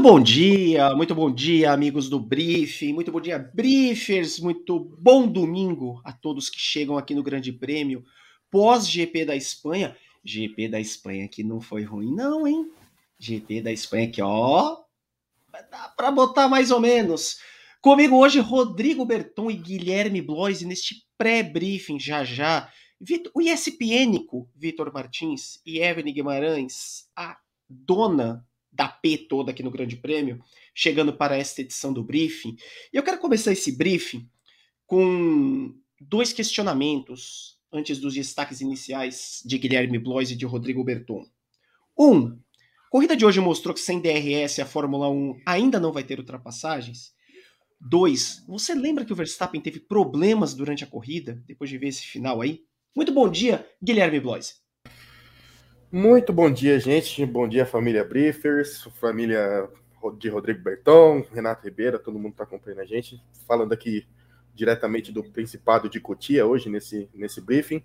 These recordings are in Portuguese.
Muito bom dia, muito bom dia, amigos do Briefing, muito bom dia, Briefers, muito bom domingo a todos que chegam aqui no Grande Prêmio pós-GP da Espanha. GP da Espanha que não foi ruim, não, hein? GP da Espanha que, ó, dá para botar mais ou menos. Comigo hoje, Rodrigo Berton e Guilherme Bloise neste pré-briefing já já. Vitor, o ESPNico Vitor Martins e Evelyn Guimarães, a dona da P toda aqui no Grande Prêmio, chegando para esta edição do briefing. E eu quero começar esse briefing com dois questionamentos antes dos destaques iniciais de Guilherme Blois e de Rodrigo Berton. Um, corrida de hoje mostrou que sem DRS a Fórmula 1 ainda não vai ter ultrapassagens. Dois, você lembra que o Verstappen teve problemas durante a corrida, depois de ver esse final aí? Muito bom dia, Guilherme Blois. Muito bom dia, gente. Bom dia, família Briefers, família de Rodrigo Berton, Renato Ribeira, todo mundo está acompanhando a gente. Falando aqui diretamente do Principado de Cotia hoje nesse, nesse briefing.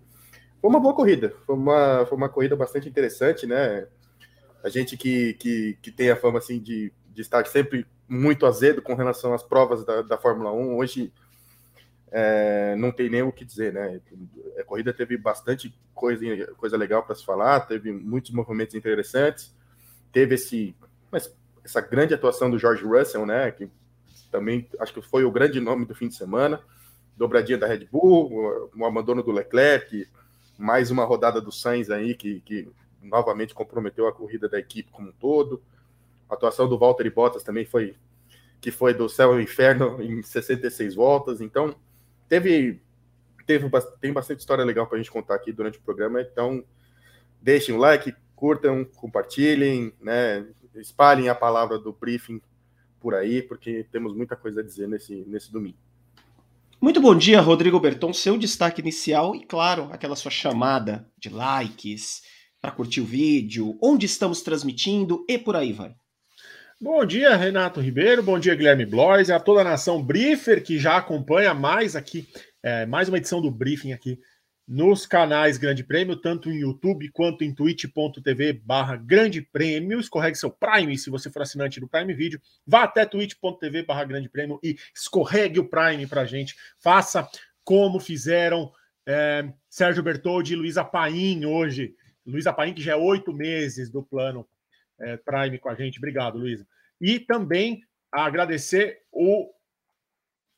Foi uma boa corrida, foi uma, foi uma corrida bastante interessante, né? A gente que, que, que tem a fama assim, de, de estar sempre muito azedo com relação às provas da, da Fórmula 1, hoje é, não tem nem o que dizer, né? A corrida teve bastante coisa, coisa legal para se falar, teve muitos movimentos interessantes, teve esse, essa grande atuação do George Russell, né? Que também acho que foi o grande nome do fim de semana, dobradinha da Red Bull, o abandono do Leclerc, mais uma rodada do Sainz aí que, que novamente comprometeu a corrida da equipe como um todo. A atuação do Valtteri Bottas também foi que foi do céu ao inferno em 66 voltas. Então, teve, teve tem bastante história legal para a gente contar aqui durante o programa, então deixem o like, curtam, compartilhem, né, espalhem a palavra do briefing por aí, porque temos muita coisa a dizer nesse, nesse domingo. Muito bom dia, Rodrigo Berton. Seu destaque inicial e, claro, aquela sua chamada de likes para curtir o vídeo, onde estamos transmitindo e por aí vai. Bom dia, Renato Ribeiro. Bom dia, Guilherme Blois, a toda a nação Briefer que já acompanha mais aqui, é, mais uma edição do Briefing aqui nos canais Grande Prêmio, tanto em YouTube quanto em twitch.tv barra Grande Prêmio. Escorregue seu Prime se você for assinante do Prime Video. Vá até twitch.tv barra Grande Prêmio e escorregue o Prime pra gente. Faça como fizeram é, Sérgio Bertoldi e Luísa Paim hoje. Luísa Paim, que já é oito meses do plano é, Prime com a gente. Obrigado, Luísa. E também agradecer o.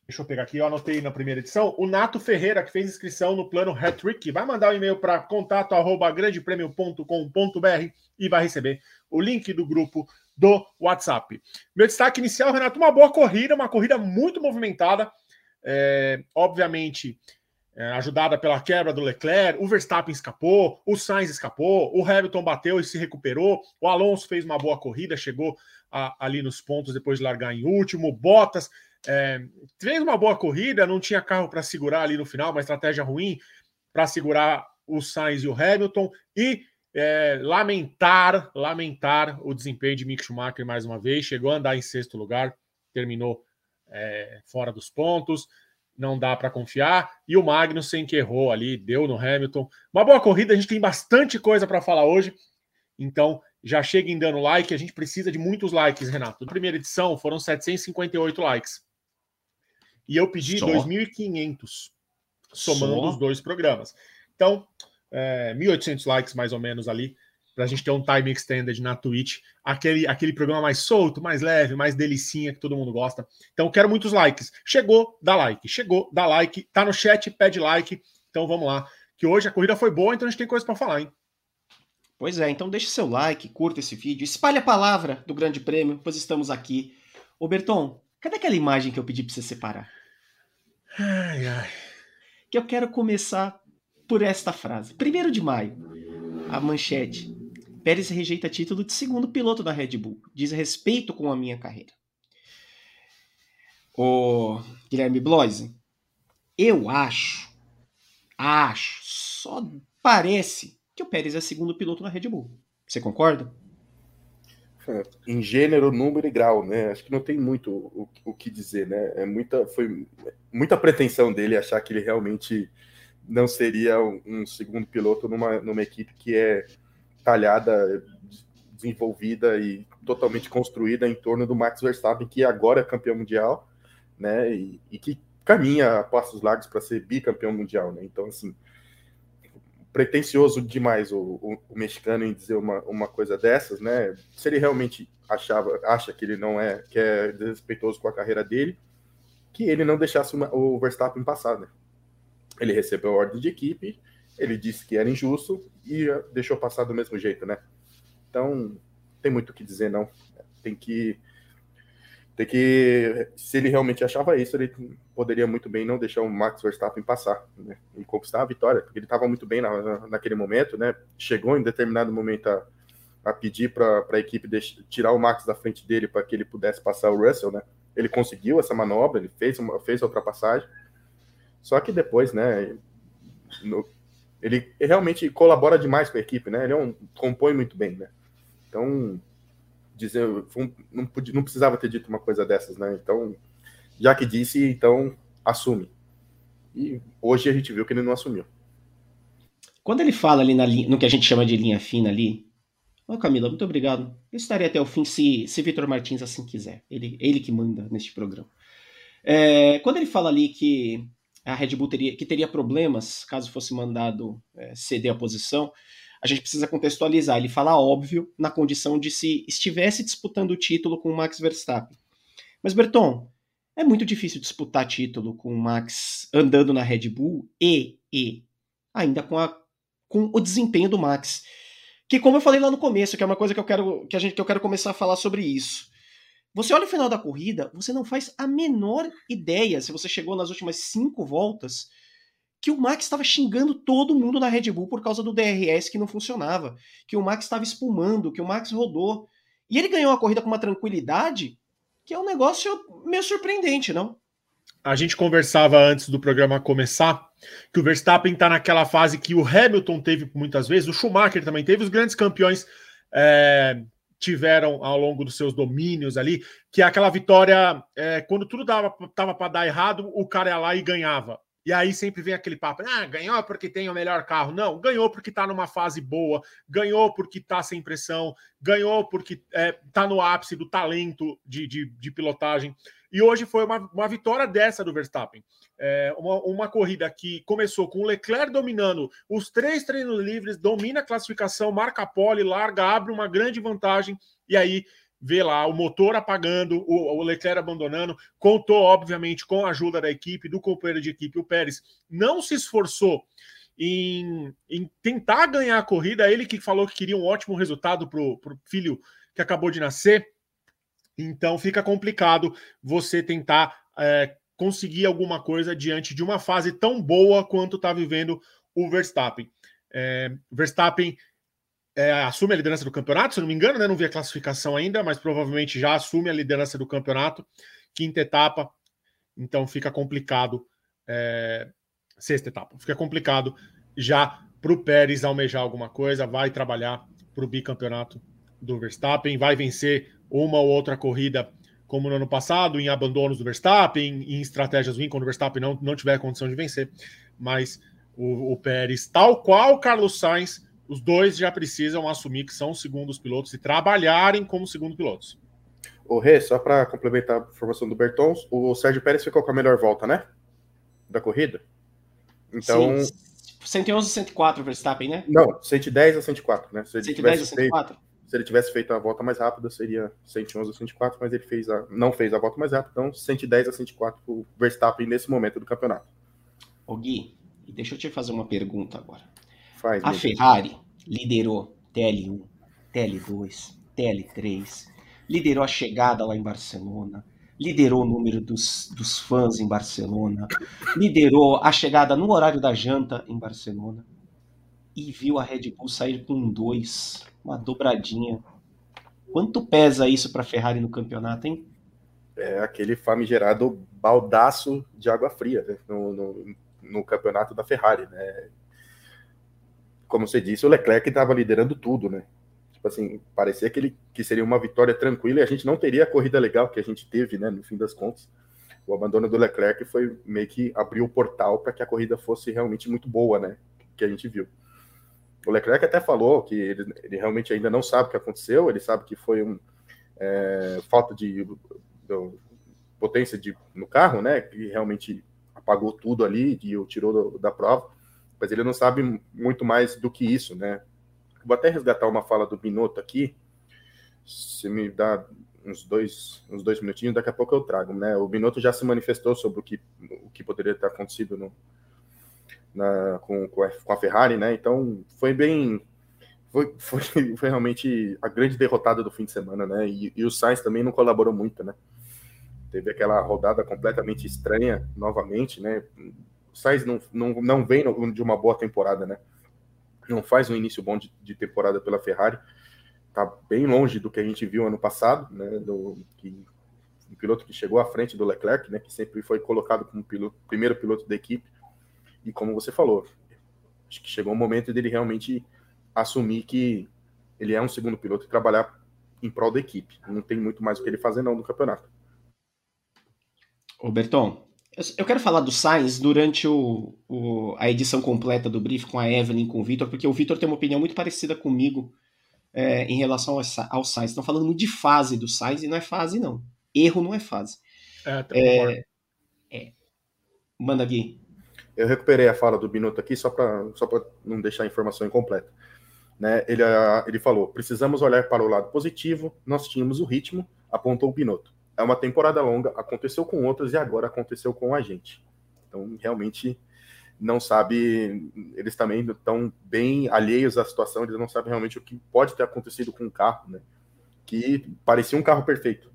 Deixa eu pegar aqui, eu anotei na primeira edição. O Nato Ferreira, que fez inscrição no plano Hattrick. Vai mandar o um e-mail para contato@grandepremio.com.br e vai receber o link do grupo do WhatsApp. Meu destaque inicial, Renato, uma boa corrida, uma corrida muito movimentada. É, obviamente, é, ajudada pela quebra do Leclerc, o Verstappen escapou, o Sainz escapou, o Hamilton bateu e se recuperou, o Alonso fez uma boa corrida, chegou a, ali nos pontos depois de largar em último, Bottas é, fez uma boa corrida, não tinha carro para segurar ali no final, uma estratégia ruim para segurar o Sainz e o Hamilton, e é, lamentar, lamentar o desempenho de Mick Schumacher mais uma vez, chegou a andar em sexto lugar, terminou é, fora dos pontos, não dá para confiar. E o Magnussen que errou ali, deu no Hamilton. Uma boa corrida, a gente tem bastante coisa para falar hoje. Então, já cheguem dando like, a gente precisa de muitos likes, Renato. Na primeira edição foram 758 likes. E eu pedi 2.500, somando Só? os dois programas. Então, é, 1.800 likes mais ou menos ali para a gente ter um time extended na Twitch, aquele, aquele programa mais solto, mais leve, mais delicinha que todo mundo gosta. Então, quero muitos likes. Chegou, dá like. Chegou, dá like. Tá no chat, pede like. Então, vamos lá. Que hoje a corrida foi boa, então a gente tem coisa para falar, hein? Pois é, então deixe seu like, curta esse vídeo, espalhe a palavra do Grande Prêmio, pois estamos aqui. Ô Berton, cadê aquela imagem que eu pedi para você separar? Ai, ai. Que eu quero começar por esta frase. Primeiro de maio, a manchete. Pérez rejeita título de segundo piloto da Red Bull. Diz respeito com a minha carreira. O Guilherme Bloise, eu acho, acho, só parece que o Pérez é segundo piloto na Red Bull. Você concorda? É, em gênero, número e grau, né? Acho que não tem muito o, o que dizer, né? É muita, foi muita pretensão dele achar que ele realmente não seria um, um segundo piloto numa, numa equipe que é talhada desenvolvida e totalmente construída em torno do Max Verstappen, que agora é campeão mundial, né? E, e que caminha a passos largos para ser bicampeão mundial, né? Então, assim, pretencioso demais o, o, o, mexicano em dizer uma, uma coisa dessas, né? Se ele realmente achava, acha que ele não é, que é desrespeitoso com a carreira dele, que ele não deixasse uma, o Verstappen passar, né? Ele recebeu a ordem de equipe, ele disse que era injusto e deixou passar do mesmo jeito, né? Então, tem muito o que dizer, não. Tem que. Tem que. Se ele realmente achava isso, ele poderia muito bem não deixar o Max Verstappen passar né? e conquistar a vitória, porque ele estava muito bem na, naquele momento, né? Chegou em determinado momento a, a pedir para a equipe tirar o Max da frente dele para que ele pudesse passar o Russell, né? Ele conseguiu essa manobra, ele fez, uma, fez a ultrapassagem. Só que depois, né? No, ele realmente colabora demais com a equipe, né? Ele é um, compõe muito bem, né? Então, dizer, não, podia, não precisava ter dito uma coisa dessas, né? Então, já que disse, então assume. E hoje a gente viu que ele não assumiu. Quando ele fala ali na linha, no que a gente chama de linha fina ali, Ô oh, Camila, muito obrigado. Eu estarei até o fim se, se Vitor Martins assim quiser. Ele, ele que manda neste programa. É, quando ele fala ali que a Red Bull teria, que teria problemas caso fosse mandado é, ceder a posição, a gente precisa contextualizar. Ele fala óbvio na condição de se estivesse disputando o título com o Max Verstappen. Mas, Berton, é muito difícil disputar título com o Max andando na Red Bull e, e ainda com, a, com o desempenho do Max. Que, como eu falei lá no começo, que é uma coisa que eu quero que, a gente, que eu quero começar a falar sobre isso. Você olha o final da corrida, você não faz a menor ideia, se você chegou nas últimas cinco voltas, que o Max estava xingando todo mundo na Red Bull por causa do DRS que não funcionava, que o Max estava espumando, que o Max rodou. E ele ganhou a corrida com uma tranquilidade que é um negócio meio surpreendente, não? A gente conversava antes do programa começar que o Verstappen está naquela fase que o Hamilton teve muitas vezes, o Schumacher também teve, os grandes campeões é, tiveram ao longo dos seus domínios ali, que é aquela vitória, é, quando tudo dava, tava para dar errado, o cara ia lá e ganhava. E aí sempre vem aquele papo, ah, ganhou porque tem o melhor carro. Não, ganhou porque está numa fase boa, ganhou porque está sem pressão, ganhou porque está é, no ápice do talento de, de, de, pilotagem. E hoje foi uma, uma vitória dessa do Verstappen. É, uma, uma corrida que começou com o Leclerc dominando os três treinos livres, domina a classificação, marca a pole, larga, abre uma grande vantagem, e aí vê lá o motor apagando, o, o, Leclerc abandonando, contou, obviamente, com a ajuda da equipe, do companheiro de equipe, o Pérez, não se esforçou em, em tentar ganhar a corrida, ele que falou que queria um ótimo resultado para o filho que acabou de nascer, então fica complicado você tentar é, conseguir alguma coisa diante de uma fase tão boa quanto está vivendo o Verstappen. É, Verstappen é, assume a liderança do campeonato, se não me engano, né? Não vi a classificação ainda, mas provavelmente já assume a liderança do campeonato, quinta etapa, então fica complicado. É, sexta etapa, fica complicado já para o Pérez almejar alguma coisa, vai trabalhar para o bicampeonato do Verstappen, vai vencer uma ou outra corrida, como no ano passado, em abandonos do Verstappen, em estratégias ruins, quando o Verstappen não, não tiver condição de vencer, mas o, o Pérez, tal qual o Carlos Sainz, os dois já precisam assumir que são segundos pilotos e trabalharem como segundo pilotos. O Rê, só para complementar a informação do Bertons, o Sérgio Pérez ficou com a melhor volta, né? Da corrida. Então. Sim. 111 a 104 Verstappen, né? Não, 110 a 104, né? Se ele 110 a 104? Se ele tivesse feito a volta mais rápida, seria 111 a 104, mas ele fez a, não fez a volta mais rápida, então 110 a 104 o Verstappen nesse momento do campeonato. Ô Gui, deixa eu te fazer uma pergunta agora. Faz, a Ferrari liderou TL1, TL2, TL3, liderou a chegada lá em Barcelona, liderou o número dos, dos fãs em Barcelona, liderou a chegada no horário da janta em Barcelona e viu a Red Bull sair com 2, uma dobradinha. Quanto pesa isso para a Ferrari no campeonato, hein? É aquele famigerado baldaço de água fria né? no, no, no campeonato da Ferrari, né? como você disse, o Leclerc estava liderando tudo, né? Tipo assim, parecia que, ele, que seria uma vitória tranquila e a gente não teria a corrida legal que a gente teve, né? No fim das contas, o abandono do Leclerc foi meio que abriu o portal para que a corrida fosse realmente muito boa, né? Que a gente viu. O Leclerc até falou que ele, ele, realmente ainda não sabe o que aconteceu, ele sabe que foi um é, falta de, de, potência de, no carro, né? Que realmente apagou tudo ali e o tirou do, da prova, mas ele não sabe muito mais do que isso, né? Vou até resgatar uma fala do Binotto aqui, se me dá uns dois, uns dois minutinhos, daqui a pouco eu trago, né? O Binotto já se manifestou sobre o que, o que poderia ter acontecido no, na, com, com, a, Ferrari, né? Então foi bem. Foi, foi, foi realmente a grande derrotada do fim de semana, né? E, e o Sainz também não colaborou muito, né? Teve aquela rodada completamente estranha novamente, né? O Sainz não, não, não vem de uma boa temporada, né? Não faz um início bom de, de temporada pela Ferrari. Tá bem longe do que a gente viu ano passado, né? Do, que, um piloto que chegou à frente do Leclerc, né? Que sempre foi colocado como piloto, primeiro piloto da equipe e como você falou, acho que chegou o momento dele realmente assumir que ele é um segundo piloto e trabalhar em prol da equipe. Não tem muito mais o que ele fazer não no campeonato. Ô Berton, eu quero falar do Sainz durante o, o, a edição completa do brief com a Evelyn, com o Vitor, porque o Vitor tem uma opinião muito parecida comigo é, em relação ao, ao Sainz. Estão falando muito de fase do Sainz e não é fase, não. Erro não é fase. É, é, é. Manda, Gui. Eu recuperei a fala do Binotto aqui só para só não deixar a informação incompleta. Né? Ele, ele falou: precisamos olhar para o lado positivo, nós tínhamos o ritmo, apontou o Binotto. É uma temporada longa, aconteceu com outros e agora aconteceu com a gente. Então, realmente, não sabe, eles também estão bem alheios à situação, eles não sabem realmente o que pode ter acontecido com o carro, né? Que parecia um carro perfeito,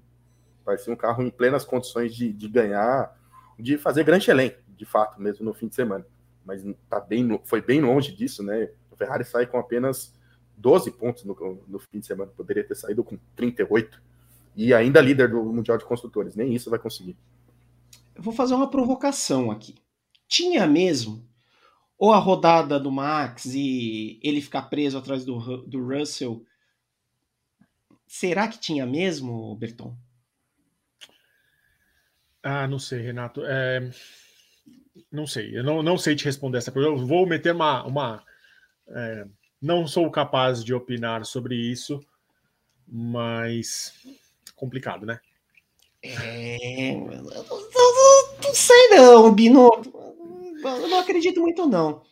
parecia um carro em plenas condições de, de ganhar, de fazer grande Chelem, de fato, mesmo no fim de semana. Mas tá bem, foi bem longe disso, né? O Ferrari sai com apenas 12 pontos no, no fim de semana, poderia ter saído com 38. E ainda líder do Mundial de Construtores, nem isso vai conseguir. Eu vou fazer uma provocação aqui. Tinha mesmo ou a rodada do Max e ele ficar preso atrás do, do Russell. Será que tinha mesmo, Berton? Ah, não sei, Renato. É... Não sei, eu não, não sei te responder essa pergunta. Eu vou meter uma. uma é... Não sou capaz de opinar sobre isso, mas complicado, né? É. Não, não, não sei, não, Bino. Eu não acredito muito, não.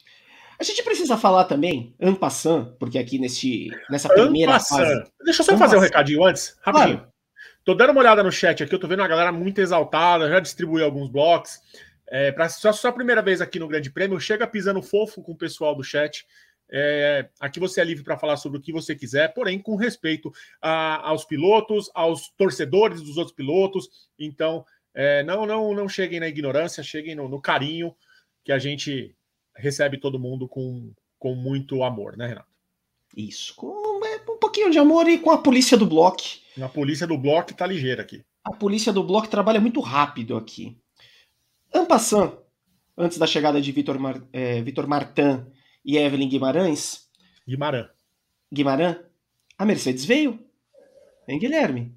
A gente precisa falar também, Ampassan, porque aqui nesse, nessa primeira fase. Deixa eu só fazer um recadinho antes, rapidinho. Claro. Tô dando uma olhada no chat aqui, eu tô vendo a galera muito exaltada, já distribuí alguns blocos. É, para só sua primeira vez aqui no Grande Prêmio, chega pisando fofo com o pessoal do chat. É, aqui você é livre para falar sobre o que você quiser, porém com respeito a, aos pilotos, aos torcedores dos outros pilotos. Então, é, não, não, não cheguem na ignorância, cheguem no, no, carinho que a gente recebe todo mundo com, com muito amor, né, Renato? Isso, com é, um pouquinho de amor e com a polícia do bloco a polícia do bloco tá ligeira aqui. A polícia do bloco trabalha muito rápido aqui. Ampassan, antes da chegada de Vitor, Mar, é, Vitor Martin e Evelyn Guimarães. Guimarães. Guimarães. A Mercedes veio. Hein, Guilherme?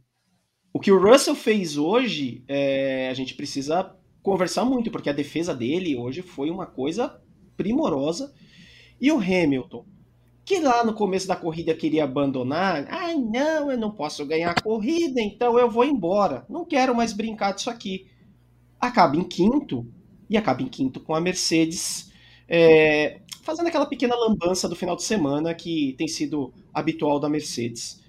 O que o Russell fez hoje, é, a gente precisa conversar muito, porque a defesa dele hoje foi uma coisa primorosa. E o Hamilton, que lá no começo da corrida queria abandonar. Ai, não, eu não posso ganhar a corrida, então eu vou embora. Não quero mais brincar disso aqui. Acaba em quinto, e acaba em quinto com a Mercedes, é, fazendo aquela pequena lambança do final de semana que tem sido habitual da Mercedes.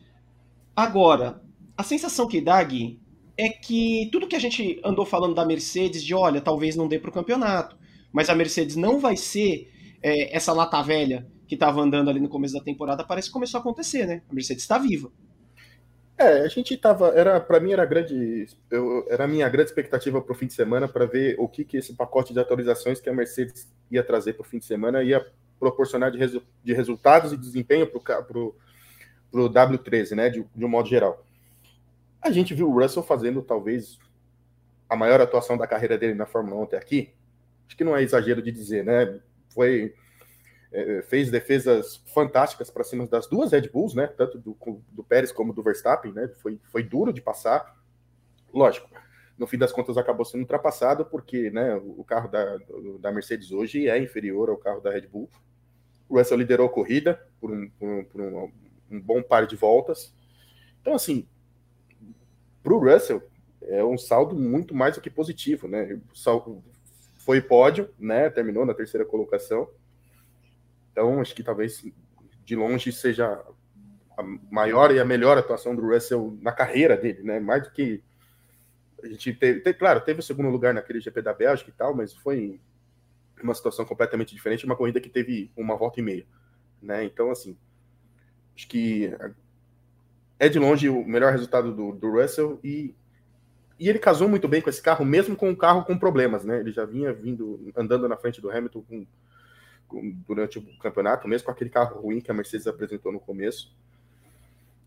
Agora, a sensação que dá, Gui, é que tudo que a gente andou falando da Mercedes, de olha, talvez não dê para o campeonato, mas a Mercedes não vai ser é, essa lata velha que estava andando ali no começo da temporada, parece que começou a acontecer, né? A Mercedes está viva. É, a gente tava, era para mim era grande, eu, era a minha grande expectativa para o fim de semana para ver o que que esse pacote de atualizações que a Mercedes ia trazer para o fim de semana ia proporcionar de, resu, de resultados e desempenho para o W13, né, de, de um modo geral. A gente viu o Russell fazendo talvez a maior atuação da carreira dele na Fórmula 1 até aqui. Acho que não é exagero de dizer, né? Foi é, fez defesas fantásticas para cima das duas Red Bulls, né? Tanto do, do Pérez como do Verstappen, né? Foi, foi duro de passar. Lógico, no fim das contas acabou sendo ultrapassado porque né, o carro da, da Mercedes hoje é inferior ao carro da Red Bull. O Russell liderou a corrida por um, por um, por um, um bom par de voltas. Então, assim, para o Russell, é um saldo muito mais do que positivo, né? Foi pódio, né? Terminou na terceira colocação. Então, acho que talvez de longe seja a maior e a melhor atuação do Russell na carreira dele, né? Mais do que a gente teve, teve, claro, teve o segundo lugar naquele GP da Bélgica e tal, mas foi uma situação completamente diferente, uma corrida que teve uma volta e meia, né? Então, assim, acho que é de longe o melhor resultado do, do Russell e, e ele casou muito bem com esse carro, mesmo com o carro com problemas, né? Ele já vinha vindo andando na frente do Hamilton com, durante o campeonato, mesmo com aquele carro ruim que a Mercedes apresentou no começo.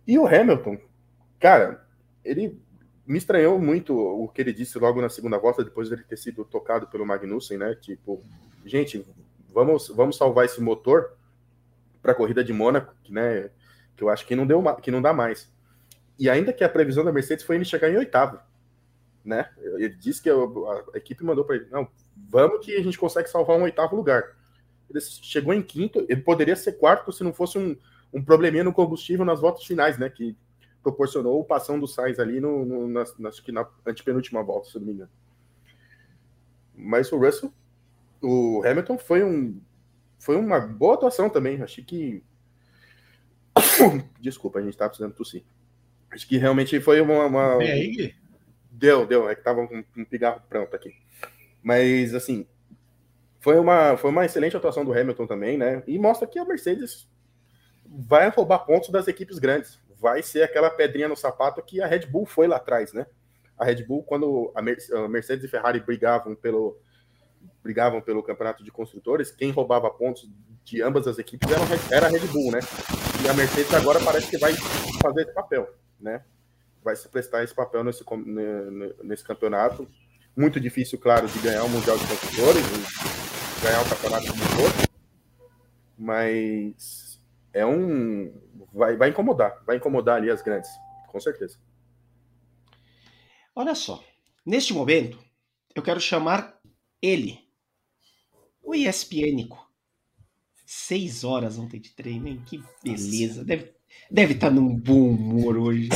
E o Hamilton, cara, ele me estranhou muito o que ele disse logo na segunda volta, depois dele ter sido tocado pelo Magnussen, né? Tipo, gente, vamos, vamos salvar esse motor para a corrida de Mônaco, né? Que eu acho que não deu, que não dá mais. E ainda que a previsão da Mercedes foi ele chegar em oitavo, né? Ele disse que a, a equipe mandou para ele, não, vamos que a gente consegue salvar um oitavo lugar. Ele chegou em quinto, ele poderia ser quarto se não fosse um, um probleminha no combustível nas voltas finais, né? Que proporcionou o passão do Sainz ali no, no, na, que na antepenúltima volta, se não me engano. Mas o Russell, o Hamilton foi um foi uma boa atuação também. Achei que desculpa, a gente tá precisando tossir. Acho que realmente foi uma, uma... deu, deu, é que tava com um pigarro pronto aqui. Mas assim, foi uma foi uma excelente atuação do Hamilton também, né? E mostra que a Mercedes vai roubar pontos das equipes grandes. Vai ser aquela pedrinha no sapato que a Red Bull foi lá atrás, né? A Red Bull, quando a Mercedes e Ferrari brigavam pelo brigavam pelo campeonato de construtores, quem roubava pontos de ambas as equipes era, a Red Bull, né? E a Mercedes agora parece que vai fazer esse papel, né? Vai se prestar esse papel nesse, nesse campeonato. Muito difícil, claro, de ganhar o Mundial de Construtores, ganhar o campeonato como todo, mas é um. Vai, vai incomodar, vai incomodar ali as grandes, com certeza. Olha só, neste momento, eu quero chamar ele, o ESPNico. Seis horas ontem de treino, hein? Que beleza. Deve, deve estar tá num bom humor hoje.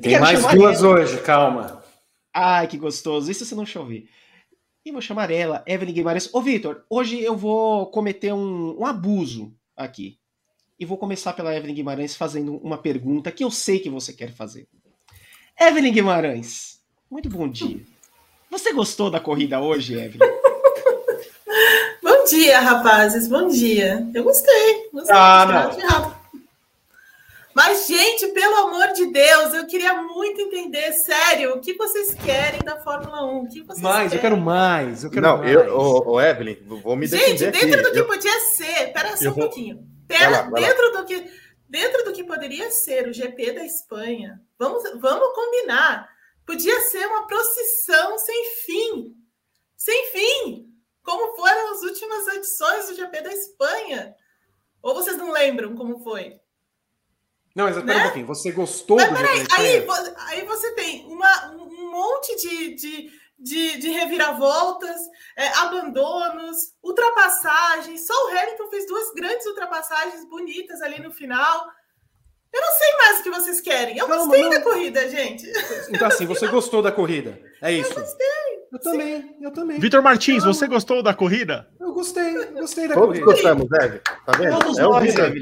Tem mais duas ela. hoje, calma. Ai, que gostoso. Isso se não chover. E vou chamar ela, Evelyn Guimarães. Ô, Vitor, hoje eu vou cometer um, um abuso aqui. E vou começar pela Evelyn Guimarães fazendo uma pergunta que eu sei que você quer fazer. Evelyn Guimarães, muito bom dia. Você gostou da corrida hoje, Evelyn? bom dia, rapazes. Bom dia. Eu gostei. gostei ah, não. Mas, gente, pelo amor de Deus, eu queria muito entender, sério, o que vocês querem da Fórmula 1? O que vocês mais, querem? eu quero mais. Eu quero não, mais. eu, ô, Evelyn, vou me defender Gente, dentro aqui. do que eu... podia ser, pera só um vou... pouquinho. Pera, vai lá, vai dentro lá. do que dentro do que poderia ser o GP da Espanha, vamos, vamos combinar. Podia ser uma procissão sem fim. Sem fim. Como foram as últimas edições do GP da Espanha. Ou vocês não lembram como foi? Não, mas espera né? um pouquinho. Você gostou mas, do peraí? Aí, aí você tem uma, um monte de, de de, de reviravoltas, é, abandonos, ultrapassagens. Só o Hamilton fez duas grandes ultrapassagens bonitas ali no final. Eu não sei mais o que vocês querem. Eu gostei não. da corrida, gente. Então, assim, você gostou da corrida? É isso? Eu gostei. Eu também, eu também. Vitor Martins, não. você gostou da corrida? Eu gostei, eu gostei da Todos corrida. Todos gostamos, Evelyn. Tá vendo? Todos é o Vitor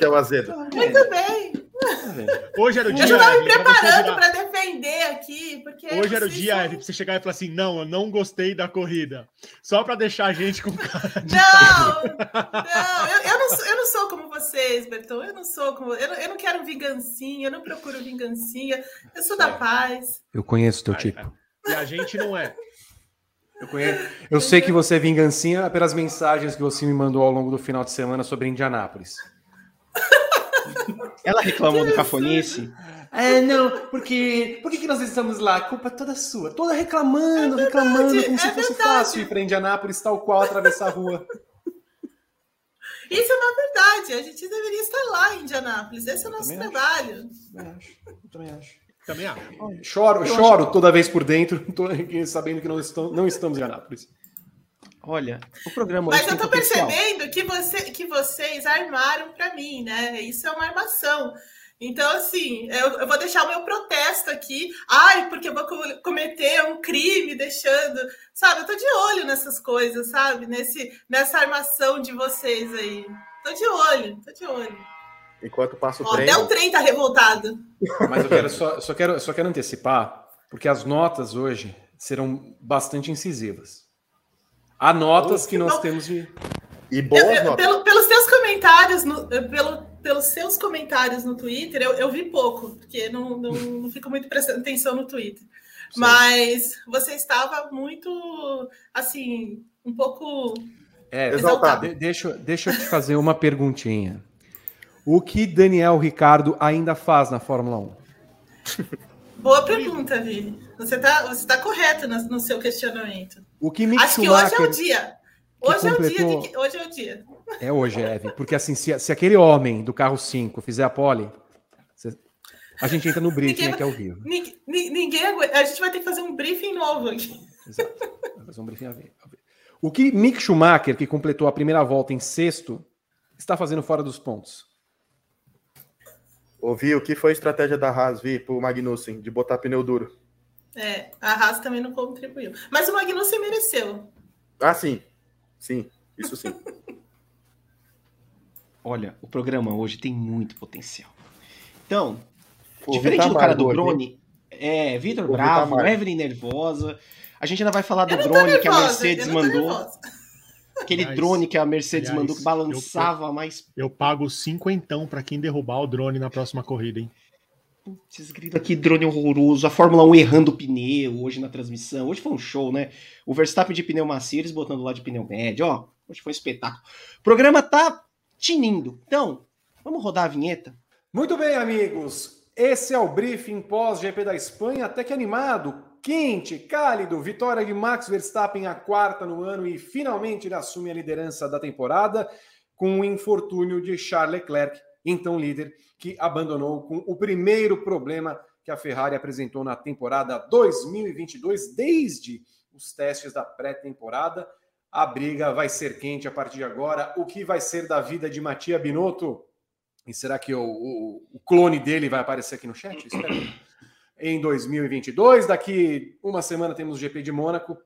que é o azedo. Muito bem. Hoje era o dia. Eu já estava me preparando para defender aqui. Porque Hoje era o dia são... pra você chegar e falar assim: não, eu não gostei da corrida. Só para deixar a gente com cara de. Não, não, eu, eu, não sou, eu não sou como vocês, Bertão. Eu não sou como. Eu não, eu não quero vingancinha, eu não procuro vingancinha. Eu sou é. da paz. Eu conheço o teu tipo. E a gente não é. Eu, conheço, eu sei que você é vingancinha pelas mensagens que você me mandou ao longo do final de semana sobre Indianápolis. Ela reclamou do cafonice. É, não, porque. Por que, que nós estamos lá? A culpa é toda sua. Toda reclamando, é verdade, reclamando, como é se fosse verdade. fácil ir para Indianápolis, tal qual atravessar a rua. Isso é uma verdade. A gente deveria estar lá em Indianápolis. Esse é o nosso trabalho. Também acho. Eu também acho. Também acho. Choro, eu choro acho... toda vez por dentro, sabendo que não estamos, não estamos em Anápolis. Olha, o programa. Mas eu tô percebendo que, você, que vocês armaram para mim, né? Isso é uma armação. Então, assim, eu, eu, vou deixar o meu protesto aqui. Ai, porque eu vou cometer um crime deixando. Sabe, eu tô de olho nessas coisas, sabe? Nesse, nessa armação de vocês aí. Tô de olho, tô de olho. Enquanto passa o Ó, trem. Até o trem tá revoltado. Mas eu quero só, só, quero, só quero antecipar, porque as notas hoje serão bastante incisivas. Há notas que nós temos de. E boas eu, notas. Pelo, pelos seus comentários, no, pelo, pelos seus comentários no Twitter, eu, eu vi pouco, porque não, não, não fico muito prestando atenção no Twitter. Sim. Mas você estava muito, assim, um pouco. É, exaltado. deixa, deixa eu te fazer uma perguntinha. O que Daniel Ricardo ainda faz na Fórmula 1? Boa pergunta, Vini. Você está você tá correto no, no, seu questionamento. O que me Acho que hoje é o dia. Hoje é o dia. De, hoje é o dia. É hoje, Eve. Porque assim, se, se aquele homem do carro 5 fizer a pole, a gente entra no briefing ninguém, aqui ao vivo. Ninguém, ninguém, a gente vai ter que fazer um briefing novo aqui. Exato. Vai fazer um briefing a ver. O que Mick Schumacher, que completou a primeira volta em sexto, está fazendo fora dos pontos? Ouvi o que foi a estratégia da Haas, Vi, pro Magnussen, de botar pneu duro. É, a Haas também não contribuiu. Mas o Magnussen mereceu. Ah, sim. Sim, isso sim. Olha, o programa hoje tem muito potencial. Então, Pô, diferente do cara do drone, é, Vitor Bravo, Evelyn nervosa. A gente ainda vai falar do drone nervosa, que a Mercedes mandou. Aquele Mas, drone que a Mercedes aliás, mandou que balançava eu, mais. Eu pago cinquentão para quem derrubar o drone na próxima corrida, hein? Putz, grito aqui, drone horroroso. A Fórmula 1 errando o pneu hoje na transmissão. Hoje foi um show, né? O Verstappen de pneu macio, eles botando lá de pneu médio, ó. Hoje foi um espetáculo. O programa tá tinindo. Então, vamos rodar a vinheta? Muito bem, amigos. Esse é o briefing pós-GP da Espanha, até que animado quente, cálido, vitória de Max Verstappen, a quarta no ano e finalmente ele assume a liderança da temporada com o infortúnio de Charles Leclerc, então líder, que abandonou com o primeiro problema que a Ferrari apresentou na temporada 2022, desde os testes da pré-temporada. A briga vai ser quente a partir de agora. O que vai ser da vida de Matia Binotto? E será que o, o, o clone dele vai aparecer aqui no chat? Espero em 2022. Daqui uma semana temos o GP de Mônaco,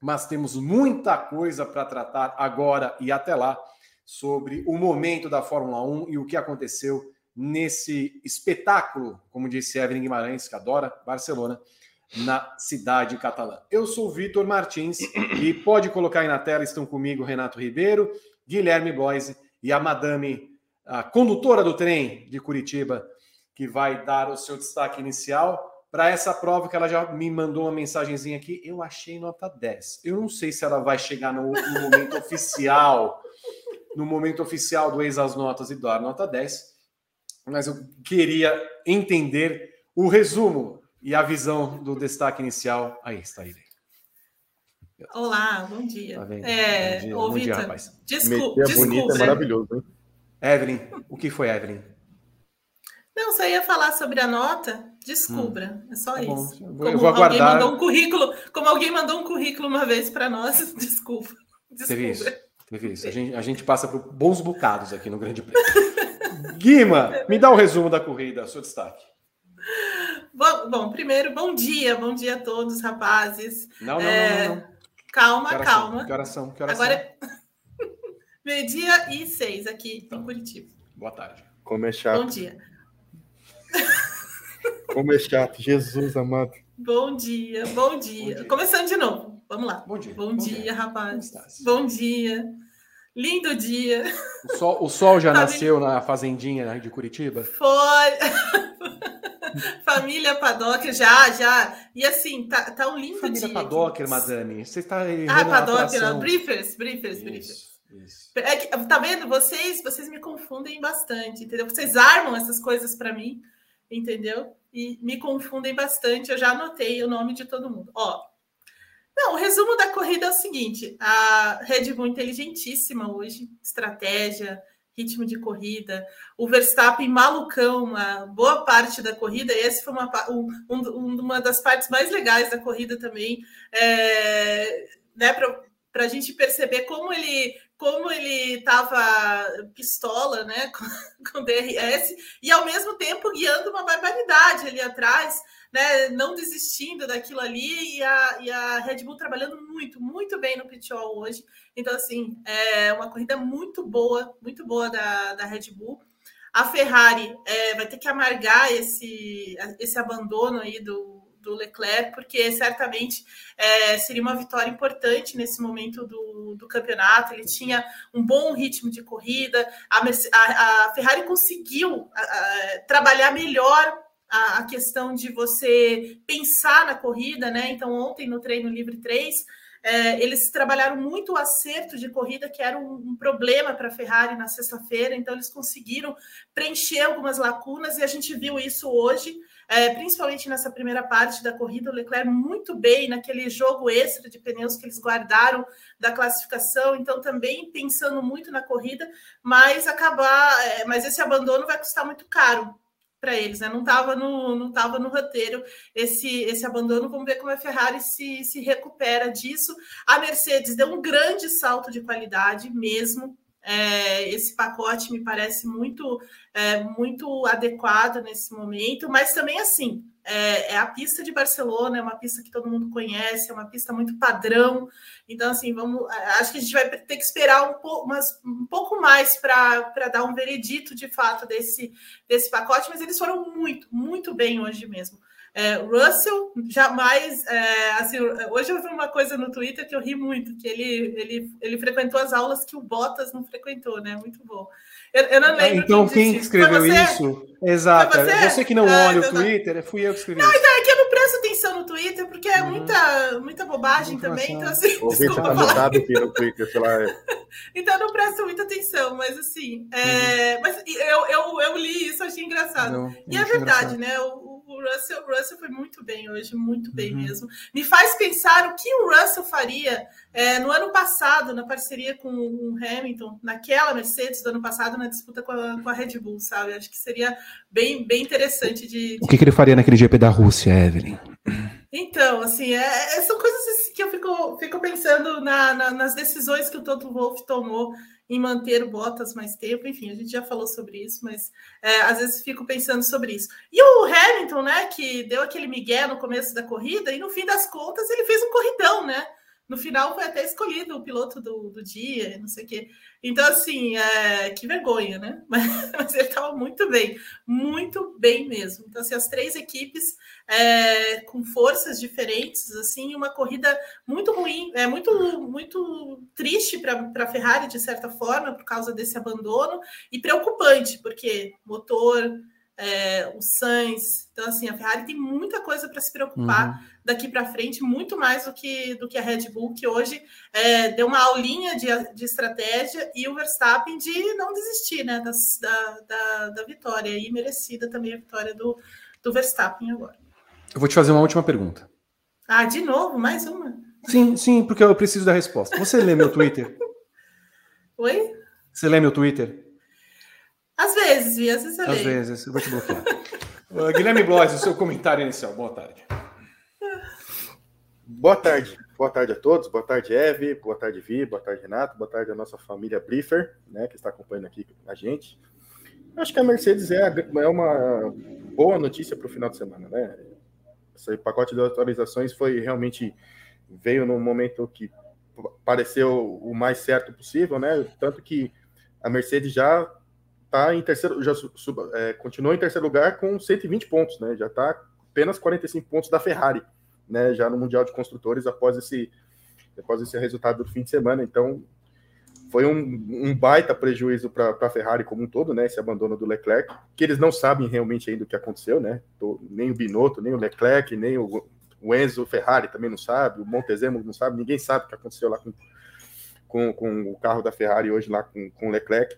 mas temos muita coisa para tratar agora e até lá sobre o momento da Fórmula 1 e o que aconteceu nesse espetáculo, como disse Evelyn Guimarães, que adora Barcelona, na cidade catalã. Eu sou Vitor Martins e pode colocar aí na tela, estão comigo Renato Ribeiro, Guilherme Bloise e a madame, a condutora do trem de Curitiba, que vai dar o seu destaque inicial para essa prova que ela já me mandou uma mensagenzinha aqui, eu achei nota 10. Eu não sei se ela vai chegar no, no momento oficial, no momento oficial do ex as notas e dar nota 10, mas eu queria entender o resumo e a visão do destaque inicial. Aí está ele. Olá, bom dia. Tá é, bom dia, ô, bom dia rapaz. Desculpa, desculpa. bonita, é maravilhoso, hein? Evelyn, o que foi, Evelyn? Não, só ia falar sobre a nota. Descubra, hum. é só tá isso. Como eu vou aguardar. Alguém mandou um currículo, como alguém mandou um currículo uma vez para nós, desculpa. desculpa. Teve isso. Teve isso. A gente, a gente passa por bons bocados aqui no Grande Prêmio. Guima, me dá o um resumo da corrida, seu destaque. Bom, bom, primeiro, bom dia, bom dia a todos, rapazes. Não, não, é... não, não, não. Calma, que calma. São? Que horas são? Que horas Agora, meio-dia e seis aqui então, em Curitiba. Boa tarde. Como é chato. Bom dia. Como é chato, Jesus amado. Bom dia, bom dia. Bom dia. Começando de novo. Vamos lá. Bom dia. Bom, bom dia, dia, rapaz. Bom dia. Lindo dia. O sol, o sol já nasceu na fazendinha de Curitiba? Foi. Família Padocker, já, já. E assim, tá, tá um lindo Família dia. Família Padocker, madame. Você está Ah, Padocker, briefers, briefers, isso, briefers. Isso. É que, tá vendo? Vocês, vocês me confundem bastante, entendeu? Vocês armam essas coisas para mim, entendeu? E me confundem bastante. Eu já anotei o nome de todo mundo. Ó, não, o resumo da corrida é o seguinte: a Red Bull inteligentíssima hoje, estratégia, ritmo de corrida, o Verstappen malucão uma boa parte da corrida, e essa foi uma, um, uma das partes mais legais da corrida também, é, né, para a gente perceber como ele como ele estava pistola, né, com, com DRS e ao mesmo tempo guiando uma barbaridade ali atrás, né, não desistindo daquilo ali e a, e a Red Bull trabalhando muito, muito bem no pitol hoje. Então assim, é uma corrida muito boa, muito boa da, da Red Bull. A Ferrari é, vai ter que amargar esse, esse abandono aí do, do Leclerc, porque certamente é, seria uma vitória importante nesse momento do, do campeonato. Ele tinha um bom ritmo de corrida, a, a, a Ferrari conseguiu a, trabalhar melhor a, questão de você pensar na corrida, né? Então, ontem no treino livre 3. É, eles trabalharam muito o acerto de corrida, que era um, um problema para a Ferrari na sexta-feira, então eles conseguiram preencher algumas lacunas e a gente viu isso hoje é, principalmente nessa primeira parte da corrida, o Leclerc muito bem naquele jogo extra de pneus que eles guardaram da classificação, então também pensando muito na corrida, mas acabar, é, mas esse abandono vai custar muito caro para eles, né? Não estava no, não tava no roteiro esse, esse abandono. Vamos ver como a Ferrari se, se recupera disso. A Mercedes deu um grande salto de qualidade mesmo. É, esse pacote me parece muito, é, muito adequado nesse momento, mas também assim. É, é, a pista de Barcelona, é uma pista que todo mundo conhece, é uma pista muito padrão. Então, assim, vamos. Acho que a gente vai ter que esperar um pouco, mas, um pouco mais para dar um veredito de fato desse, desse pacote, mas eles foram muito, muito bem hoje mesmo. É, Russell jamais. É, assim, hoje eu vi uma coisa no Twitter que eu ri muito, que ele, ele, ele frequentou as aulas que o Bottas não frequentou, né? Muito bom. Eu, eu não lembro. Então, quem, escreveu isso? Exato. Você? você? que não ah, olha o Twitter, fui eu que escrevi. Não, então é que eu não presto atenção no Twitter, porque é uhum. muita, muita bobagem também. Então, assim, o Vitor tá mudado aqui no Twitter, sei lá. então, eu não presto muita atenção, mas assim. É, uhum. Mas eu, eu, eu li isso, achei engraçado. Não, e é verdade, engraçado. né? O, o Russell, o Russell foi muito bem hoje, muito bem uhum. mesmo. Me faz pensar o que o Russell faria é, no ano passado, na parceria com o Hamilton, naquela Mercedes do ano passado, na disputa com a, com a Red Bull, sabe? Acho que seria bem, bem interessante de, de... O que, que, ele faria naquele GP da Rússia, Evelyn? Então, assim, é, é são coisas que eu fico, fico pensando na, na, nas decisões que o Toto Wolff tomou em manter o Bottas mais tempo. Enfim, a gente já falou sobre isso, mas é, às vezes fico pensando sobre isso. E o Hamilton, né, que deu aquele migué no começo da corrida, e no fim das contas ele fez um corridão, né? No final foi até escolhido o piloto do, do dia, não sei o quê. Então, assim, é, que vergonha, né? Mas, mas ele estava muito bem, muito bem mesmo. Então, assim, as três equipes é, com forças diferentes, assim, uma corrida muito ruim, é muito, muito triste para a Ferrari, de certa forma, por causa desse abandono, e preocupante, porque motor, é, o Sainz. Então, assim, a Ferrari tem muita coisa para se preocupar uhum. daqui para frente, muito mais do que, do que a Red Bull, que hoje é, deu uma aulinha de, de estratégia e o Verstappen de não desistir né, das, da, da, da vitória. E merecida também a vitória do, do Verstappen agora. Eu vou te fazer uma última pergunta. Ah, de novo? Mais uma? Sim, sim, porque eu preciso da resposta. Você lê meu Twitter? Oi? Você lê meu Twitter? Às vezes, Vi, às vezes eu Às leio. vezes, eu vou te bloquear. uh, Guilherme Blois, o seu comentário inicial. Boa tarde. Boa tarde. Boa tarde a todos. Boa tarde, Eve. Boa tarde, Vi. Boa tarde, Renato. Boa tarde a nossa família Briefer, né, que está acompanhando aqui a gente. Acho que a Mercedes é, é uma boa notícia para o final de semana, né? Esse pacote de atualizações foi realmente veio num momento que pareceu o mais certo possível, né? Tanto que a Mercedes já está em terceiro, já sub, é, em terceiro lugar com 120 pontos, né? Já está apenas 45 pontos da Ferrari, né? Já no Mundial de Construtores após esse, após esse resultado do fim de semana. Então, foi um, um baita prejuízo para a Ferrari como um todo, né? Esse abandono do Leclerc, que eles não sabem realmente ainda o que aconteceu, né? Nem o Binotto, nem o Leclerc, nem o, o Enzo Ferrari também não sabe, o Montezemo não sabe, ninguém sabe o que aconteceu lá com, com, com o carro da Ferrari hoje lá com, com o Leclerc.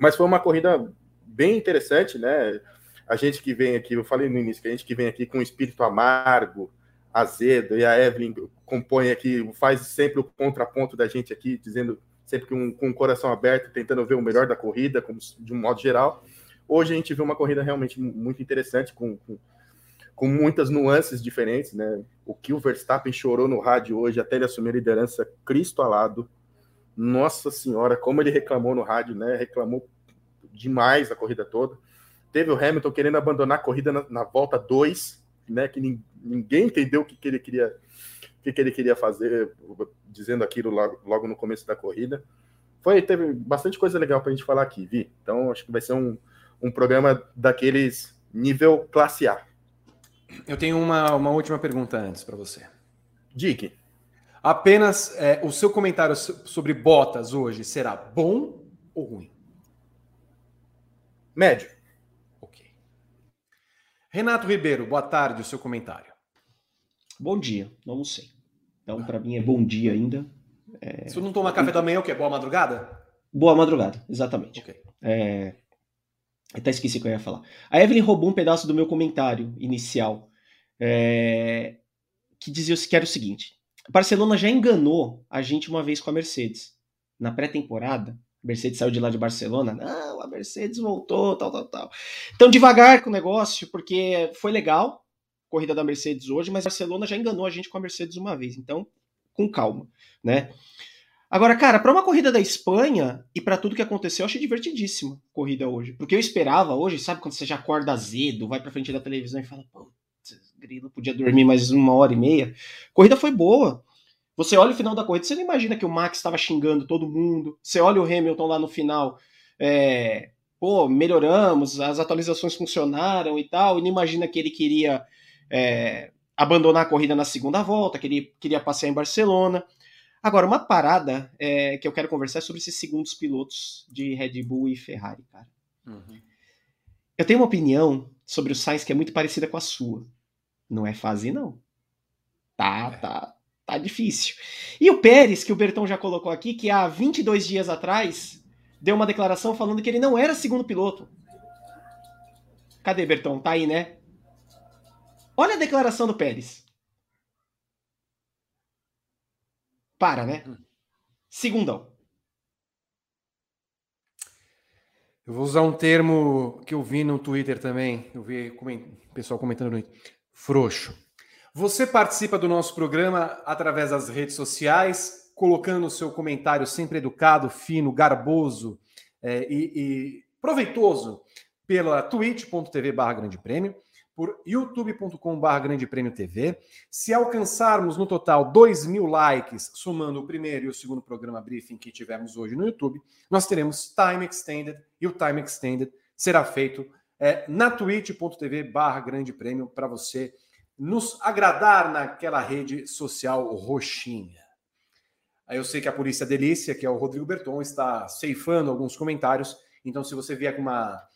Mas foi uma corrida bem interessante, né? A gente que vem aqui, eu falei no início, que a gente que vem aqui com um espírito amargo, azedo, e a Evelyn compõe aqui, faz sempre o contraponto da gente aqui, dizendo sempre que um, com o coração aberto, tentando ver o melhor da corrida, como, de um modo geral. Hoje a gente viu uma corrida realmente muito interessante, com, com, com muitas nuances diferentes, né? O que o Verstappen chorou no rádio hoje até ele assumir a liderança, Cristo alado. Nossa Senhora, como ele reclamou no rádio, né? Reclamou demais a corrida toda. Teve o Hamilton querendo abandonar a corrida na, na volta 2, né? Que ninguém entendeu o que, que ele queria o que, que ele queria fazer, dizendo aquilo logo, logo no começo da corrida. Foi, teve bastante coisa legal para a gente falar aqui, Vi. Então, acho que vai ser um, um programa daqueles nível classe A. Eu tenho uma, uma última pergunta antes para você. Dick. Apenas é, o seu comentário sobre botas hoje será bom ou ruim? Médio. Ok. Renato Ribeiro, boa tarde, o seu comentário. Bom dia, não sei. Então, para mim é bom dia ainda. É... Se não toma café da manhã, o que? Boa madrugada? Boa madrugada, exatamente. Okay. É... Até esqueci o que eu ia falar. A Evelyn roubou um pedaço do meu comentário inicial, é, que dizia que era o seguinte: Barcelona já enganou a gente uma vez com a Mercedes. Na pré-temporada, a Mercedes saiu de lá de Barcelona. Não, a Mercedes voltou, tal, tal, tal. Então, devagar com o negócio, porque foi legal a corrida da Mercedes hoje, mas Barcelona já enganou a gente com a Mercedes uma vez. Então, com calma, né? Agora, cara, para uma corrida da Espanha e para tudo que aconteceu, eu achei divertidíssima a corrida hoje. Porque eu esperava hoje, sabe quando você já acorda azedo, vai pra frente da televisão e fala, grilo, podia dormir mais uma hora e meia. A corrida foi boa. Você olha o final da corrida, você não imagina que o Max estava xingando todo mundo. Você olha o Hamilton lá no final, é, pô, melhoramos, as atualizações funcionaram e tal, e não imagina que ele queria é, abandonar a corrida na segunda volta, que ele queria passear em Barcelona. Agora, uma parada é, que eu quero conversar é sobre esses segundos pilotos de Red Bull e Ferrari, cara. Uhum. Eu tenho uma opinião sobre o Sainz que é muito parecida com a sua. Não é fácil, não. Tá, é. tá, tá difícil. E o Pérez, que o Bertão já colocou aqui, que há 22 dias atrás deu uma declaração falando que ele não era segundo piloto. Cadê, Bertão? Tá aí, né? Olha a declaração do Pérez. Para, né? Hum. Segundão. Eu vou usar um termo que eu vi no Twitter também. Eu vi o pessoal comentando no Twitter. Frouxo. Você participa do nosso programa através das redes sociais, colocando o seu comentário sempre educado, fino, garboso é, e, e, proveitoso pela twitch.tv barra grande prêmio por youtube.com.br Grande Prêmio TV. Se alcançarmos no total 2 mil likes, somando o primeiro e o segundo programa briefing que tivemos hoje no YouTube, nós teremos Time Extended e o Time Extended será feito é, na twitch.tv barra Grande Prêmio para você nos agradar naquela rede social roxinha. Aí eu sei que a Polícia Delícia, que é o Rodrigo Berton, está ceifando alguns comentários. Então, se você vier com uma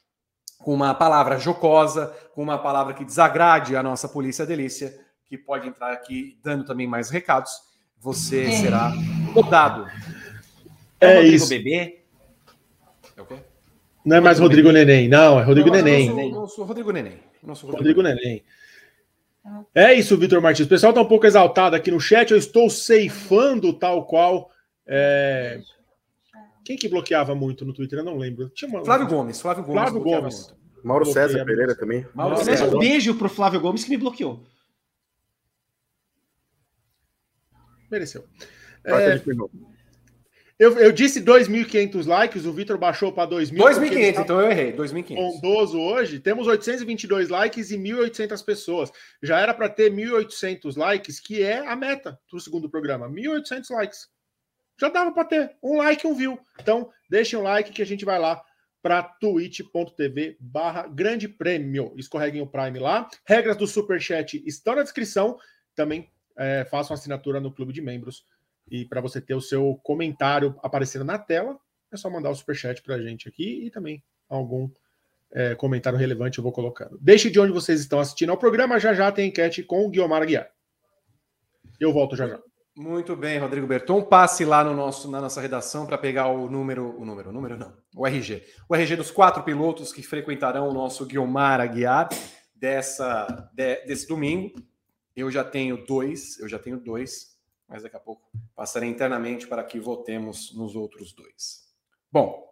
com uma palavra jocosa, com uma palavra que desagrade a nossa polícia delícia, que pode entrar aqui dando também mais recados, você é. será rodado. É, é Rodrigo isso. Bebê? É o quê? Não é mais Rodrigo, Rodrigo Neném, não, é Rodrigo não, Neném. Não sou, não sou Rodrigo Neném. Não sou Rodrigo, Rodrigo Neném. É isso, Vitor Martins. O pessoal está um pouco exaltado aqui no chat. Eu estou ceifando tal qual. É... Quem que bloqueava muito no Twitter? Eu não lembro. Uma... Flávio Gomes. Flávio Gomes. Flávio Gomes. Mauro César Pereira também. Mauro César. Um beijo pro Flávio Gomes que me bloqueou. Mereceu. É... Eu, eu disse 2.500 likes, o Vitor baixou para 2.000. 2.500, então eu errei. 2.500. Bondoso hoje. Temos 822 likes e 1.800 pessoas. Já era para ter 1.800 likes, que é a meta do segundo programa. 1.800 likes já dava para ter um like e um view. Então, deixem um like que a gente vai lá para twitch.tv barra grande prêmio. Escorreguem o Prime lá. Regras do Superchat estão na descrição. Também é, façam assinatura no clube de membros. E para você ter o seu comentário aparecendo na tela, é só mandar o Superchat para a gente aqui e também algum é, comentário relevante eu vou colocando. Deixe de onde vocês estão assistindo ao programa. Já já tem enquete com o Guilmar Aguiar. Eu volto já já. Muito bem, Rodrigo Berton. Passe lá no nosso, na nossa redação para pegar o número, o número, o número não, o RG. O RG dos quatro pilotos que frequentarão o nosso Guilmar Aguiar dessa, de, desse domingo. Eu já tenho dois, eu já tenho dois, mas daqui a pouco passarei internamente para que votemos nos outros dois. Bom,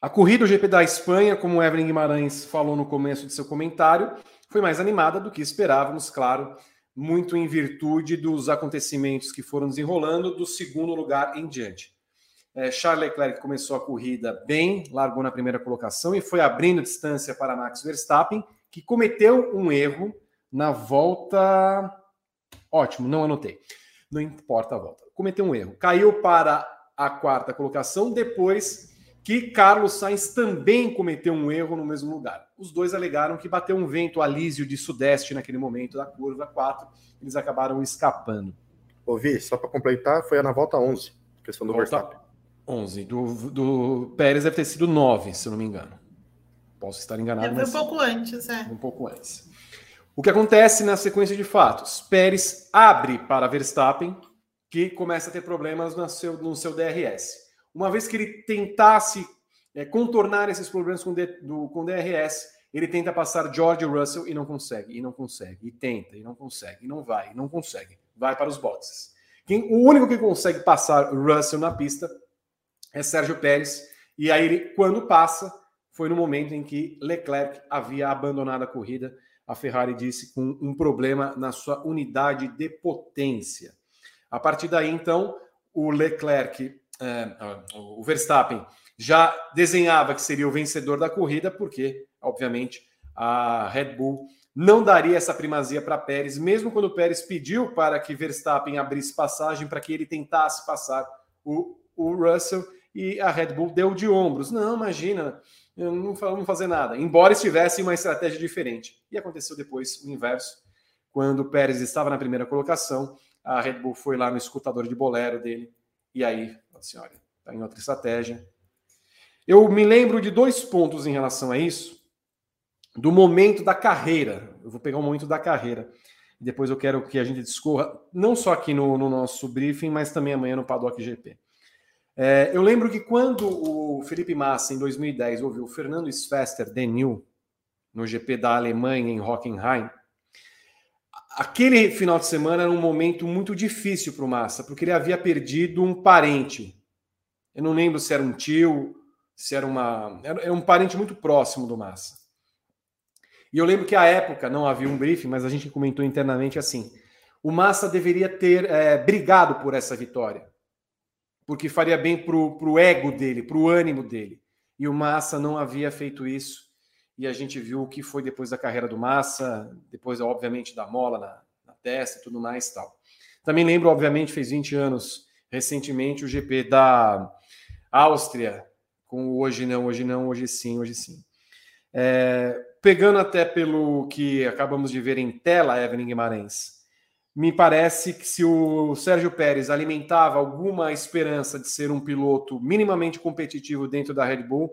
a corrida do GP da Espanha, como Evelyn Guimarães falou no começo de seu comentário, foi mais animada do que esperávamos, claro, muito em virtude dos acontecimentos que foram desenrolando do segundo lugar em diante. É, Charles Leclerc começou a corrida bem, largou na primeira colocação e foi abrindo distância para Max Verstappen, que cometeu um erro na volta. Ótimo, não anotei. Não importa a volta. Cometeu um erro. Caiu para a quarta colocação depois que Carlos Sainz também cometeu um erro no mesmo lugar. Os dois alegaram que bateu um vento alísio de sudeste naquele momento da curva 4, eles acabaram escapando. Ouvi, só para completar, foi na volta 11, questão do volta Verstappen. 11, do, do Pérez deve ter sido 9, se eu não me engano. Posso estar enganado. É, foi um pouco antes, é. Um pouco antes. O que acontece na sequência de fatos? Pérez abre para Verstappen, que começa a ter problemas no seu, no seu DRS. Uma vez que ele tentasse é, contornar esses problemas com, D, do, com DRS, ele tenta passar George Russell e não consegue, e não consegue, e tenta, e não consegue, e não vai, e não consegue. Vai para os boxes. Quem, o único que consegue passar Russell na pista é Sérgio Pérez, e aí ele, quando passa, foi no momento em que Leclerc havia abandonado a corrida. A Ferrari disse com um problema na sua unidade de potência. A partir daí, então, o Leclerc é, o Verstappen já desenhava que seria o vencedor da corrida, porque, obviamente, a Red Bull não daria essa primazia para Pérez, mesmo quando Pérez pediu para que Verstappen abrisse passagem para que ele tentasse passar o, o Russell e a Red Bull deu de ombros. Não, imagina, não vamos fazer nada. Embora estivesse uma estratégia diferente. E aconteceu depois o inverso. Quando o Pérez estava na primeira colocação, a Red Bull foi lá no escutador de bolero dele e aí assim, olha, está em outra estratégia. Eu me lembro de dois pontos em relação a isso, do momento da carreira. Eu vou pegar um momento da carreira. Depois eu quero que a gente discorra, não só aqui no, no nosso briefing, mas também amanhã no Paddock GP. É, eu lembro que quando o Felipe Massa, em 2010, ouviu o Fernando Svester Denil no GP da Alemanha em Hockenheim, aquele final de semana era um momento muito difícil para o Massa, porque ele havia perdido um parente. Eu não lembro se era um tio, se era uma. Era um parente muito próximo do Massa. E eu lembro que à época não havia um briefing, mas a gente comentou internamente assim: o Massa deveria ter é, brigado por essa vitória, porque faria bem para o ego dele, para o ânimo dele. E o Massa não havia feito isso e a gente viu o que foi depois da carreira do Massa, depois, obviamente, da mola na, na testa e tudo mais tal. Também lembro, obviamente, fez 20 anos recentemente o GP da Áustria, com hoje não, hoje não, hoje sim, hoje sim. É, pegando até pelo que acabamos de ver em tela, Evelyn Guimarães, me parece que se o Sérgio Pérez alimentava alguma esperança de ser um piloto minimamente competitivo dentro da Red Bull,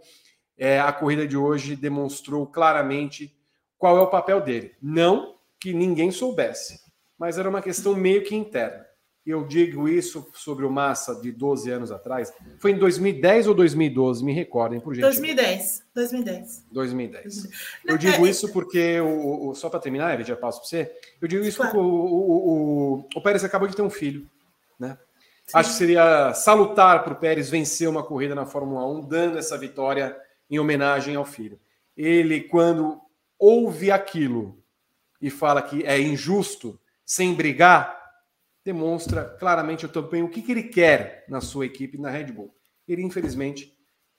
é, a corrida de hoje demonstrou claramente qual é o papel dele. Não que ninguém soubesse, mas era uma questão meio que interna. Eu digo isso sobre o Massa de 12 anos atrás. Foi em 2010 ou 2012? Me recordem, por gentileza. 2010. 2010. 2010. Eu digo é, isso porque, o, o só para terminar, ele já passo para você. Eu digo isso claro. porque o, o, o, o Pérez acabou de ter um filho. Né? Acho que seria salutar para o Pérez vencer uma corrida na Fórmula 1, dando essa vitória em homenagem ao filho. Ele, quando ouve aquilo e fala que é injusto, sem brigar, demonstra claramente também o que, que ele quer na sua equipe na Red Bull. Ele, infelizmente,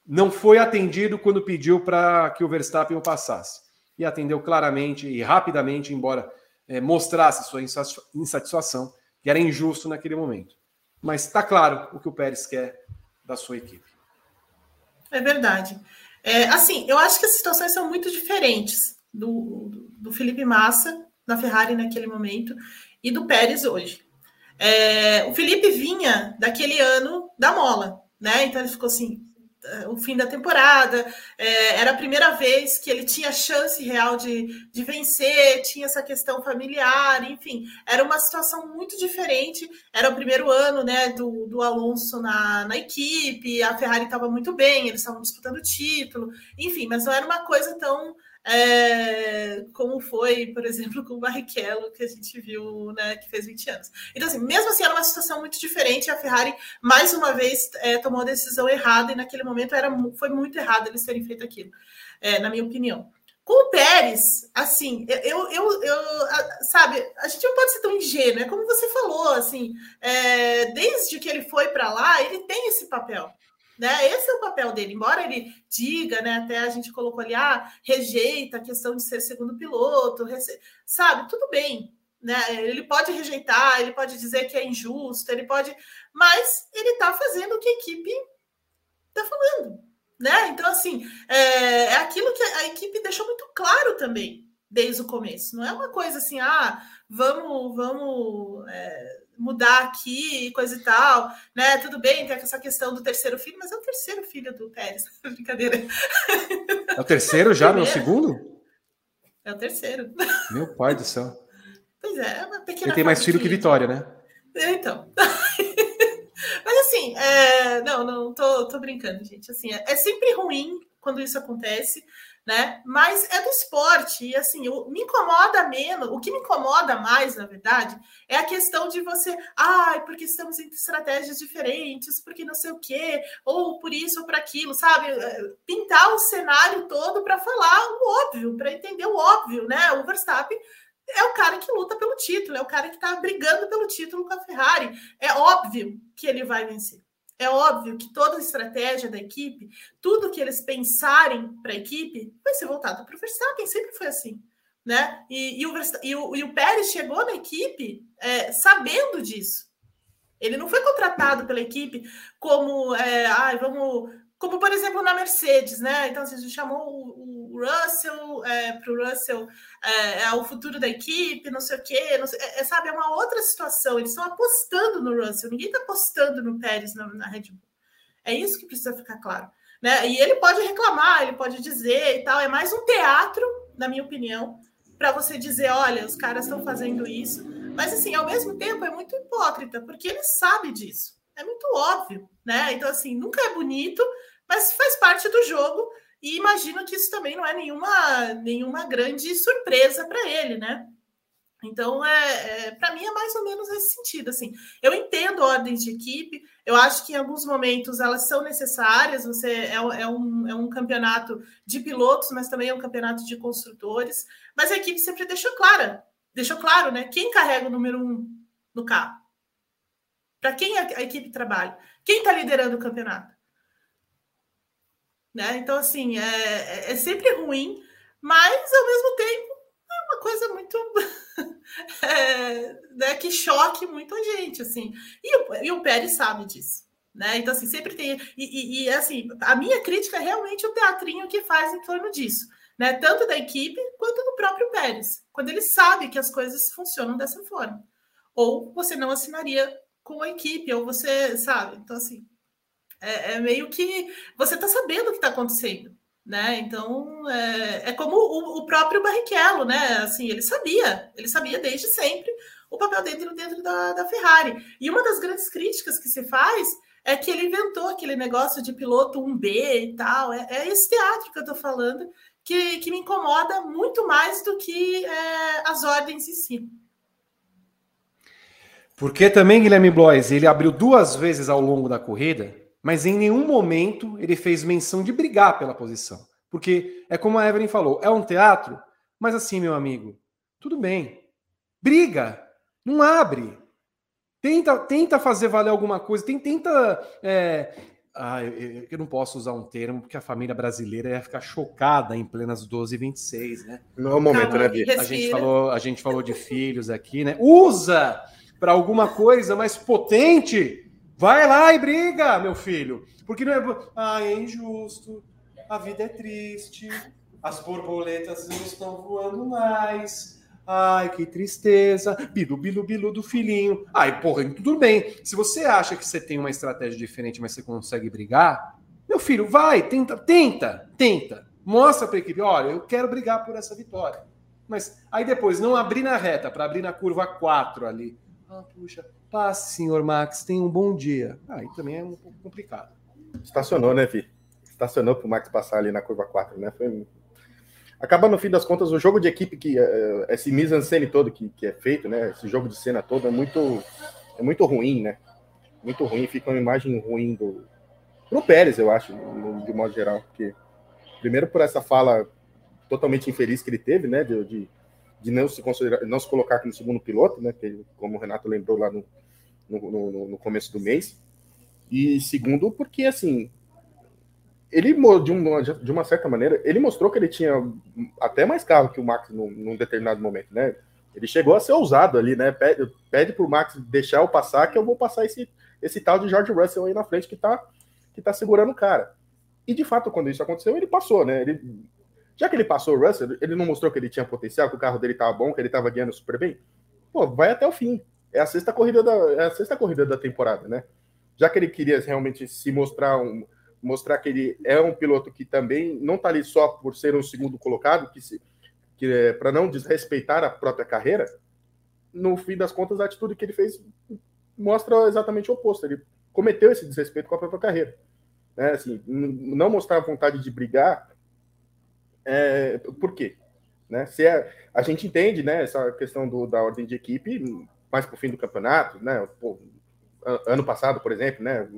não foi atendido quando pediu para que o Verstappen o passasse. E atendeu claramente e rapidamente, embora é, mostrasse sua insatisfação, que era injusto naquele momento. Mas está claro o que o Pérez quer da sua equipe. É verdade. É, assim, eu acho que as situações são muito diferentes do, do, Felipe Massa na Ferrari naquele momento e do Pérez hoje. É, o Felipe vinha daquele ano da mola, né? Então ele ficou assim, o fim da temporada, é, era a primeira vez que ele tinha chance real de, de vencer, tinha essa questão familiar, enfim, era uma situação muito diferente. Era o primeiro ano né, do, do Alonso na, na equipe, a Ferrari estava muito bem, eles estavam disputando o título, enfim, mas não era uma coisa tão é, como foi, por exemplo, com o Barrichello, que a gente viu, né, que fez 20 anos. Então, assim, mesmo assim, era uma situação muito diferente. A Ferrari, mais uma vez, é, tomou a decisão errada, e naquele momento era, foi muito errado eles terem feito aquilo, é, na minha opinião. Com o Pérez, assim, eu, eu, eu, sabe, a gente não pode ser tão ingênuo, é como você falou, assim, é, desde que ele foi para lá, ele tem esse papel. Né? Esse é o papel dele, embora ele diga, né? Até a gente colocou ali, ah, rejeita a questão de ser segundo piloto, sabe, tudo bem, né? Ele pode rejeitar, ele pode dizer que é injusto, ele pode, mas ele está fazendo o que a equipe está falando, né? Então, assim, é, é aquilo que a equipe deixou muito claro também desde o começo. Não é uma coisa assim, ah, vamos, vamos é, mudar aqui, coisa e tal, né? Tudo bem, tem essa questão do terceiro filho, mas é o terceiro filho do Pérez, brincadeira. É o terceiro já, não é o segundo? É o terceiro. Meu pai do céu. Pois é, é uma pequena. Ele tem mais filho que Vitória, né? É, então. Mas assim, é... não, não, tô, tô brincando, gente. Assim, é, é sempre ruim quando isso acontece né? Mas é do esporte e assim, me incomoda menos. O que me incomoda mais, na verdade, é a questão de você, ai, ah, porque estamos em estratégias diferentes, porque não sei o quê, ou por isso ou para aquilo, sabe? Pintar o cenário todo para falar o óbvio, para entender o óbvio, né? O Verstappen é o cara que luta pelo título, é o cara que está brigando pelo título com a Ferrari. É óbvio que ele vai vencer. É óbvio que toda a estratégia da equipe, tudo que eles pensarem para a equipe, vai ser voltado para o Verstappen, sempre foi assim. Né? E, e, o, e, o, e o Pérez chegou na equipe é, sabendo disso. Ele não foi contratado pela equipe como, é, ah, vamos, como por exemplo na Mercedes, né? Então assim, a gente chamou o, o Russell é, para o Russell é, é, o futuro da equipe, não sei o quê, sei, é, é, sabe? É uma outra situação. Eles estão apostando no Russell, ninguém está apostando no Pérez na, na, Red Bull. É isso que precisa ficar claro. Né? E ele pode reclamar, ele pode dizer e tal. É mais um teatro, na minha opinião, para você dizer: olha, os caras estão fazendo isso. Mas, assim, ao mesmo tempo, é muito hipócrita, porque ele sabe disso. É muito óbvio, né? Então, assim, nunca é bonito, mas faz parte do jogo e imagino que isso também não é nenhuma, nenhuma grande surpresa para ele, né? Então, é, é para mim é mais ou menos nesse sentido. Assim, eu entendo ordens de equipe, eu acho que em alguns momentos elas são necessárias. Você é, é, um, é um campeonato de pilotos, mas também é um campeonato de construtores. Mas a equipe sempre deixou clara, deixou claro, né? Quem carrega o número um no carro? Para quem a, a equipe trabalha? Quem está liderando o campeonato? Né? Então, assim, é, é, é sempre ruim, mas ao mesmo tempo é uma coisa muito é, né, que choque muito a gente, assim. E o, e o Pérez sabe disso. Né? Então, assim, sempre tem. E, e, e, assim, a minha crítica é realmente o teatrinho que faz em torno disso, né? Tanto da equipe quanto do próprio Pérez, quando ele sabe que as coisas funcionam dessa forma. Ou você não assinaria com a equipe, ou você, sabe? Então, assim, é, é meio que você está sabendo o que está acontecendo, né? Então é, é como o, o, próprio Barrichello, né? Assim, ele sabia, ele sabia desde sempre o papel dele dentro da, da Ferrari. E uma das grandes críticas que se faz é que ele inventou aquele negócio de piloto 1B e tal. É, é esse teatro que eu estou falando que, que me incomoda muito mais do que é, as ordens em si. Porque também, Guilherme Blois, ele abriu duas vezes ao longo da corrida mas em nenhum momento ele fez menção de brigar pela posição. Porque é como a Evelyn falou, é um teatro, mas assim, meu amigo, tudo bem. Briga, não abre. Tenta, tenta fazer valer alguma coisa, tenta. É... Ah, eu, eu, não posso usar um termo porque a família brasileira ia ficar chocada em plenas 12 e 26, né? Não é o momento, né, Bia? A gente, falou, a gente falou de filhos aqui, né? Usa para alguma coisa mais potente Vai lá e briga, meu filho. Porque não é. Ah, é injusto. A vida é triste. As borboletas não estão voando mais. Ai, que tristeza. Bilu, bilu, bilu do filhinho. Ai, porra, tudo bem. Se você acha que você tem uma estratégia diferente, mas você consegue brigar, meu filho, vai, tenta, tenta, tenta. Mostra para a equipe, olha, eu quero brigar por essa vitória. Mas aí depois, não abrir na reta, para abrir na curva 4 ali. Ah, puxa, Passe, senhor Max, tenha um bom dia. Aí ah, também é um pouco complicado. Estacionou, né, Vi? Estacionou para o Max passar ali na curva 4, né? Foi... Acaba, no fim das contas, o jogo de equipe, que uh, esse mise-en-scène todo que, que é feito, né? Esse jogo de cena todo é muito, é muito ruim, né? Muito ruim, fica uma imagem ruim do pro Pérez, eu acho, de modo geral. Porque, primeiro, por essa fala totalmente infeliz que ele teve, né? De, de, de, não se considerar, não se colocar como segundo piloto, né? Como o Renato lembrou lá no, no, no, no começo do mês. E segundo, porque assim, ele de uma, de uma certa maneira, ele mostrou que ele tinha até mais carro que o Max num, num determinado momento, né? Ele chegou a ser ousado ali, né? Pede, pede pro Max deixar eu passar, que eu vou passar esse, esse tal de George Russell aí na frente que tá, que tá segurando o cara. E de fato, quando isso aconteceu, ele passou, né? Ele, já que ele passou o Russell, ele não mostrou que ele tinha potencial, que o carro dele tava bom, que ele tava guiando super bem. Pô, vai até o fim. É a sexta corrida da, é a sexta corrida da temporada, né? Já que ele queria realmente se mostrar um mostrar que ele é um piloto que também não está ali só por ser um segundo colocado, que, se, que é para não desrespeitar a própria carreira, no fim das contas, a atitude que ele fez mostra exatamente o oposto. Ele cometeu esse desrespeito com a própria carreira. Né? Assim, não mostrar vontade de brigar, é, por quê? Né? Se é, a gente entende né, essa questão do, da ordem de equipe mais para o fim do campeonato, né? Pô, ano passado, por exemplo, né?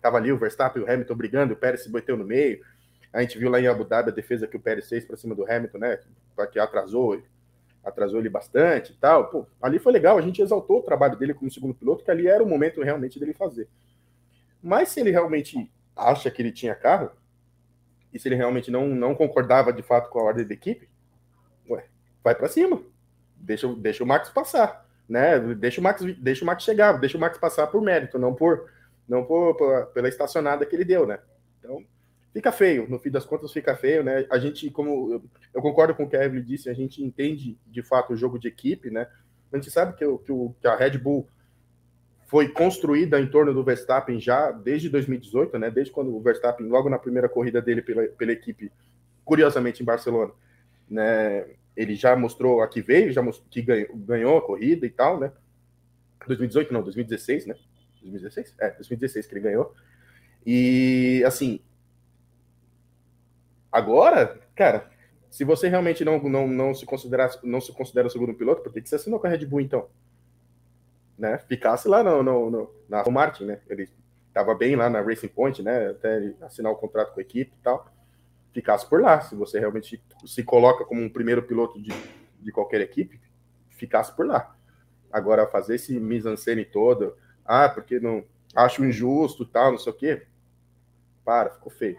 Tava ali o Verstappen e o Hamilton brigando, o Pérez se bateu no meio. A gente viu lá em Abu Dhabi a defesa que o Pérez fez para cima do Hamilton, né? Que atrasou, atrasou ele bastante e tal. Pô, ali foi legal, a gente exaltou o trabalho dele como segundo piloto, que ali era o momento realmente dele fazer. Mas se ele realmente acha que ele tinha carro, e se ele realmente não, não concordava de fato com a ordem da equipe, ué, vai para cima. Deixa, deixa o Max passar, né? Deixa o Max, deixa o Max chegar, deixa o Max passar por mérito, não por não por, por, pela estacionada que ele deu, né? Então, fica feio, no fim das contas fica feio, né? A gente, como eu, eu concordo com o que a Evelyn disse, a gente entende de fato o jogo de equipe, né? A gente sabe que, que, o, que a Red Bull foi construída em torno do Verstappen já desde 2018, né? Desde quando o Verstappen, logo na primeira corrida dele pela, pela equipe, curiosamente em Barcelona, né? Ele já mostrou a que veio, já mostrou que ganhou, ganhou a corrida e tal, né? 2018 não, 2016, né? 2016? É, 2016 que ele ganhou. E, assim, agora, cara, se você realmente não, não, não, se, considera, não se considera segundo piloto, por que você assinou com a Red Bull, então? Né? Ficasse lá no, no, no na Martin, né? Ele estava bem lá na Racing Point, né? Até assinar o contrato com a equipe e tal. Ficasse por lá. Se você realmente se coloca como um primeiro piloto de, de qualquer equipe, ficasse por lá. Agora, fazer esse mise-en-scène todo, ah, porque não acho injusto, tal, não sei o quê. Para, ficou feio.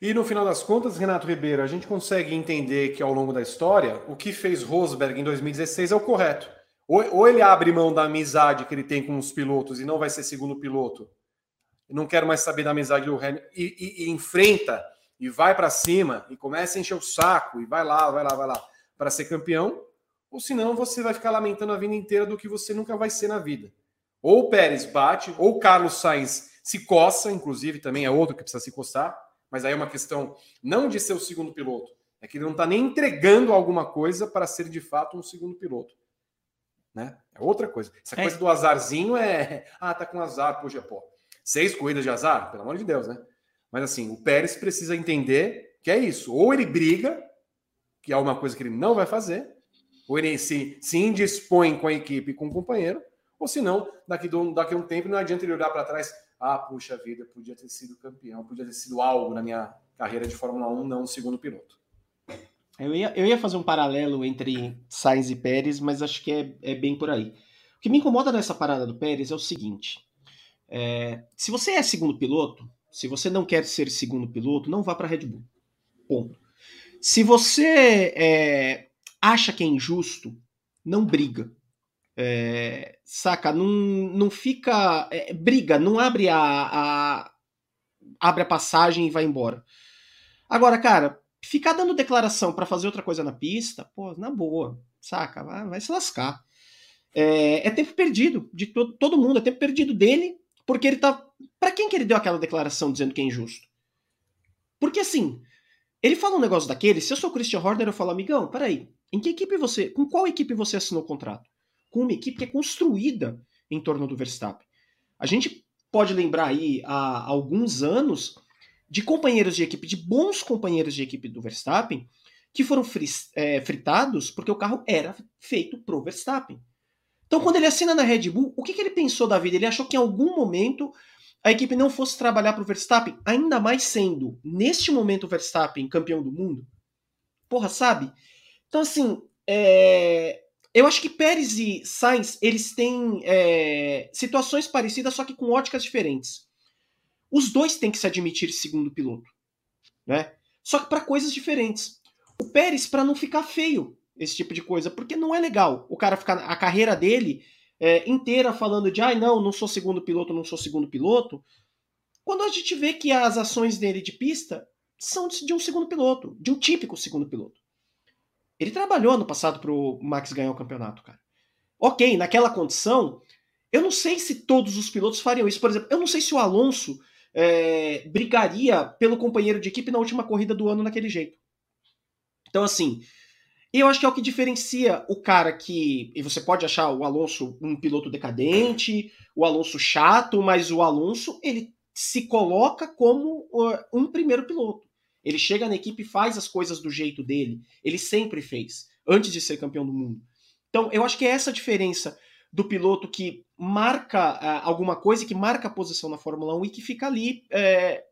E no final das contas, Renato Ribeiro, a gente consegue entender que ao longo da história, o que fez Rosberg em 2016 é o correto. Ou, ou ele abre mão da amizade que ele tem com os pilotos e não vai ser segundo piloto, não quero mais saber da amizade do Hamilton, e, e, e enfrenta e vai para cima e começa a encher o saco e vai lá, vai lá, vai lá para ser campeão, ou senão você vai ficar lamentando a vida inteira do que você nunca vai ser na vida. Ou o Pérez bate, ou o Carlos Sainz se coça, inclusive também é outro que precisa se coçar, mas aí é uma questão não de ser o segundo piloto, é que ele não está nem entregando alguma coisa para ser de fato um segundo piloto. Né? É outra coisa. Essa é. coisa do azarzinho é. Ah, tá com azar, poxa, pô. Seis corridas de azar, pelo amor de Deus, né? Mas assim, o Pérez precisa entender que é isso. Ou ele briga, que é uma coisa que ele não vai fazer, ou ele se, se indispõe com a equipe com o companheiro, ou senão, daqui, do, daqui a um tempo, não adianta ele olhar para trás, ah, puxa vida, podia ter sido campeão, podia ter sido algo na minha carreira de Fórmula 1, não segundo piloto. Eu ia, eu ia fazer um paralelo entre Sainz e Pérez, mas acho que é, é bem por aí. O que me incomoda nessa parada do Pérez é o seguinte: é, se você é segundo piloto, se você não quer ser segundo piloto, não vá para Red Bull. Ponto. Se você é, acha que é injusto, não briga. É, saca? Não, não fica. É, briga, não abre a, a, abre a passagem e vai embora. Agora, cara, ficar dando declaração para fazer outra coisa na pista, pô, na boa, saca? Vai, vai se lascar. É, é, tempo perdido de to, todo mundo, é tempo perdido dele, porque ele tá. Para quem que ele deu aquela declaração dizendo que é injusto? Porque assim, ele fala um negócio daquele, se eu sou o Christian Horner, eu falo, amigão, peraí, em que equipe você. Com qual equipe você assinou o contrato? com uma equipe que é construída em torno do Verstappen. A gente pode lembrar aí há alguns anos de companheiros de equipe, de bons companheiros de equipe do Verstappen, que foram é, fritados porque o carro era feito pro Verstappen. Então, quando ele assina na Red Bull, o que, que ele pensou da vida? Ele achou que em algum momento a equipe não fosse trabalhar para o Verstappen, ainda mais sendo, neste momento, o Verstappen campeão do mundo? Porra, sabe? Então, assim, é... eu acho que Pérez e Sainz, eles têm é... situações parecidas, só que com óticas diferentes. Os dois têm que se admitir segundo piloto, né? Só que para coisas diferentes. O Pérez, para não ficar feio, esse tipo de coisa, porque não é legal o cara ficar a carreira dele é, inteira falando de ai, ah, não, não sou segundo piloto, não sou segundo piloto, quando a gente vê que as ações dele de pista são de um segundo piloto, de um típico segundo piloto. Ele trabalhou no passado para o Max ganhar o campeonato, cara. Ok, naquela condição, eu não sei se todos os pilotos fariam isso. Por exemplo, eu não sei se o Alonso é, brigaria pelo companheiro de equipe na última corrida do ano naquele jeito. Então, assim, eu acho que é o que diferencia o cara que. E você pode achar o Alonso um piloto decadente, o Alonso chato, mas o Alonso, ele se coloca como um primeiro piloto. Ele chega na equipe e faz as coisas do jeito dele. Ele sempre fez, antes de ser campeão do mundo. Então, eu acho que é essa a diferença do piloto que marca uh, alguma coisa, que marca a posição na Fórmula 1 e que fica ali é,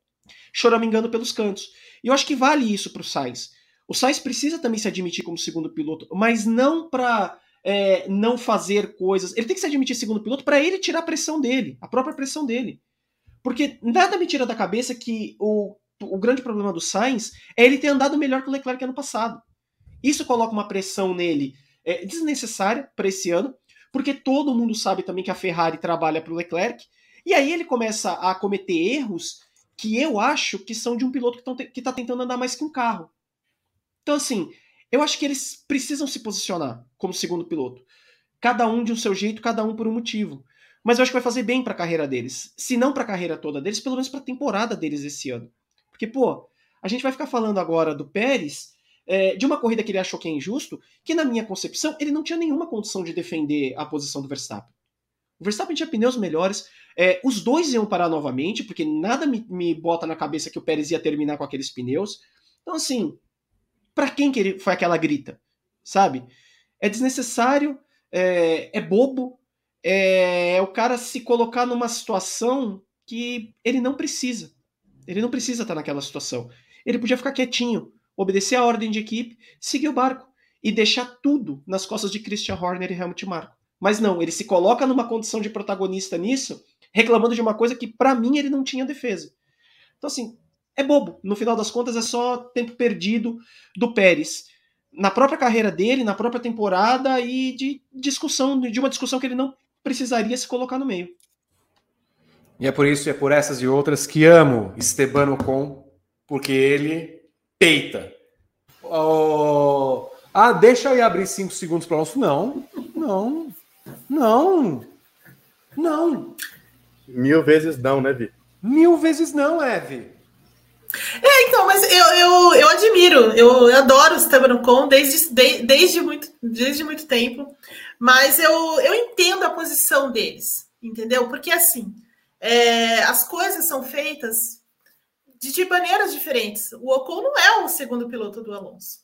choramingando pelos cantos. E eu acho que vale isso para o Sainz. O Sainz precisa também se admitir como segundo piloto, mas não para é, não fazer coisas. Ele tem que se admitir segundo piloto para ele tirar a pressão dele, a própria pressão dele. Porque nada me tira da cabeça que o, o grande problema do Sainz é ele ter andado melhor que o Leclerc ano passado. Isso coloca uma pressão nele é, desnecessária para esse ano, porque todo mundo sabe também que a Ferrari trabalha para o Leclerc, e aí ele começa a cometer erros que eu acho que são de um piloto que está tentando andar mais que um carro. Então, assim, eu acho que eles precisam se posicionar como segundo piloto. Cada um de um seu jeito, cada um por um motivo. Mas eu acho que vai fazer bem para a carreira deles. Se não para a carreira toda deles, pelo menos para a temporada deles esse ano. Porque, pô, a gente vai ficar falando agora do Pérez, é, de uma corrida que ele achou que é injusto, que na minha concepção ele não tinha nenhuma condição de defender a posição do Verstappen. O Verstappen tinha pneus melhores, é, os dois iam parar novamente, porque nada me, me bota na cabeça que o Pérez ia terminar com aqueles pneus. Então, assim, para quem que ele, foi aquela grita? Sabe? É desnecessário, é, é bobo, é, é o cara se colocar numa situação que ele não precisa. Ele não precisa estar naquela situação. Ele podia ficar quietinho, obedecer a ordem de equipe, seguir o barco e deixar tudo nas costas de Christian Horner e Helmut Marko. Mas não, ele se coloca numa condição de protagonista nisso, reclamando de uma coisa que para mim ele não tinha defesa. Então assim, é bobo. No final das contas é só tempo perdido do Pérez na própria carreira dele, na própria temporada e de discussão, de uma discussão que ele não precisaria se colocar no meio. E é por isso e é por essas e outras que amo Esteban Ocon, porque ele peita. Oh, ah, deixa aí abrir cinco segundos para o Alonso. Não, não, não, não. Mil vezes não, né, Vi? Mil vezes não, Eve. É, então, mas eu, eu, eu admiro, eu, eu adoro o Esteban Ocon desde, de, desde, muito, desde muito tempo. Mas eu, eu entendo a posição deles, entendeu? Porque assim, é, as coisas são feitas de, de maneiras diferentes. O Ocon não é o segundo piloto do Alonso,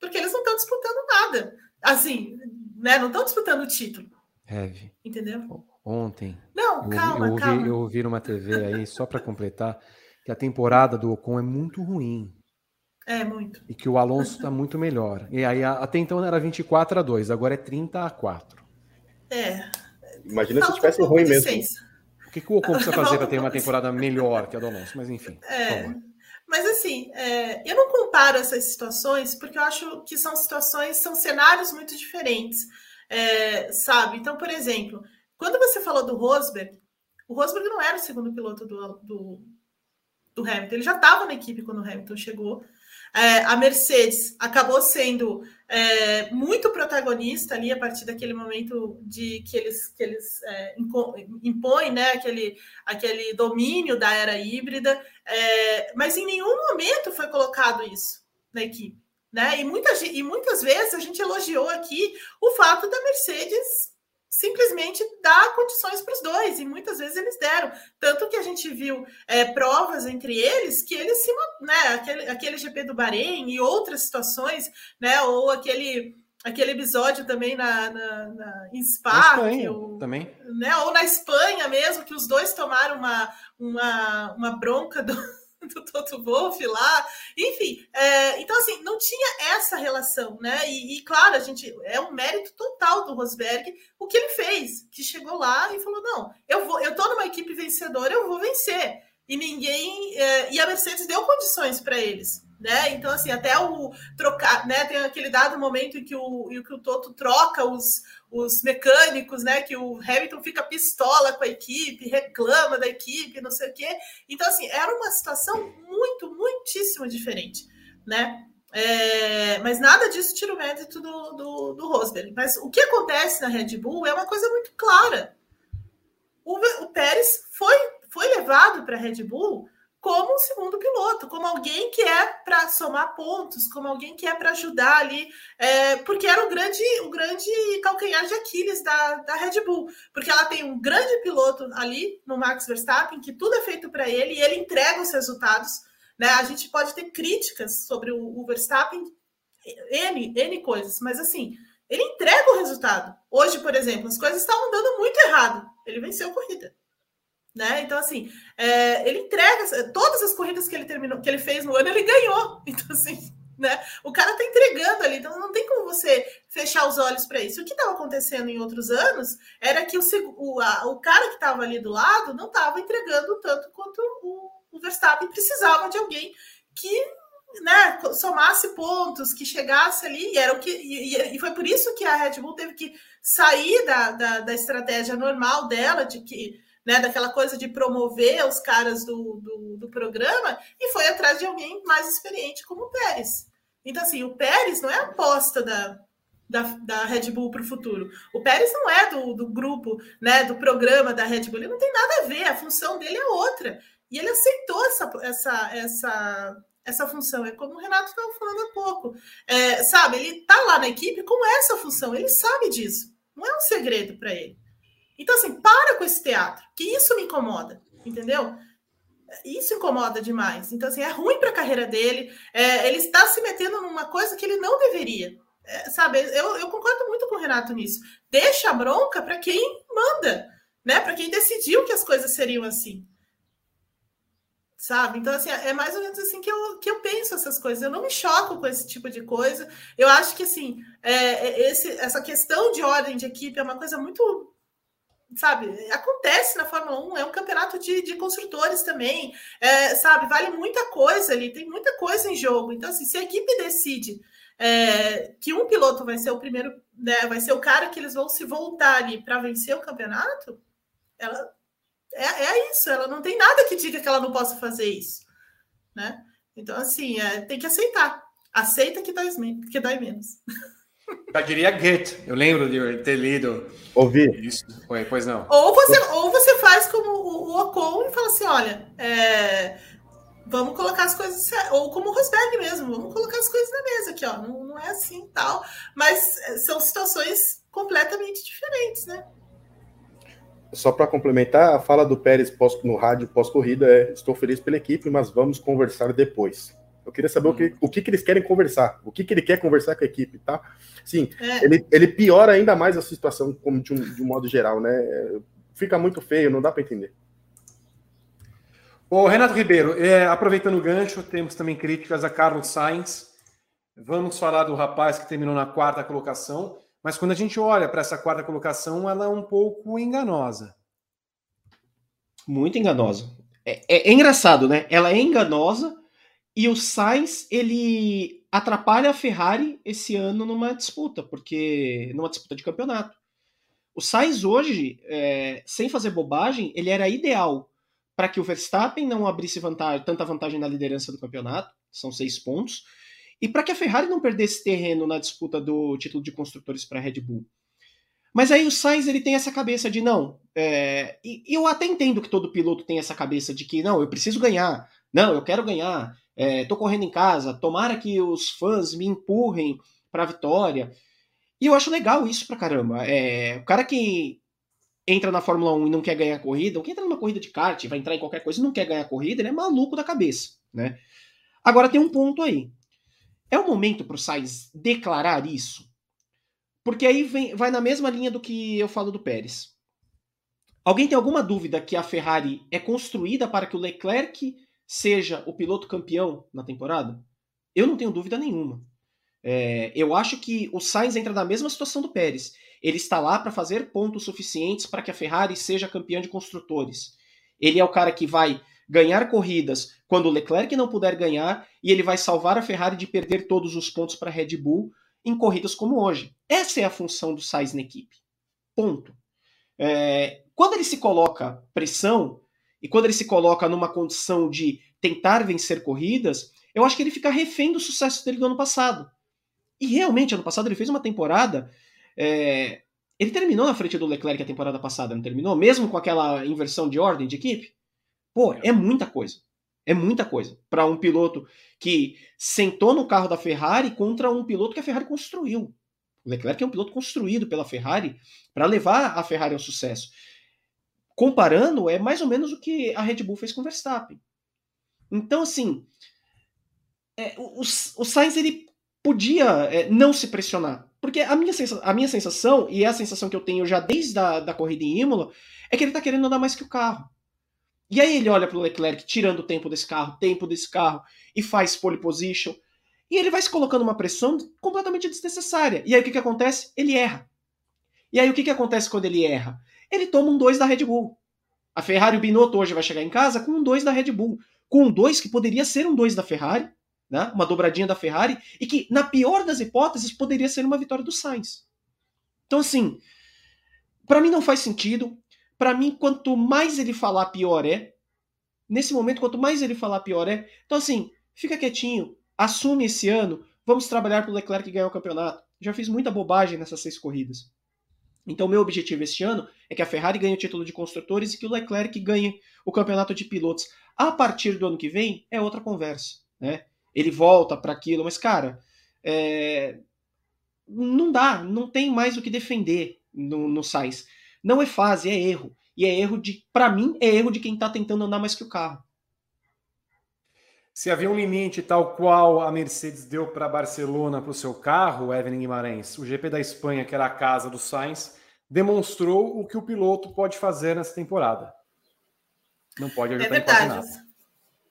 porque eles não estão disputando nada. Assim, né? Não estão disputando o título. Heavy. Entendeu? Ontem. Não, eu, calma, eu ouvi, calma. Eu ouvi numa TV aí, só para completar, que a temporada do Ocon é muito ruim. É, muito. E que o Alonso está muito melhor. E aí, até então era 24 a 2, agora é 30 a 4. É. Imagina Falta se tivesse um ruim mesmo. O que, que o Ocon precisa fazer para ter uma temporada melhor que a do Alonso? Mas enfim. É. Mas assim, é, eu não comparo essas situações porque eu acho que são situações, são cenários muito diferentes. É, sabe? Então, por exemplo, quando você falou do Rosberg, o Rosberg não era o segundo piloto do, do, do Hamilton, ele já estava na equipe quando o Hamilton chegou. É, a Mercedes acabou sendo é, muito protagonista ali a partir daquele momento de que eles, que eles é, impõem né, aquele, aquele domínio da era híbrida, é, mas em nenhum momento foi colocado isso na equipe. Né? E, muitas, e muitas vezes a gente elogiou aqui o fato da Mercedes simplesmente dá condições para os dois, e muitas vezes eles deram. Tanto que a gente viu é, provas entre eles que eles se. Né, aquele, aquele GP do Bahrein e outras situações, né, ou aquele. Aquele episódio também na, na, na em Spa, na Espanha, ou, também. Né, ou na Espanha mesmo, que os dois tomaram uma, uma, uma bronca do, do Toto Wolff lá, enfim. É, então, assim, não tinha essa relação, né? E, e, claro, a gente é um mérito total do Rosberg o que ele fez, que chegou lá e falou: não, eu vou, eu tô numa equipe vencedora, eu vou vencer. E ninguém. É, e a Mercedes deu condições para eles. Né? Então, assim, até o trocar, né? Tem aquele dado momento em que o, em que o Toto troca os, os mecânicos, né? Que o Hamilton fica pistola com a equipe, reclama da equipe, não sei o quê. Então, assim, era uma situação muito, muitíssimo diferente, né? É, mas nada disso tira o mérito do, do, do Rosberg. Mas o que acontece na Red Bull é uma coisa muito clara. O, o Pérez foi, foi levado para a Red Bull como um segundo piloto, como alguém que é para somar pontos, como alguém que é para ajudar ali, é, porque era o grande, o grande calcanhar de Aquiles da, da Red Bull, porque ela tem um grande piloto ali no Max Verstappen, que tudo é feito para ele e ele entrega os resultados. Né? A gente pode ter críticas sobre o, o Verstappen, N, N coisas, mas assim, ele entrega o resultado. Hoje, por exemplo, as coisas estavam dando muito errado. Ele venceu a corrida. Né? Então, assim, é, ele entrega todas as corridas que ele terminou, que ele fez no ano, ele ganhou. Então, assim, né? O cara tá entregando ali, então não tem como você fechar os olhos para isso. O que estava acontecendo em outros anos era que o, o, a, o cara que estava ali do lado não estava entregando tanto quanto o, o Verstappen precisava de alguém que né, somasse pontos, que chegasse ali, e era o que. E, e, foi por isso que a Red Bull teve que sair da, da, da estratégia normal dela, de que né, daquela coisa de promover os caras do, do, do, programa e foi atrás de alguém mais experiente como o Pérez. Então, assim, o Pérez não é aposta da, da, da Red Bull para o futuro. O Pérez não é do, do grupo, né, do programa da Red Bull, ele não tem nada a ver, a função dele é outra. E ele aceitou essa, essa, essa, essa função. É como o Renato estava falando há pouco. É, sabe, ele está lá na equipe com essa função, ele sabe disso. Não é um segredo para ele. Então, assim, para com esse teatro, que isso me incomoda, entendeu? Isso incomoda demais. Então, assim, é ruim para a carreira dele. É, ele está se metendo numa coisa que ele não deveria. É, sabe, eu, eu, concordo muito com o Renato nisso. Deixa a bronca para quem manda, né? Para quem decidiu que as coisas seriam assim. Sabe? Então, assim, é mais ou menos assim que eu, que eu penso essas coisas. Eu não me choco com esse tipo de coisa. Eu acho que, assim, é, é esse, essa questão de ordem de equipe é uma coisa muito sabe, acontece na Fórmula 1, é um campeonato de, de construtores também, é, sabe, vale muita coisa ali, tem muita coisa em jogo. Então, assim, se a equipe decide é, que um piloto vai ser o primeiro, né, vai ser o cara que eles vão se voltar ali para vencer o campeonato, ela é, é, isso, ela não tem nada que diga que ela não possa fazer isso, né? Então, assim, é, tem que aceitar. Aceita que dói, que dói menos. Já diria Goethe, eu lembro de ter lido. Ouvir. Isso. Oi, pois não. Ou você, ou você faz como o, o Ocon e fala assim: olha, é, vamos colocar as coisas. Ou como o Rosberg mesmo, vamos colocar as coisas na mesa aqui, ó. Não, não é assim tal. Mas é, são situações completamente diferentes, né? Só para complementar, a fala do Pérez pós, no rádio pós-corrida é: estou feliz pela equipe, mas vamos conversar depois. Eu queria saber hum. o, que, o que, que eles querem conversar, o que, que ele quer conversar com a equipe, tá? Sim, é. ele, ele piora ainda mais a situação como de um, de um modo geral, né? Fica muito feio, não dá para entender. O Renato Ribeiro, é, aproveitando o gancho, temos também críticas a Carlos Sainz. Vamos falar do rapaz que terminou na quarta colocação, mas quando a gente olha para essa quarta colocação, ela é um pouco enganosa. Muito enganosa. É, é, é engraçado, né? Ela é enganosa, e o Sainz, ele atrapalha a Ferrari esse ano numa disputa, porque numa disputa de campeonato. O Sainz hoje, é, sem fazer bobagem, ele era ideal para que o Verstappen não abrisse vantagem, tanta vantagem na liderança do campeonato, são seis pontos, e para que a Ferrari não perdesse terreno na disputa do título de construtores para a Red Bull. Mas aí o Sainz ele tem essa cabeça de não. É, e eu até entendo que todo piloto tem essa cabeça de que não, eu preciso ganhar, não, eu quero ganhar, é, tô correndo em casa, tomara que os fãs me empurrem para a vitória. E eu acho legal isso pra caramba. É, o cara que entra na Fórmula 1 e não quer ganhar corrida, ou que entra numa corrida de kart, vai entrar em qualquer coisa e não quer ganhar corrida, ele é maluco da cabeça, né? Agora tem um ponto aí. É o momento para o Sainz declarar isso? Porque aí vem, vai na mesma linha do que eu falo do Pérez. Alguém tem alguma dúvida que a Ferrari é construída para que o Leclerc seja o piloto campeão na temporada? Eu não tenho dúvida nenhuma. É, eu acho que o Sainz entra na mesma situação do Pérez. Ele está lá para fazer pontos suficientes para que a Ferrari seja campeã de construtores. Ele é o cara que vai ganhar corridas quando o Leclerc não puder ganhar e ele vai salvar a Ferrari de perder todos os pontos para a Red Bull em corridas como hoje. Essa é a função do Sainz na equipe. Ponto. É, quando ele se coloca pressão e quando ele se coloca numa condição de tentar vencer corridas, eu acho que ele fica refém do sucesso dele do ano passado. E realmente, ano passado ele fez uma temporada. É, ele terminou na frente do Leclerc a temporada passada, não terminou? Mesmo com aquela inversão de ordem de equipe? Pô, é muita coisa. É muita coisa. Para um piloto que sentou no carro da Ferrari contra um piloto que a Ferrari construiu. O Leclerc é um piloto construído pela Ferrari para levar a Ferrari ao sucesso. Comparando, é mais ou menos o que a Red Bull fez com o Verstappen. Então, assim, é, o, o Sainz ele podia é, não se pressionar. Porque a minha, a minha sensação, e é a sensação que eu tenho já desde a da corrida em Imola, é que ele está querendo andar mais que o carro. E aí ele olha para o Leclerc tirando o tempo desse carro, tempo desse carro, e faz pole position. E ele vai se colocando uma pressão completamente desnecessária. E aí o que, que acontece? Ele erra. E aí o que, que acontece quando ele erra? Ele toma um 2 da Red Bull. A Ferrari, o Binotto hoje vai chegar em casa com um 2 da Red Bull. Com um 2 que poderia ser um 2 da Ferrari, né? uma dobradinha da Ferrari, e que, na pior das hipóteses, poderia ser uma vitória do Sainz. Então, assim, para mim não faz sentido. Para mim, quanto mais ele falar, pior é. Nesse momento, quanto mais ele falar, pior é. Então, assim, fica quietinho, assume esse ano, vamos trabalhar para o Leclerc ganhar o campeonato. Já fiz muita bobagem nessas seis corridas. Então, meu objetivo este ano é que a Ferrari ganhe o título de construtores e que o Leclerc ganhe o campeonato de pilotos. A partir do ano que vem, é outra conversa. Né? Ele volta para aquilo, mas, cara, é... não dá, não tem mais o que defender no, no Sainz. Não é fase, é erro. E é erro de, para mim, é erro de quem está tentando andar mais que o carro. Se havia um limite tal qual a Mercedes deu para Barcelona para o seu carro, Evelyn Guimarães, o GP da Espanha, que era a casa do Sainz, demonstrou o que o piloto pode fazer nessa temporada. Não pode ajudar é verdade. em quase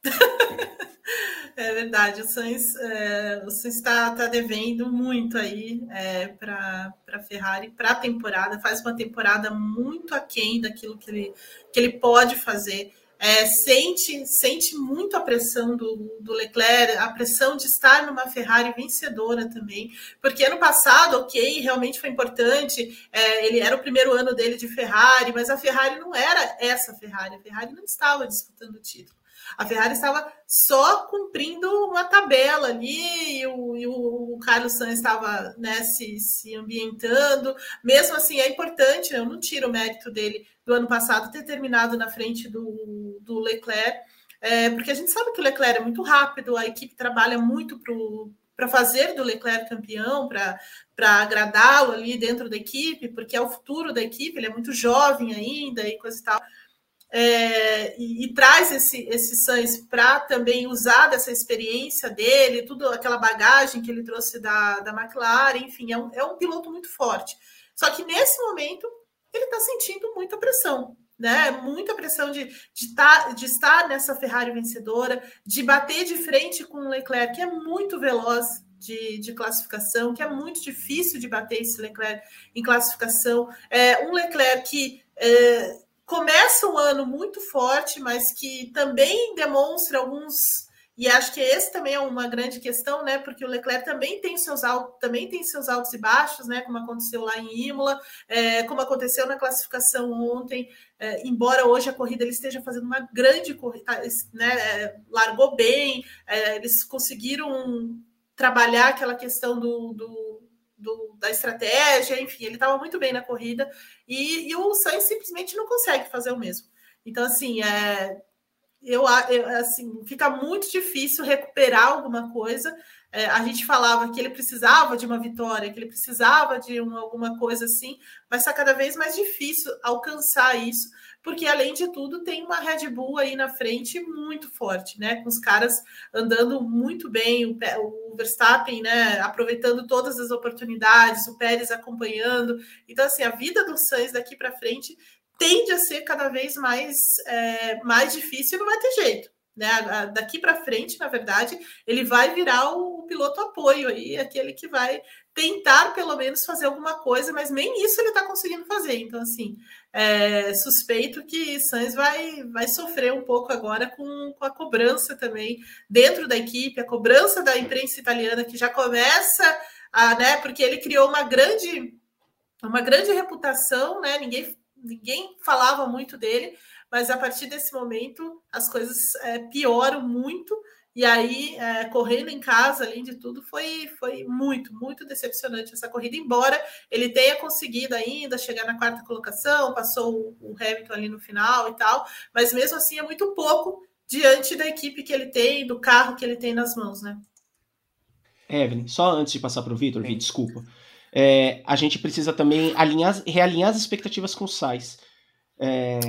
nada. É verdade, o Sainz, é, está tá devendo muito aí é, para a Ferrari para a temporada, faz uma temporada muito aquém daquilo que ele, que ele pode fazer. É, sente, sente muito a pressão do, do Leclerc, a pressão de estar numa Ferrari vencedora também, porque ano passado, ok, realmente foi importante, é, ele era o primeiro ano dele de Ferrari, mas a Ferrari não era essa Ferrari, a Ferrari não estava disputando o título. A Ferrari estava só cumprindo uma tabela ali, e o, e o Carlos Sainz estava né, se, se ambientando. Mesmo assim, é importante, eu não tiro o mérito dele do ano passado ter terminado na frente do, do Leclerc, é, porque a gente sabe que o Leclerc é muito rápido, a equipe trabalha muito para fazer do Leclerc campeão, para agradá-lo ali dentro da equipe, porque é o futuro da equipe, ele é muito jovem ainda e coisa e tal é, e, e, traz esse, esse Sainz para também usar dessa experiência dele, tudo aquela bagagem que ele trouxe da, da McLaren, enfim, é um, é um piloto muito forte. Só que nesse momento ele está sentindo muita pressão, né? Muita pressão de, de, tá, de estar nessa Ferrari vencedora, de bater de frente com o Leclerc, que é muito veloz, de, de, classificação, que é muito difícil de bater esse Leclerc em classificação. É, um Leclerc que é, começa o ano muito forte, mas que também demonstra alguns e acho que esse também é uma grande questão, né? Porque o Leclerc também tem seus altos, também tem seus altos e baixos, né? Como aconteceu lá em Imola, é, como aconteceu na classificação ontem. É, embora hoje a corrida ele esteja fazendo uma grande corrida, tá, né? É, largou bem, é, eles conseguiram trabalhar aquela questão do, do do, da estratégia, enfim, ele estava muito bem na corrida e, e, o Sainz simplesmente não consegue fazer o mesmo. Então, assim, é, eu, eu, assim, fica muito difícil recuperar alguma coisa. É, a gente falava que ele precisava de uma vitória, que ele precisava de uma, alguma coisa assim, mas está cada vez mais difícil alcançar isso, porque além de tudo tem uma Red Bull aí na frente muito forte, né? Com os caras andando muito bem, o, Verstappen, né? Aproveitando todas as oportunidades, o Pérez acompanhando. Então, assim, a vida do Sainz daqui para frente tende a ser cada vez mais, é, mais difícil e não vai ter jeito. Né? Daqui para frente, na verdade, ele vai virar o, piloto apoio aí, aquele que vai tentar pelo menos fazer alguma coisa, mas nem isso ele está conseguindo fazer. Então, assim, é, suspeito que Sainz vai, vai sofrer um pouco agora com, com a cobrança também dentro da equipe, a cobrança da imprensa italiana que já começa a, né, porque ele criou uma grande uma grande reputação, né? Ninguém ninguém falava muito dele, mas a partir desse momento as coisas é, pioram muito e aí, é, correndo em casa, além de tudo, foi, foi muito, muito decepcionante essa corrida, embora ele tenha conseguido ainda chegar na quarta colocação, passou o Hamilton ali no final e tal, mas mesmo assim é muito pouco diante da equipe que ele tem, do carro que ele tem nas mãos, né? Evelyn, só antes de passar para o Vitor, Vi, desculpa. É, a gente precisa também alinhar, realinhar as expectativas com o Sainz. É,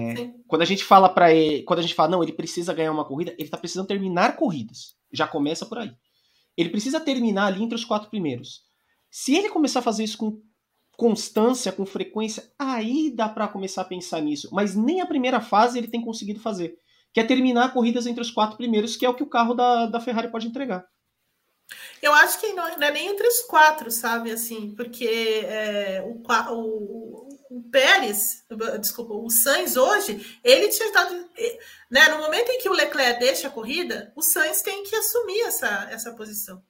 quando a gente fala para ele, quando a gente fala, não, ele precisa ganhar uma corrida, ele está precisando terminar corridas. Já começa por aí. Ele precisa terminar ali entre os quatro primeiros. Se ele começar a fazer isso com constância, com frequência, aí dá para começar a pensar nisso. Mas nem a primeira fase ele tem conseguido fazer, que é terminar corridas entre os quatro primeiros, que é o que o carro da, da Ferrari pode entregar. Eu acho que não, não é nem entre os quatro, sabe? Assim, porque é, o, o, o Pérez, desculpa, o Sainz hoje, ele tinha estado. Né, no momento em que o Leclerc deixa a corrida, o Sainz tem que assumir essa, essa posição.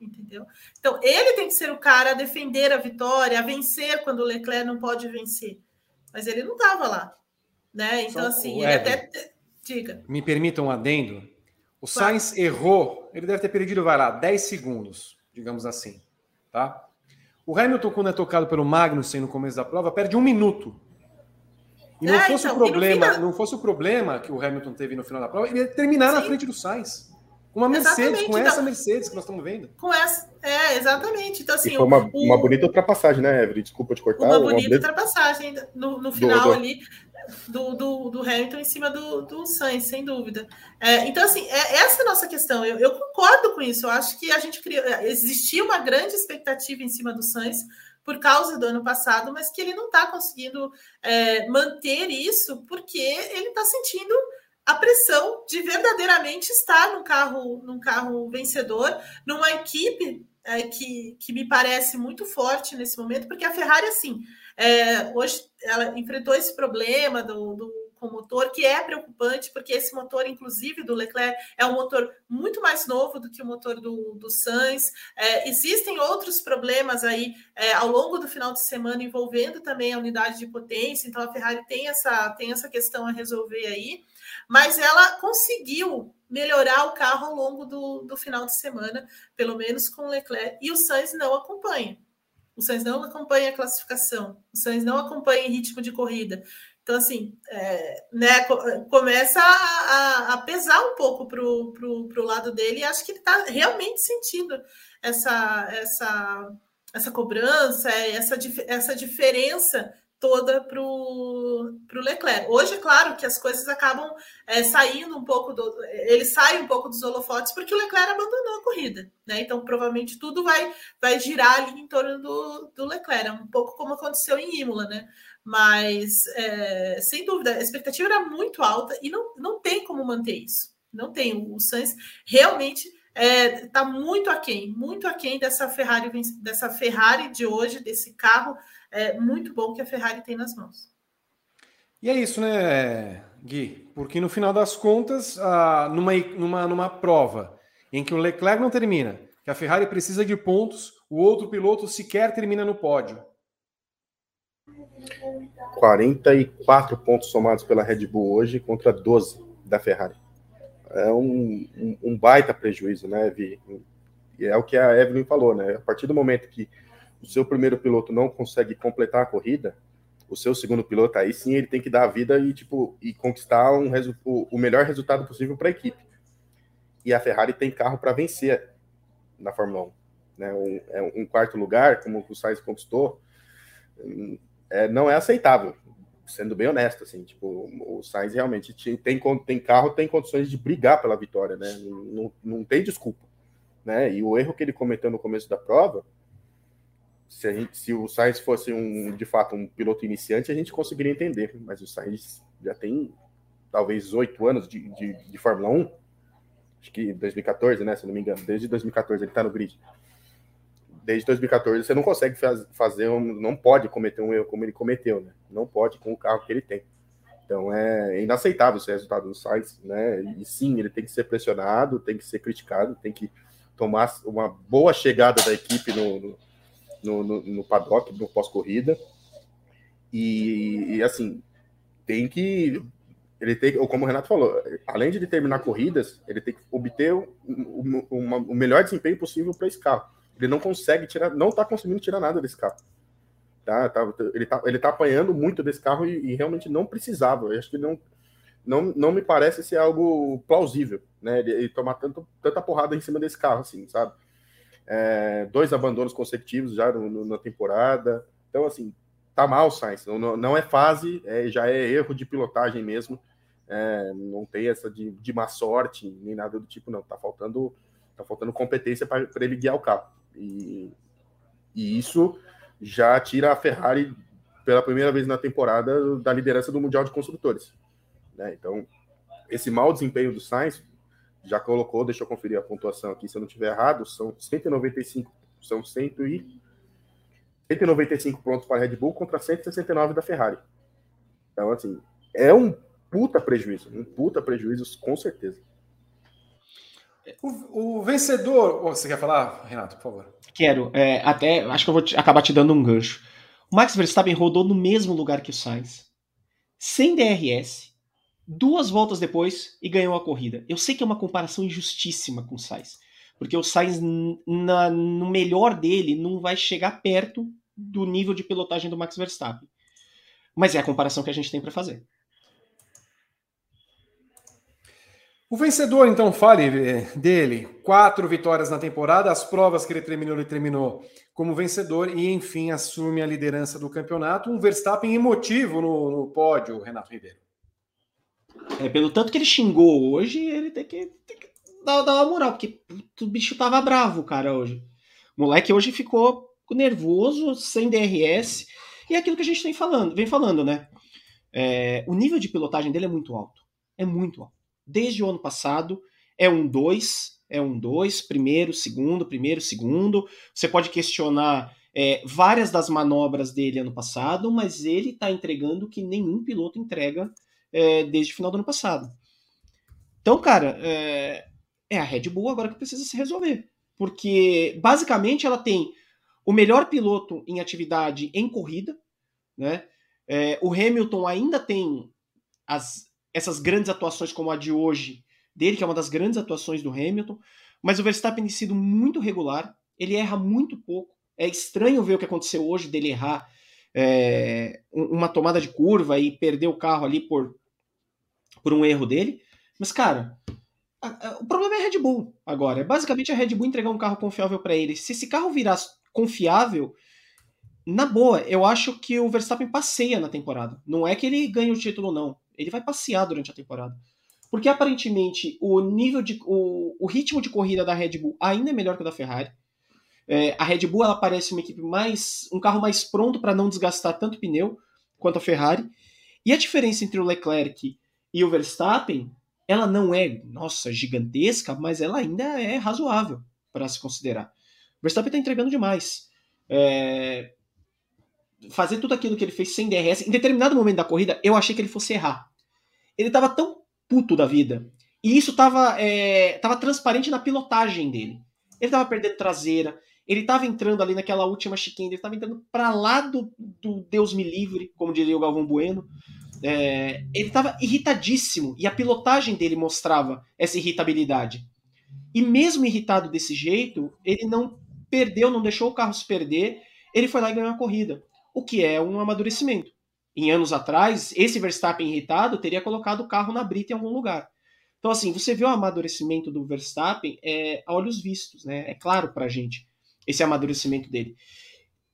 Entendeu? Então, ele tem que ser o cara a defender a vitória, a vencer quando o Leclerc não pode vencer. Mas ele não estava lá. Né? Então, Só assim, ele até. Diga. Me permita um adendo. O Sainz errou, ele deve ter perdido, vai lá, 10 segundos, digamos assim. Tá? O Hamilton, quando é tocado pelo Magnussen no começo da prova, perde um minuto. E não, é, fosse, então, o problema, final... não fosse o problema que o Hamilton teve no final da prova, ele ia terminar Sim. na frente do Sainz. Com uma Mercedes, exatamente, com essa então, Mercedes que nós estamos vendo. Com essa, é, exatamente. Então, assim, e foi uma, o, uma bonita ultrpassagem, né, Evelyn? Desculpa te cortar. Uma bonita uma bonita... ultrapassagem no, no final do, do... ali do, do, do, Hamilton em cima do, do Sainz, sem dúvida. É, então, assim, é, essa é a nossa questão. Eu, eu, concordo com isso. Eu acho que a gente criou. Existia uma grande expectativa em cima do Sainz por causa do ano passado, mas que ele não está conseguindo é, manter isso porque ele está sentindo a pressão de verdadeiramente estar num carro, num carro vencedor, numa equipe é, que, que me parece muito forte nesse momento, porque a Ferrari, assim, é, hoje ela enfrentou esse problema do, do com motor, que é preocupante, porque esse motor, inclusive, do Leclerc, é um motor muito mais novo do que o motor do, do Sainz. É, existem outros problemas aí é, ao longo do final de semana envolvendo também a unidade de potência, então a Ferrari tem essa, tem essa questão a resolver aí mas ela conseguiu melhorar o carro ao longo do, do final de semana, pelo menos com o Leclerc, e o Sainz não acompanha. O Sainz não acompanha a classificação, o Sainz não acompanha ritmo de corrida. Então, assim, é, né, começa a, a, pesar um pouco para o lado dele, e acho que ele está realmente sentindo essa, essa, essa cobrança, essa, essa diferença toda para o Leclerc. Hoje, é claro que as coisas acabam é, saindo um pouco do. Ele sai um pouco dos holofotes porque o Leclerc abandonou a corrida. Né? Então, provavelmente, tudo vai, vai girar ali em torno do, do Leclerc. É um pouco como aconteceu em Imola, né? Mas, é, sem dúvida, a expectativa era muito alta e não, não tem como manter isso. Não tem. O Sainz realmente está é, tá muito aquém, muito aquém dessa Ferrari, dessa Ferrari de hoje, desse carro é, muito bom que a Ferrari tem nas mãos. E é isso, né, Gui? Porque no final das contas, ah, numa, numa, numa prova em que o Leclerc não termina, que a Ferrari precisa de pontos, o outro piloto sequer termina no pódio. 44 pontos somados pela Red Bull hoje contra 12 da Ferrari. É um, um, um baita prejuízo, né, Vi? É o que a Evelyn falou, né? A partir do momento que o seu primeiro piloto não consegue completar a corrida, o seu segundo piloto aí sim ele tem que dar a vida e tipo e conquistar um o melhor resultado possível para a equipe. E a Ferrari tem carro para vencer na Fórmula 1, né? Um, é um quarto lugar, como o Sainz conquistou, é, não é aceitável, sendo bem honesto, assim, tipo, o Sainz realmente tem, tem carro, tem condições de brigar pela vitória, né? Não, não, não tem desculpa, né? E o erro que ele cometeu no começo da prova se, gente, se o Sainz fosse um, de fato um piloto iniciante, a gente conseguiria entender, mas o Sainz já tem talvez oito anos de, de, de, Fórmula 1, acho que 2014, né, se não me engano, desde 2014 ele está no grid. Desde 2014 você não consegue faz, fazer, não pode cometer um erro como ele cometeu, né? Não pode com o carro que ele tem. Então é inaceitável esse resultado do Sainz, né? E sim, ele tem que ser pressionado, tem que ser criticado, tem que tomar uma boa chegada da equipe no, no, no, no paddock, no pós-corrida. E, e, assim, tem que. Ele tem, como o Renato falou, além de terminar corridas, ele tem que obter o, o, o melhor desempenho possível para esse carro. Ele não consegue tirar, não está conseguindo tirar nada desse carro. Tá, tá, ele, tá, ele tá apanhando muito desse carro e, e, realmente não precisava. Eu acho que não, não, não me parece ser algo plausível, né? Ele, ele tomar tanto, tanta porrada em cima desse carro, assim, sabe? É, dois abandonos consecutivos já no, no, na temporada. Então, assim, tá mal, Sainz. Não, não é fase, é, já é erro de pilotagem mesmo. É, não tem essa de, de má sorte, nem nada do tipo, não. Tá faltando, tá faltando competência para ele guiar o carro. E, e isso já tira a Ferrari pela primeira vez na temporada da liderança do Mundial de Construtores. Né? Então, esse mau desempenho do Sainz já colocou, deixa eu conferir a pontuação aqui, se eu não estiver errado, são 195, são 100 e, 195 pontos para a Red Bull contra 169 da Ferrari. Então, assim, é um puta prejuízo, um puta prejuízo, com certeza. O, o vencedor, você quer falar, Renato, por favor? Quero. É, até acho que eu vou te, acabar te dando um gancho. O Max Verstappen rodou no mesmo lugar que o Sainz, sem DRS, duas voltas depois e ganhou a corrida. Eu sei que é uma comparação injustíssima com o Sainz, porque o Sainz, na, no melhor dele, não vai chegar perto do nível de pilotagem do Max Verstappen. Mas é a comparação que a gente tem para fazer. O vencedor, então, fale eh, dele. Quatro vitórias na temporada, as provas que ele terminou, ele terminou como vencedor e, enfim, assume a liderança do campeonato. Um Verstappen emotivo no, no pódio, Renato Ribeiro. É, pelo tanto que ele xingou hoje, ele tem que, tem que dar, dar uma moral, porque o bicho tava bravo, cara, hoje. O moleque hoje ficou nervoso, sem DRS, e é aquilo que a gente vem falando, vem falando né? É, o nível de pilotagem dele é muito alto. É muito alto desde o ano passado. É um 2, é um 2, primeiro, segundo, primeiro, segundo. Você pode questionar é, várias das manobras dele ano passado, mas ele está entregando que nenhum piloto entrega é, desde o final do ano passado. Então, cara, é, é a Red Bull agora que precisa se resolver. Porque, basicamente, ela tem o melhor piloto em atividade em corrida, né? É, o Hamilton ainda tem as essas grandes atuações como a de hoje dele, que é uma das grandes atuações do Hamilton, mas o Verstappen tem sido muito regular, ele erra muito pouco. É estranho ver o que aconteceu hoje dele errar é, uma tomada de curva e perder o carro ali por, por um erro dele. Mas, cara, a, a, o problema é a Red Bull agora. É basicamente a Red Bull entregar um carro confiável para ele. Se esse carro virar confiável, na boa, eu acho que o Verstappen passeia na temporada. Não é que ele ganhe o título, não. Ele vai passear durante a temporada. Porque aparentemente o nível de. o, o ritmo de corrida da Red Bull ainda é melhor que o da Ferrari. É, a Red Bull ela parece uma equipe mais. um carro mais pronto para não desgastar tanto pneu quanto a Ferrari. E a diferença entre o Leclerc e o Verstappen, ela não é, nossa, gigantesca, mas ela ainda é razoável para se considerar. O Verstappen está entregando demais. É, fazer tudo aquilo que ele fez sem DRS, em determinado momento da corrida, eu achei que ele fosse errar. Ele tava tão puto da vida. E isso tava, é, tava transparente na pilotagem dele. Ele tava perdendo traseira, ele tava entrando ali naquela última chicane, ele tava entrando para lá do, do, Deus me livre, como diria o Galvão Bueno. É, ele tava irritadíssimo e a pilotagem dele mostrava essa irritabilidade. E mesmo irritado desse jeito, ele não perdeu, não deixou o carro se perder, ele foi lá e ganhou a corrida o que é um amadurecimento. Em anos atrás, esse Verstappen irritado teria colocado o carro na brita em algum lugar. Então, assim, você vê o amadurecimento do Verstappen é, a olhos vistos, né? É claro pra gente esse amadurecimento dele.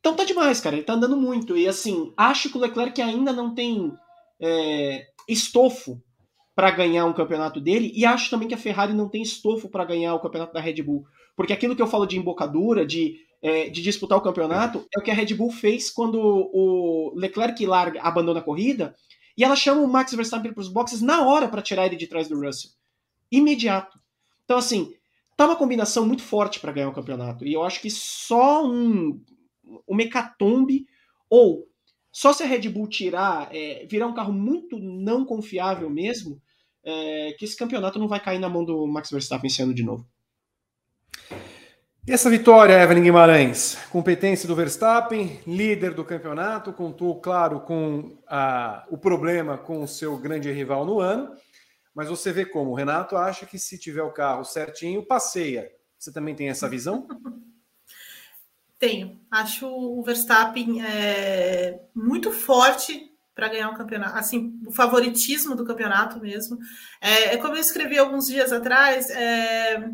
Então tá demais, cara. Ele tá andando muito. E assim, acho que o Leclerc ainda não tem é, estofo para ganhar um campeonato dele. E acho também que a Ferrari não tem estofo para ganhar o campeonato da Red Bull. Porque aquilo que eu falo de embocadura, de é, de disputar o campeonato é o que a Red Bull fez quando o Leclerc larga, abandona a corrida E ela chama o Max Verstappen para os boxes na hora para tirar ele de trás do Russell. Imediato. Então, assim, tá uma combinação muito forte para ganhar o campeonato. E eu acho que só um, um mecatombe ou só se a Red Bull tirar, é, virar um carro muito não confiável mesmo, é, que esse campeonato não vai cair na mão do Max Verstappen esse ano de novo. E essa vitória, Evelyn Guimarães? Competência do Verstappen, líder do campeonato, contou, claro, com a, o problema com o seu grande rival no ano, mas você vê como o Renato acha que se tiver o carro certinho, passeia. Você também tem essa visão? Tenho. Acho o Verstappen é, muito forte para ganhar o um campeonato. Assim, o favoritismo do campeonato mesmo. É, é como eu escrevi alguns dias atrás. É,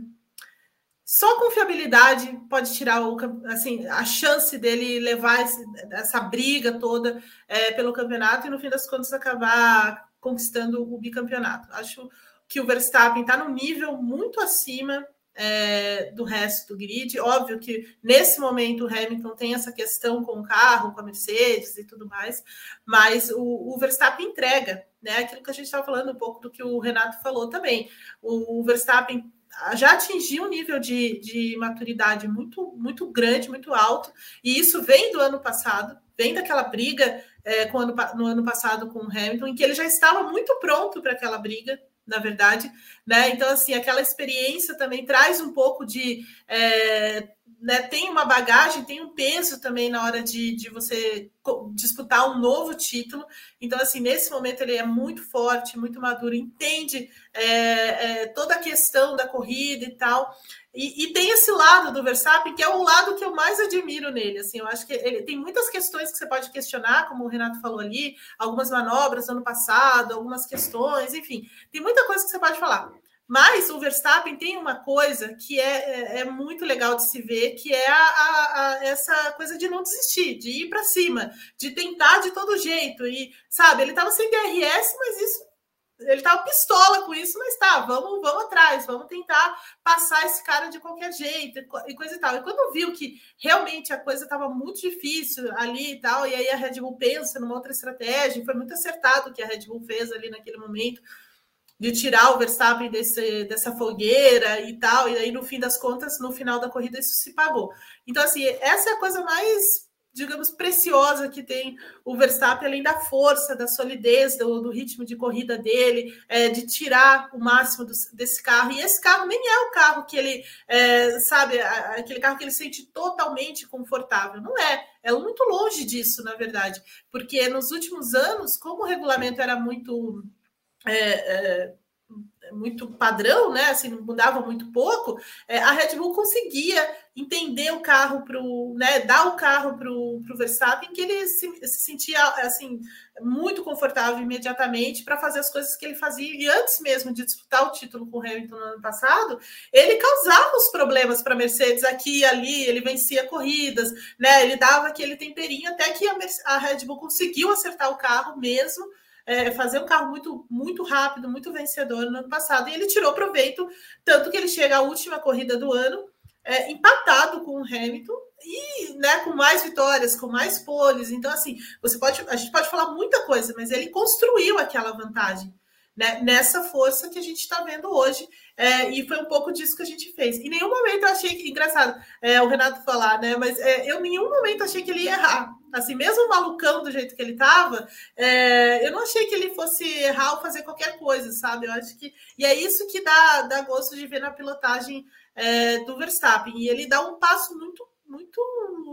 só confiabilidade pode tirar o, assim, a chance dele levar esse, essa briga toda é, pelo campeonato e no fim das contas acabar conquistando o bicampeonato. Acho que o Verstappen está num nível muito acima é, do resto do grid. Óbvio que nesse momento o Hamilton tem essa questão com o carro, com a Mercedes e tudo mais, mas o, o Verstappen entrega, né? Aquilo que a gente estava falando um pouco do que o Renato falou também. O, o Verstappen já atingiu um nível de, de maturidade muito, muito grande, muito alto, e isso vem do ano passado, vem daquela briga é, ano, no ano passado com o Hamilton, em que ele já estava muito pronto para aquela briga, na verdade, né? Então, assim, aquela experiência também traz um pouco de. É, né, tem uma bagagem, tem um peso também na hora de, de você disputar um novo título. Então, assim, nesse momento ele é muito forte, muito maduro, entende é, é, toda a questão da corrida e tal. E, e, tem esse lado do Verstappen, que é o lado que eu mais admiro nele. Assim, eu acho que ele tem muitas questões que você pode questionar, como o Renato falou ali, algumas manobras do ano passado, algumas questões, enfim, tem muita coisa que você pode falar. Mas o Verstappen tem uma coisa que é, é, é muito legal de se ver, que é a, a, a, essa coisa de não desistir, de ir para cima, de tentar de todo jeito. E, sabe, ele estava sem DRS, mas isso ele tava pistola com isso, mas tá, vamos, vamos atrás, vamos tentar passar esse cara de qualquer jeito e coisa e tal. E quando viu que realmente a coisa estava muito difícil ali e tal, e aí a Red Bull pensa numa outra estratégia, foi muito acertado o que a Red Bull fez ali naquele momento de tirar o Verstappen desse, dessa fogueira e tal, e aí no fim das contas, no final da corrida, isso se pagou. Então, assim, essa é a coisa mais digamos, preciosa que tem o Verstappen, além da força, da solidez, do, do ritmo de corrida dele, é, de tirar o máximo do, desse carro. E esse carro nem é o carro que ele, é, sabe, aquele carro que ele sente totalmente confortável. Não é. É muito longe disso, na verdade. Porque nos últimos anos, como o regulamento era muito. É, é muito padrão, né? Assim, mudava muito pouco, é, a Red Bull conseguia entender o carro para o, né, dar o carro para o Verstappen, que ele se, se, sentia assim muito confortável imediatamente para fazer as coisas que ele fazia. E antes mesmo de disputar o título com o Hamilton no ano passado, ele causava os problemas para a Mercedes aqui e ali, ele vencia corridas, né? Ele dava aquele temperinho até que a, a Red Bull conseguiu acertar o carro mesmo é, fazer um carro muito, muito rápido, muito vencedor no ano passado, e ele tirou proveito, tanto que ele chega à última corrida do ano, é, empatado com o Hamilton e né, com mais vitórias, com mais poles. Então, assim, você pode, a gente pode falar muita coisa, mas ele construiu aquela vantagem né, nessa força que a gente está vendo hoje. É, e foi um pouco disso que a gente fez. Em nenhum momento eu achei que. Engraçado é, o Renato falar, né? Mas é, eu em nenhum momento achei que ele ia errar. Assim, mesmo malucão do jeito que ele estava, é, eu não achei que ele fosse errar ou fazer qualquer coisa, sabe? Eu acho que. E é isso que dá, dá gosto de ver na pilotagem é, do Verstappen. E ele dá um passo muito muito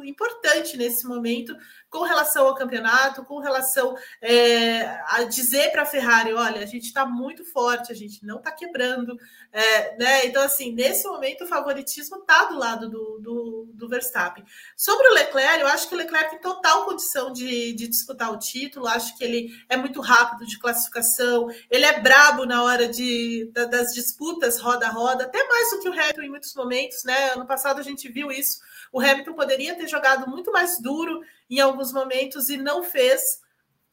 importante nesse momento com relação ao campeonato, com relação é, a dizer para a Ferrari, olha, a gente está muito forte, a gente não está quebrando, é, né? Então, assim, nesse momento o favoritismo está do lado do, do, do, Verstappen. Sobre o Leclerc, eu acho que o Leclerc tem total condição de, de disputar o título, acho que ele é muito rápido de classificação, ele é brabo na hora de, das disputas roda roda, até mais do que o Hamilton em muitos momentos, né? Ano passado a gente viu isso o Hamilton poderia ter jogado muito mais duro em alguns momentos e não fez.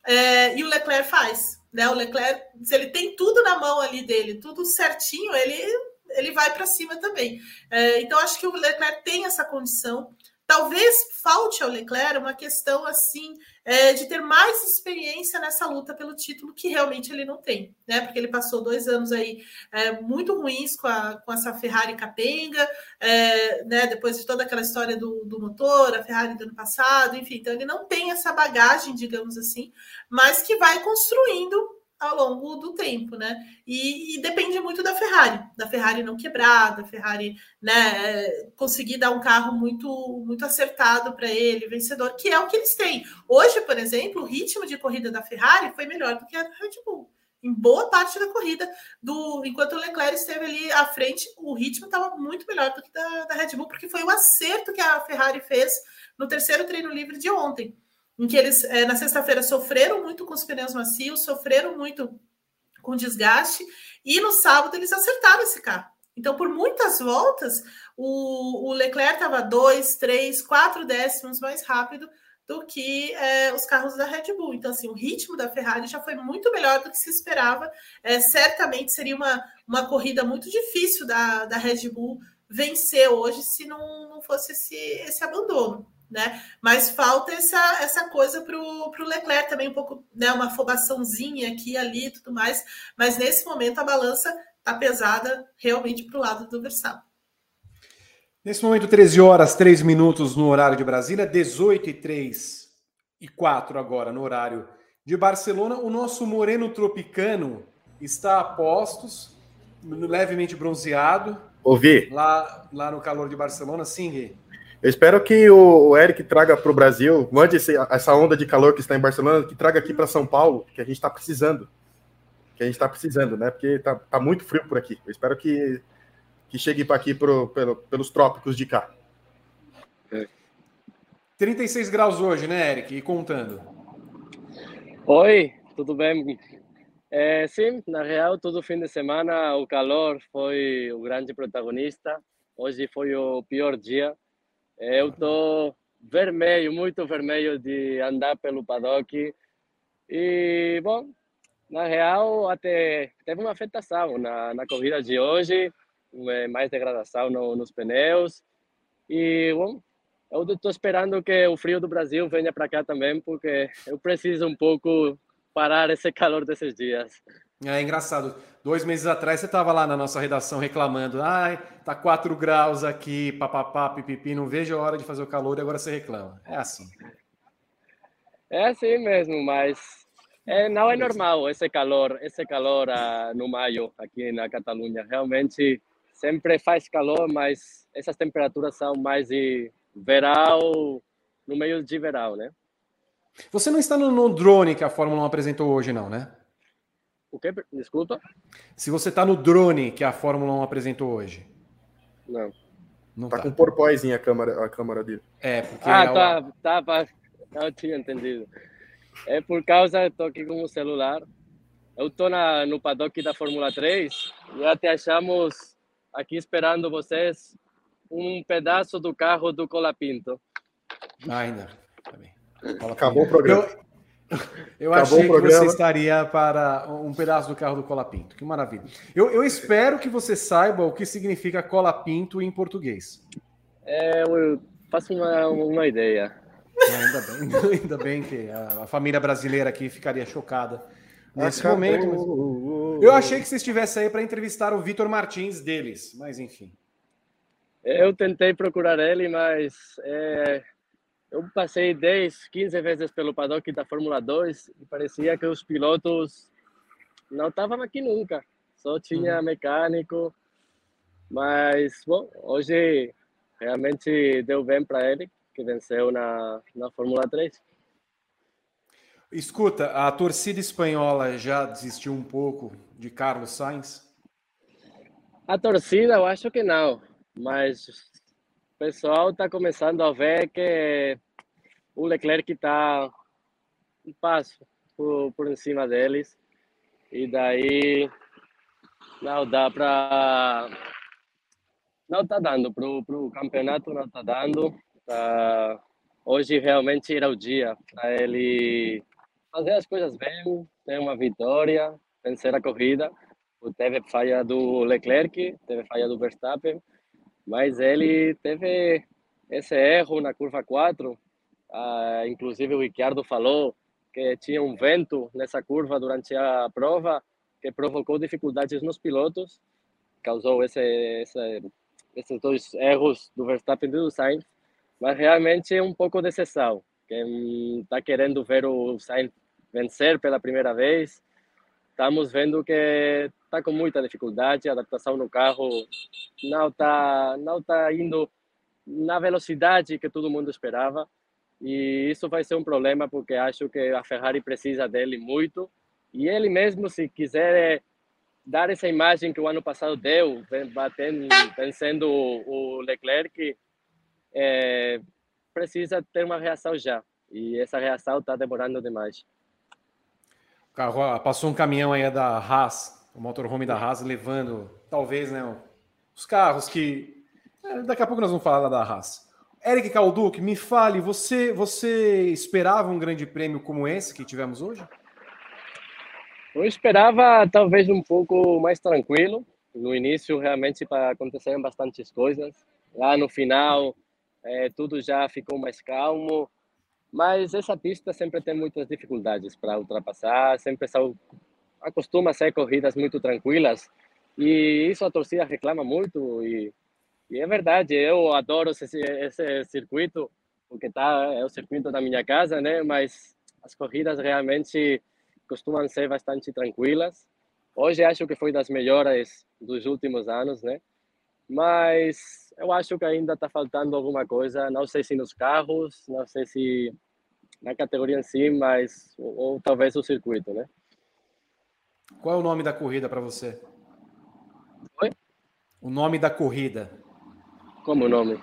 É, e o Leclerc faz. Né? O Leclerc, se ele tem tudo na mão ali dele, tudo certinho, ele, ele vai para cima também. É, então, acho que o Leclerc tem essa condição talvez falte ao Leclerc uma questão assim é, de ter mais experiência nessa luta pelo título que realmente ele não tem, né? Porque ele passou dois anos aí é, muito ruins com, a, com essa Ferrari capenga, é, né? Depois de toda aquela história do, do motor, a Ferrari do ano passado, enfim, então ele não tem essa bagagem, digamos assim, mas que vai construindo ao longo do tempo, né? E, e, depende muito da Ferrari, da Ferrari não quebrar, da Ferrari, né, conseguir dar um carro muito muito acertado para ele, vencedor, que é o que eles têm. Hoje, por exemplo, o ritmo de corrida da Ferrari foi melhor do que a Red Bull. Em boa parte da corrida, do enquanto o Leclerc esteve ali à frente, o ritmo estava muito melhor do que da, da Red Bull, porque foi o acerto que a Ferrari fez no terceiro treino livre de ontem em que eles, é, na sexta-feira, sofreram muito com os pneus macios, sofreram muito com desgaste, e no sábado eles acertaram esse carro. Então, por muitas voltas, o, o Leclerc estava dois, três, quatro décimos mais rápido do que é, os carros da Red Bull. Então, assim, o ritmo da Ferrari já foi muito melhor do que se esperava. É, certamente seria uma, uma corrida muito difícil da, da Red Bull vencer hoje se não, não fosse esse, esse abandono né? Mas falta essa, essa coisa para o Leclerc também, um pouco, né? Uma afobaçãozinha aqui ali e tudo mais. Mas nesse momento a balança está pesada realmente para o lado do Verstappen. Nesse momento, 13 horas, 3 minutos no horário de Brasília, 18 e 3 e 4 agora no horário de Barcelona. O nosso moreno tropicano está a postos, levemente bronzeado. Ouvi. Lá, lá no calor de Barcelona, sim, Gui. Eu espero que o Eric traga para o Brasil, mande essa onda de calor que está em Barcelona, que traga aqui para São Paulo, que a gente está precisando. Que a gente está precisando, né? Porque tá, tá, muito frio por aqui. Eu espero que, que chegue para aqui pro, pelo, pelos trópicos de cá. 36 graus hoje, né, Eric? E contando. Oi, tudo bem? É, sim, na real, todo fim de semana o calor foi o grande protagonista. Hoje foi o pior dia eu estou vermelho, muito vermelho de andar pelo paddock. E, bom, na real, até teve uma afetação na, na corrida de hoje, mais degradação no, nos pneus. E, bom, eu estou esperando que o frio do Brasil venha para cá também, porque eu preciso um pouco parar esse calor desses dias. É engraçado. Dois meses atrás você estava lá na nossa redação reclamando. Ai, tá 4 graus aqui, papapá, pipipi, não vejo a hora de fazer o calor e agora você reclama. É assim. É assim mesmo, mas é, não é normal esse calor, esse calor uh, no maio aqui na Catalunha. Realmente sempre faz calor, mas essas temperaturas são mais de verão, no meio de verão, né? Você não está no, no drone que a Fórmula 1 apresentou hoje, não, né? O que? Desculpa? Se você está no drone que a Fórmula 1 apresentou hoje. Não. Não tá, tá. com porpoizinho a câmera, a câmera dele. É, porque. Ah, é tá, o... tá, tá. Não tinha entendido. É por causa, eu tô aqui com o celular. Eu tô na, no paddock da Fórmula 3 e até achamos aqui esperando vocês um pedaço do carro do Colapinto. Ah, ainda. Tá Acabou o programa. Eu... Eu Acabou achei que você estaria para um pedaço do carro do Colapinto. Que maravilha. Eu, eu espero que você saiba o que significa Colapinto em português. É, eu faço uma, uma ideia. ainda, bem, ainda bem que a, a, família brasileira aqui ficaria chocada nesse Acabou. momento. Eu achei que você estivesse aí para entrevistar o Vitor Martins deles, mas enfim. Eu tentei procurar ele, mas é, eu passei 10, 15 vezes pelo paddock da Fórmula 2 e parecia que os pilotos não estavam aqui nunca. Só tinha uhum. mecânico. Mas, bom, hoje realmente deu bem para ele, que venceu na, na Fórmula 3. Escuta, a torcida espanhola já desistiu um pouco de Carlos Sainz? A torcida, eu acho que não. Mas pessoal está começando a ver que o Leclerc está um passo por, por cima deles. E daí não dá para não está dando para o campeonato não está dando. Tá, hoje realmente era o dia para ele fazer as coisas bem ter uma vitória vencer a corrida. Teve falha do Leclerc teve falha do Verstappen mas ele teve esse erro na curva 4, ah, inclusive o Ricciardo falou que tinha um vento nessa curva durante a prova que provocou dificuldades nos pilotos, causou esse, esse, esses dois erros do Verstappen e do Sainz, mas realmente é um pouco de exceção. Quem está querendo ver o Sainz vencer pela primeira vez, estamos vendo que está com muita dificuldade, a adaptação no carro não está não tá indo na velocidade que todo mundo esperava. E isso vai ser um problema porque acho que a Ferrari precisa dele muito. E ele mesmo, se quiser dar essa imagem que o ano passado deu, batendo, vencendo o Leclerc, é, precisa ter uma reação já. E essa reação está demorando demais. Carro, passou um caminhão aí da Haas, o motorhome da Haas, levando, talvez, né, os carros que. É, daqui a pouco nós vamos falar da Haas. Eric Calduc, me fale, você, você esperava um grande prêmio como esse que tivemos hoje? Eu esperava talvez um pouco mais tranquilo. No início, realmente, para acontecerem bastantes coisas. Lá no final, é, tudo já ficou mais calmo. Mas essa pista sempre tem muitas dificuldades para ultrapassar, sempre são, acostuma a ser corridas muito tranquilas. E isso a torcida reclama muito. E e é verdade, eu adoro esse, esse circuito, porque tá, é o circuito da minha casa, né? Mas as corridas realmente costumam ser bastante tranquilas. Hoje acho que foi das melhores dos últimos anos, né? Mas eu acho que ainda está faltando alguma coisa. Não sei se nos carros, não sei se na categoria em si, mas ou, ou talvez o circuito, né? Qual é o nome da corrida para você? Oi? O nome da corrida. Como o nome?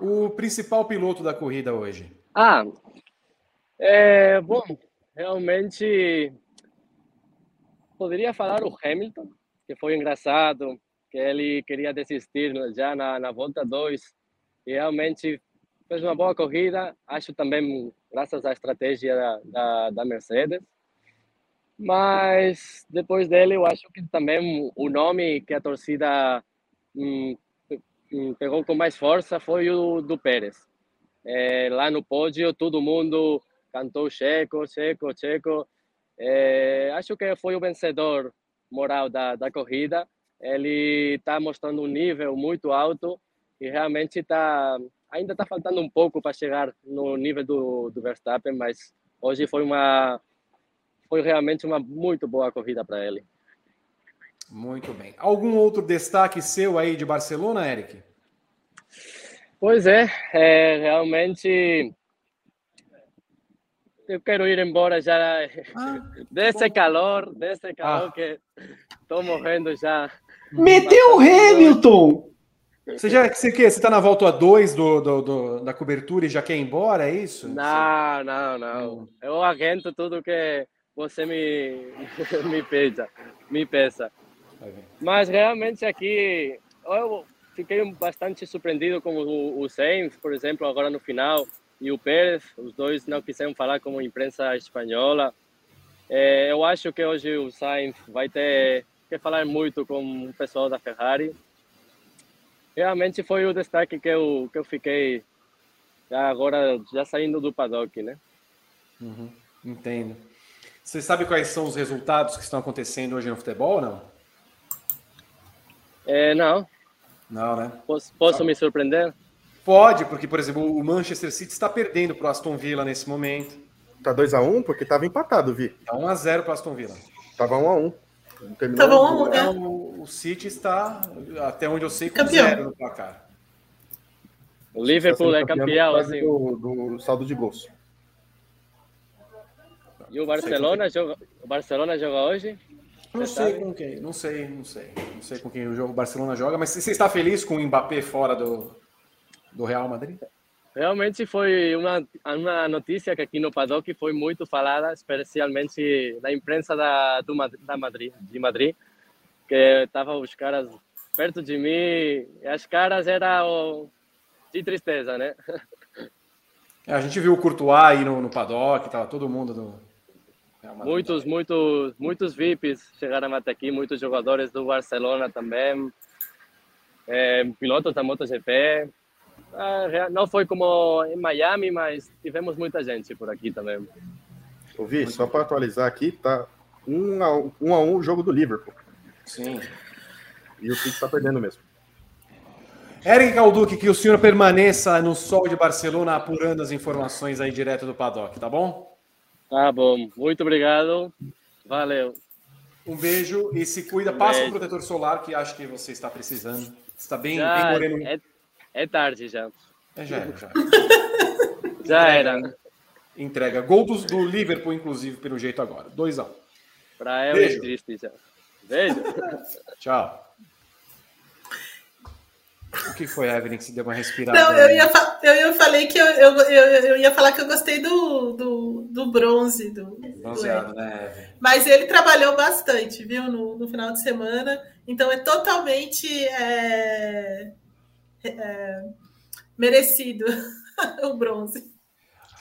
O principal piloto da corrida hoje. Ah, é, bom, realmente poderia falar o Hamilton, que foi engraçado, que ele queria desistir já na, na volta 2 e realmente fez uma boa corrida, acho também graças à estratégia da, da, da Mercedes. Mas depois dele, eu acho que também o nome que a torcida hum, pegou com mais força foi o do Pérez. É, lá no pódio, todo mundo cantou Checo, Checo, Checo. É, acho que foi o vencedor moral da, da corrida. Ele está mostrando um nível muito alto e realmente tá, ainda está faltando um pouco para chegar no nível do, do Verstappen, mas hoje foi uma foi realmente uma muito boa corrida para ele. Muito bem. Algum outro destaque seu aí de Barcelona, Eric? Pois é, é realmente eu quero ir embora já ah, desse calor, desse calor ah. que estou morrendo já. Meteu o Hamilton! Você já você quer? Você está na volta 2 do, do, do, da cobertura e já quer ir embora, é isso? Não, não, não. Eu aguento tudo que você me, me peça, me peça. Mas realmente aqui eu fiquei bastante surpreendido com o, o Sainz, por exemplo, agora no final, e o Pérez, os dois não quiseram falar com a imprensa espanhola. É, eu acho que hoje o Sainz vai ter que falar muito com o pessoal da Ferrari. Realmente foi o destaque que eu, que eu fiquei agora já saindo do paddock, né? Uhum, entendo. Você sabe quais são os resultados que estão acontecendo hoje no futebol, não? É, não. Não, né? Posso, posso me surpreender? Pode, porque, por exemplo, o Manchester City está perdendo para o Aston Villa nesse momento. Tá 2x1 porque estava empatado, Vi. Tá 1x0 para o Aston Villa. Tava 1x1. Tava 1x1, né? O, o City está, até onde eu sei, com campeão. zero no placar. O Liverpool é campeão, assim. Do, do saldo de gols. E o Barcelona joga, o Barcelona joga hoje? Não sei com quem, não sei, não sei. Não sei com quem o jogo Barcelona joga, mas você está feliz com o Mbappé fora do, do Real Madrid? Realmente foi uma, uma notícia que aqui no paddock foi muito falada, especialmente na imprensa da, do, da Madrid, de Madrid, que estavam os caras perto de mim e as caras eram de tristeza, né? É, a gente viu o Courtois aí no, no paddock, tava todo mundo no, muitos, muitos, muitos VIPs chegaram até aqui, muitos jogadores do Barcelona também, é, pilotos da MotoGP. Ah, não foi como em Miami, mas tivemos muita gente por aqui também. Ouvi, só para atualizar aqui, tá um a um, um a um o jogo do Liverpool. Sim. E o City tá perdendo mesmo. Eric Calduque, que o senhor permaneça no sol de Barcelona apurando as informações aí direto do paddock, tá bom? Tá bom, muito obrigado. Valeu. Um beijo e se cuida. Um Passa o um protetor solar que acho que você está precisando. Está bem, já, bem moreno. É, é, tarde já. É, já era, já. já era. Entrega. Gol do, do, Liverpool, inclusive, pelo jeito agora. 2 a 1 um. Para ela é triste já. Beijo. Tchau. O que foi, Evelyn, que se deu uma respirada? Não, eu ia, eu, eu falei que eu, eu, eu, eu, ia falar que eu gostei do, do, do bronze. Do, Bronzeado, do né, Evelyn? Mas ele trabalhou bastante, viu, no, no final de semana. Então é totalmente é, é, merecido o bronze.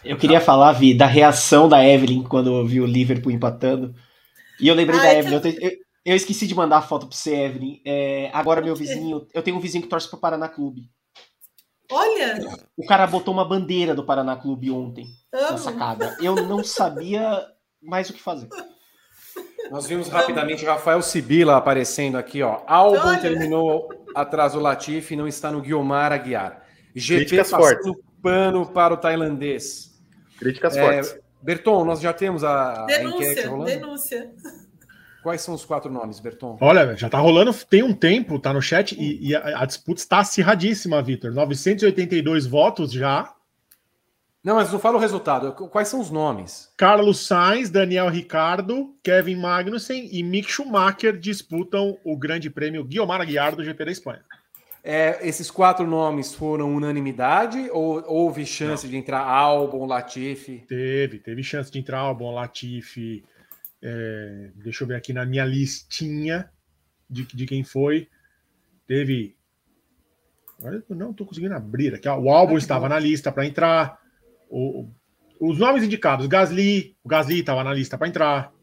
Eu queria falar, Vi, da reação da Evelyn quando viu o Liverpool empatando. E eu lembrei Ai, da Evelyn. Que... Eu, te, eu esqueci de mandar a foto pra você, Evelyn. É, agora, meu vizinho. Eu tenho um vizinho que torce pro Paraná Clube. Olha! O cara botou uma bandeira do Paraná Clube ontem Amo. na sacada. Eu não sabia mais o que fazer. Nós vimos rapidamente o Rafael Sibila aparecendo aqui, ó. Álbum Olha. terminou atrás do Latifi não está no Guiomar Aguiar. GP passando fortes. pano para o tailandês. Críticas é, fortes. Berton, nós já temos a, denúncia, a enquete rolando? Denúncia. Quais são os quatro nomes, Berton? Olha, já tá rolando tem um tempo, tá no chat, e, e a, a, disputa está acirradíssima, Vitor. 982 votos já. Não, mas não fala o resultado. Quais são os nomes? Carlos Sainz, Daniel Ricardo, Kevin Magnussen e Mick Schumacher disputam o grande prêmio Guiomar Aguiar do GP da Espanha. É, esses quatro nomes foram unanimidade ou houve chance não. de entrar Albon, Latifi? Teve, teve chance de entrar Albon, Latifi, é, deixa eu ver aqui na minha listinha de, de quem foi. Teve. Agora eu não estou conseguindo abrir aqui. Ó, o álbum ah, estava bom. na lista para entrar. O, os nomes indicados: Gasly. O Gasly estava na lista para entrar.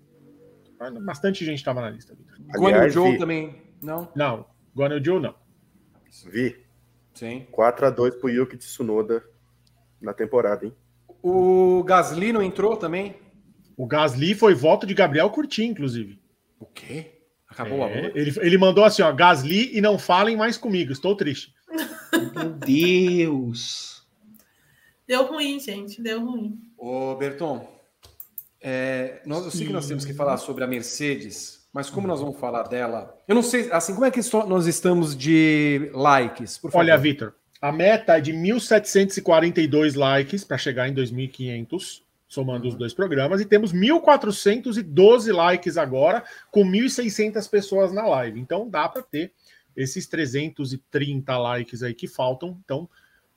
Bastante gente estava na lista. Guanyu Joe também. Não? Não. Guanyu Joe não. Vi. Sim. 4x2 pro Yuki Tsunoda na temporada, hein? O Gasly não entrou também? O Gasly foi voto de Gabriel Curti, inclusive. O quê? Acabou é, a ele, ele mandou assim, ó, Gasly e não falem mais comigo, estou triste. Meu Deus. Deu ruim, gente, deu ruim. Ô, Berton, é, nós, eu sei que nós temos que falar sobre a Mercedes, mas como nós vamos falar dela? Eu não sei, assim, como é que nós estamos de likes? Olha, Vitor, a meta é de 1.742 likes para chegar em 2.500 somando os dois programas, e temos 1.412 likes agora, com 1.600 pessoas na live. Então dá para ter esses 330 likes aí que faltam. Então,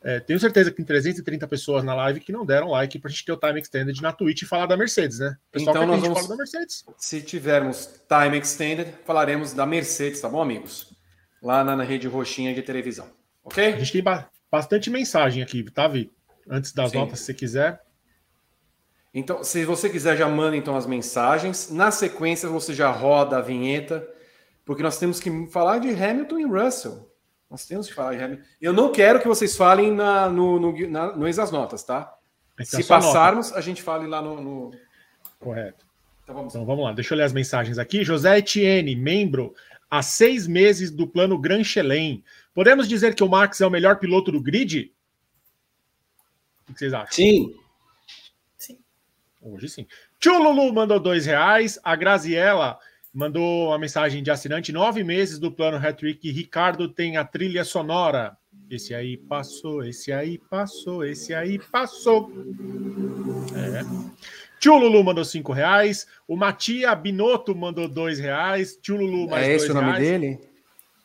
é, tenho certeza que tem 330 pessoas na live que não deram like para a gente ter o time extended na Twitch e falar da Mercedes, né? Pessoal então nós vamos, da Mercedes. Se tivermos time extended, falaremos da Mercedes, tá bom, amigos? Lá na, na rede roxinha de televisão, ok? A gente tem ba bastante mensagem aqui, tá, Vi? Antes das Sim. notas, se você quiser. Então, se você quiser, já manda então as mensagens. Na sequência, você já roda a vinheta, porque nós temos que falar de Hamilton e Russell. Nós temos que falar Hamilton. Eu não quero que vocês falem na, no, no, na, no Ex das Notas, tá? Então, se passarmos, nota. a gente fale lá no. no... Correto. Então vamos. então vamos lá, deixa eu ler as mensagens aqui. José Etienne, membro há seis meses do plano Gran Chelem. Podemos dizer que o Max é o melhor piloto do grid? O que vocês acham? Sim. Hoje sim. Tchululu mandou dois reais. A Graziella mandou uma mensagem de assinante. Nove meses do plano Hattrick. Ricardo tem a trilha sonora. Esse aí passou, esse aí passou, esse aí passou. É. Tchululu mandou cinco reais. O Matia Binotto mandou dois reais. Tchululu mais é esse o nome reais. dele?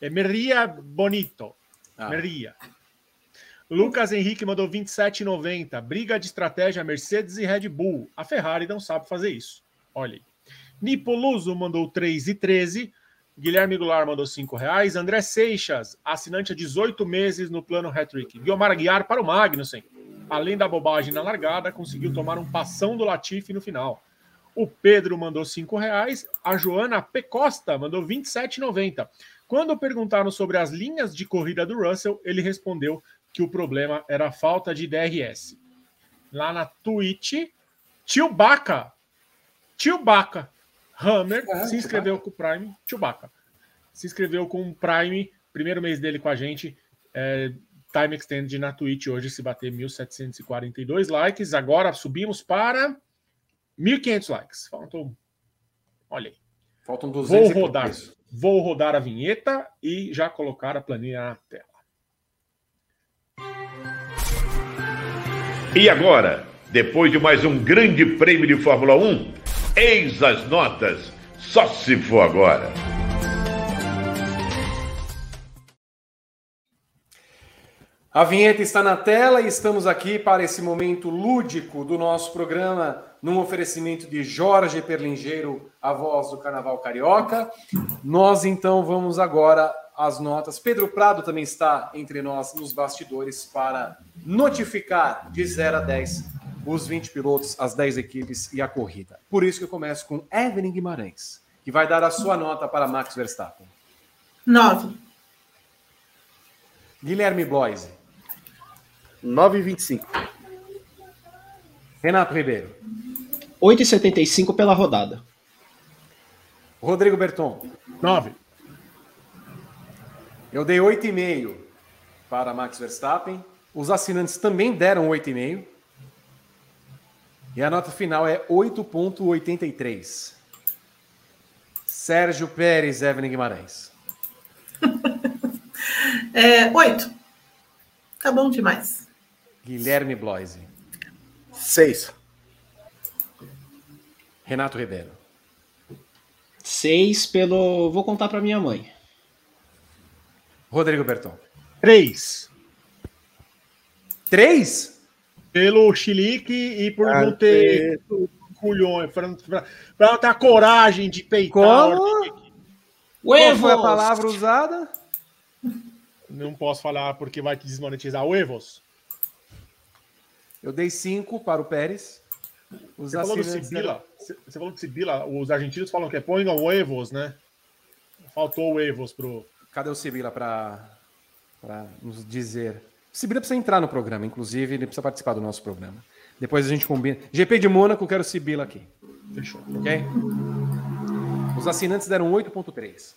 É Meria Bonito. Ah. Meria. Lucas Henrique mandou 27,90. Briga de estratégia Mercedes e Red Bull. A Ferrari não sabe fazer isso. Olha aí. Nipoluso mandou 3,13. Guilherme Goulart mandou 5 reais. André Seixas, assinante há 18 meses no plano Hattrick. Guilmar Guiar para o Magnussen. Além da bobagem na largada, conseguiu tomar um passão do Latifi no final. O Pedro mandou 5 reais. A Joana P. Costa mandou 27,90. Quando perguntaram sobre as linhas de corrida do Russell, ele respondeu que o problema era a falta de DRS. Lá na Twitch, Tio Baca, Tio Baca, Hammer, ah, se inscreveu com o Prime, Chewbacca. Se inscreveu com o Prime, primeiro mês dele com a gente. É, time Extended na Twitch hoje, se bater 1.742 likes. Agora subimos para 1.500 likes. Faltam. Olha aí. Faltam 200 Vou rodar. Vou rodar a vinheta e já colocar a planilha na tela. E agora, depois de mais um grande prêmio de Fórmula 1, eis as notas. Só se for agora. A vinheta está na tela e estamos aqui para esse momento lúdico do nosso programa, num oferecimento de Jorge Perlingeiro, a voz do Carnaval Carioca. Nós então vamos agora às notas. Pedro Prado também está entre nós nos bastidores para notificar de 0 a 10 os 20 pilotos, as 10 equipes e a corrida. Por isso que eu começo com Evelyn Guimarães, que vai dar a sua nota para Max Verstappen. 9. Guilherme Bloise. 9,25. Renato Ribeiro. 8,75 pela rodada. Rodrigo Berton. 9. Eu dei 8,5 para Max Verstappen. Os assinantes também deram 8,5. E a nota final é 8,83. Sérgio Pérez, Evelyn Guimarães. é, 8. Tá bom demais. Guilherme Bloise. Seis. Renato Ribeiro. Seis pelo. Vou contar para minha mãe. Rodrigo Berton. Três. Três? Pelo chilique e por ah, não ter culhões, para não ter a coragem de peitar. Como? Qual foi a palavra usada? Não posso falar porque vai te desmonetizar. Huevos. Eu dei cinco para o Pérez. Os você, falou do Sibila, você falou do Sibila, os argentinos falam que é ponga huevos, né? Faltou huevos pro. Cadê o Sibila para nos dizer? Sibila precisa entrar no programa, inclusive, ele precisa participar do nosso programa. Depois a gente combina. GP de Mônaco, quero Sibila aqui. Fechou. Ok? Os assinantes deram 8,3.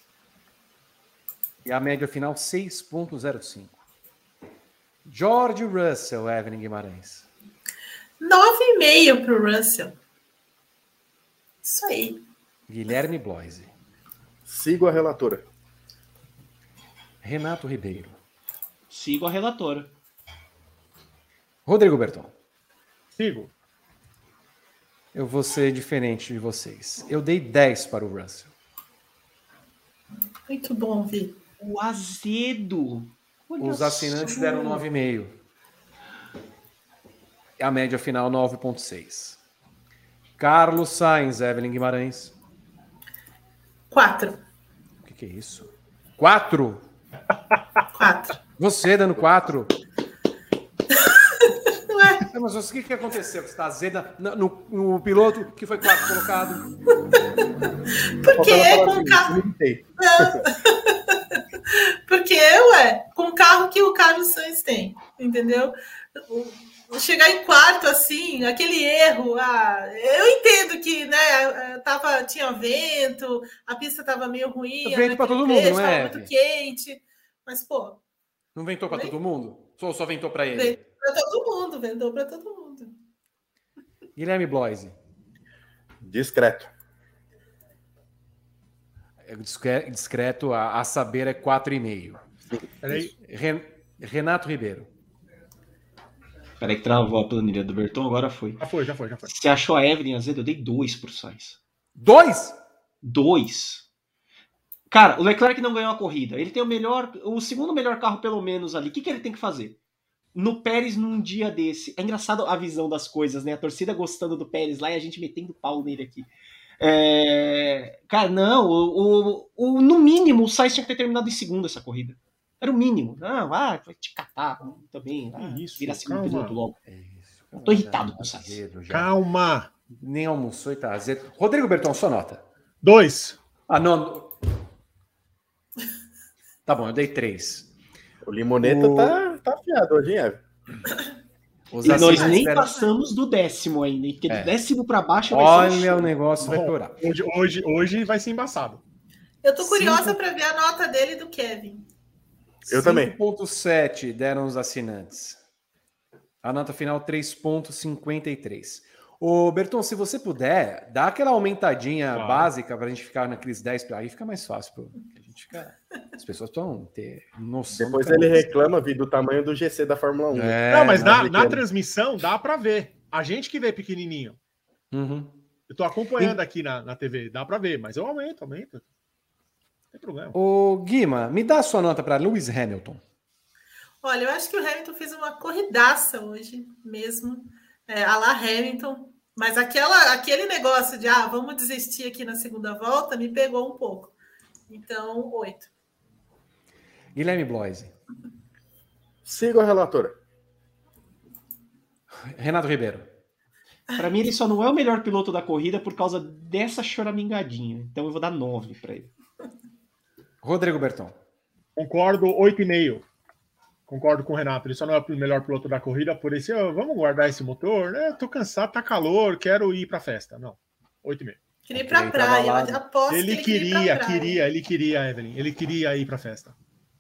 E a média final 6,05. George Russell, Evelyn Guimarães. 9,5 para o Russell. Isso aí. Guilherme Bloise. Sigo a relatora. Renato Ribeiro. Sigo a relatora. Rodrigo Berton. Sigo. Eu vou ser diferente de vocês. Eu dei 10 para o Russell. Muito bom, Vi. O azedo. Olha Os assinantes deram 9,5 a média final 9,6. Carlos Sainz, Evelyn Guimarães. 4. O que, que, é isso? 4? 4. Você dando 4? É, mas o que, que aconteceu? Você está azeda no, no, no, piloto que foi quarto colocado? Porque é com carro. Porque, ué, com o carro que o Carlos Sainz tem, entendeu? chegar em quarto assim, aquele erro, ah, eu entendo que, né, tava, tinha vento, a pista estava meio ruim, vento para todo mundo, não é? muito quente, mas pô, não ventou para todo mundo? Só só ventou para ele? Ventou para todo mundo, ventou para todo mundo. Guilherme Bloise. Discreto. É discreto, a, a saber é 4,5. Renato Ribeiro. Peraí que travou a planilha do Berton, agora foi. Já foi, já foi, já foi. Você achou a Evelyn Azedo? Eu dei dois pro Sainz. Dois? Dois. Cara, o Leclerc não ganhou a corrida. Ele tem o melhor, o segundo melhor carro, pelo menos, ali. O que, que ele tem que fazer? No Pérez, num dia desse. É engraçado a visão das coisas, né? A torcida gostando do Pérez lá e a gente metendo pau nele aqui. É... Cara, não, o, o, o, no mínimo o Sainz tinha que ter terminado em segundo essa corrida. Era o mínimo. Não, ah, vai te catar também. Ah, isso, vira segundo calma. piloto logo. É isso, Tô irritado com o Sainz. Calma. Nem almoçou e tá azedo. Rodrigo Berton, sua nota. Dois. Ah, não. Tá bom, eu dei três. O Limoneta o... tá, tá afiado hoje, hein, Os e nós nem passamos do décimo ainda, porque é. do décimo para baixo vai Olha, ser o negócio vai piorar. Hoje, hoje, hoje vai ser embaçado. Eu tô curiosa para ver a nota dele do Kevin. Eu 5. também. 5.7 deram os assinantes. A nota final 3.53. Ô, Berton, se você puder, dá aquela aumentadinha claro. básica para a gente ficar naqueles 10, aí fica mais fácil. Pro... Fica... As pessoas vão ter noção. Depois ele reclama vi, do tamanho do GC da Fórmula 1. É, não, mas na, na transmissão dá para ver. A gente que vê pequenininho. Uhum. Eu tô acompanhando aqui na, na TV, dá para ver, mas eu aumento, aumento. Não tem problema. Ô, Guima, me dá a sua nota para Lewis Hamilton. Olha, eu acho que o Hamilton fez uma corridaça hoje mesmo. É, a lá Hamilton, mas aquela, aquele negócio de ah, vamos desistir aqui na segunda volta me pegou um pouco. Então, oito. Guilherme Bloise. Siga a relatora. Renato Ribeiro. Para mim, ele só não é o melhor piloto da corrida por causa dessa choramingadinha. Então eu vou dar nove para ele. Rodrigo Berton. Concordo, oito e meio. Concordo com o Renato, ele só não é o melhor piloto da corrida, por isso, oh, vamos guardar esse motor, né? Tô cansado, tá calor, quero ir pra festa. Não, 8,5. Queria ir pra praia, eu aposto ele, que ele queria, queria, queria, ele queria, Evelyn, ele queria ir pra festa,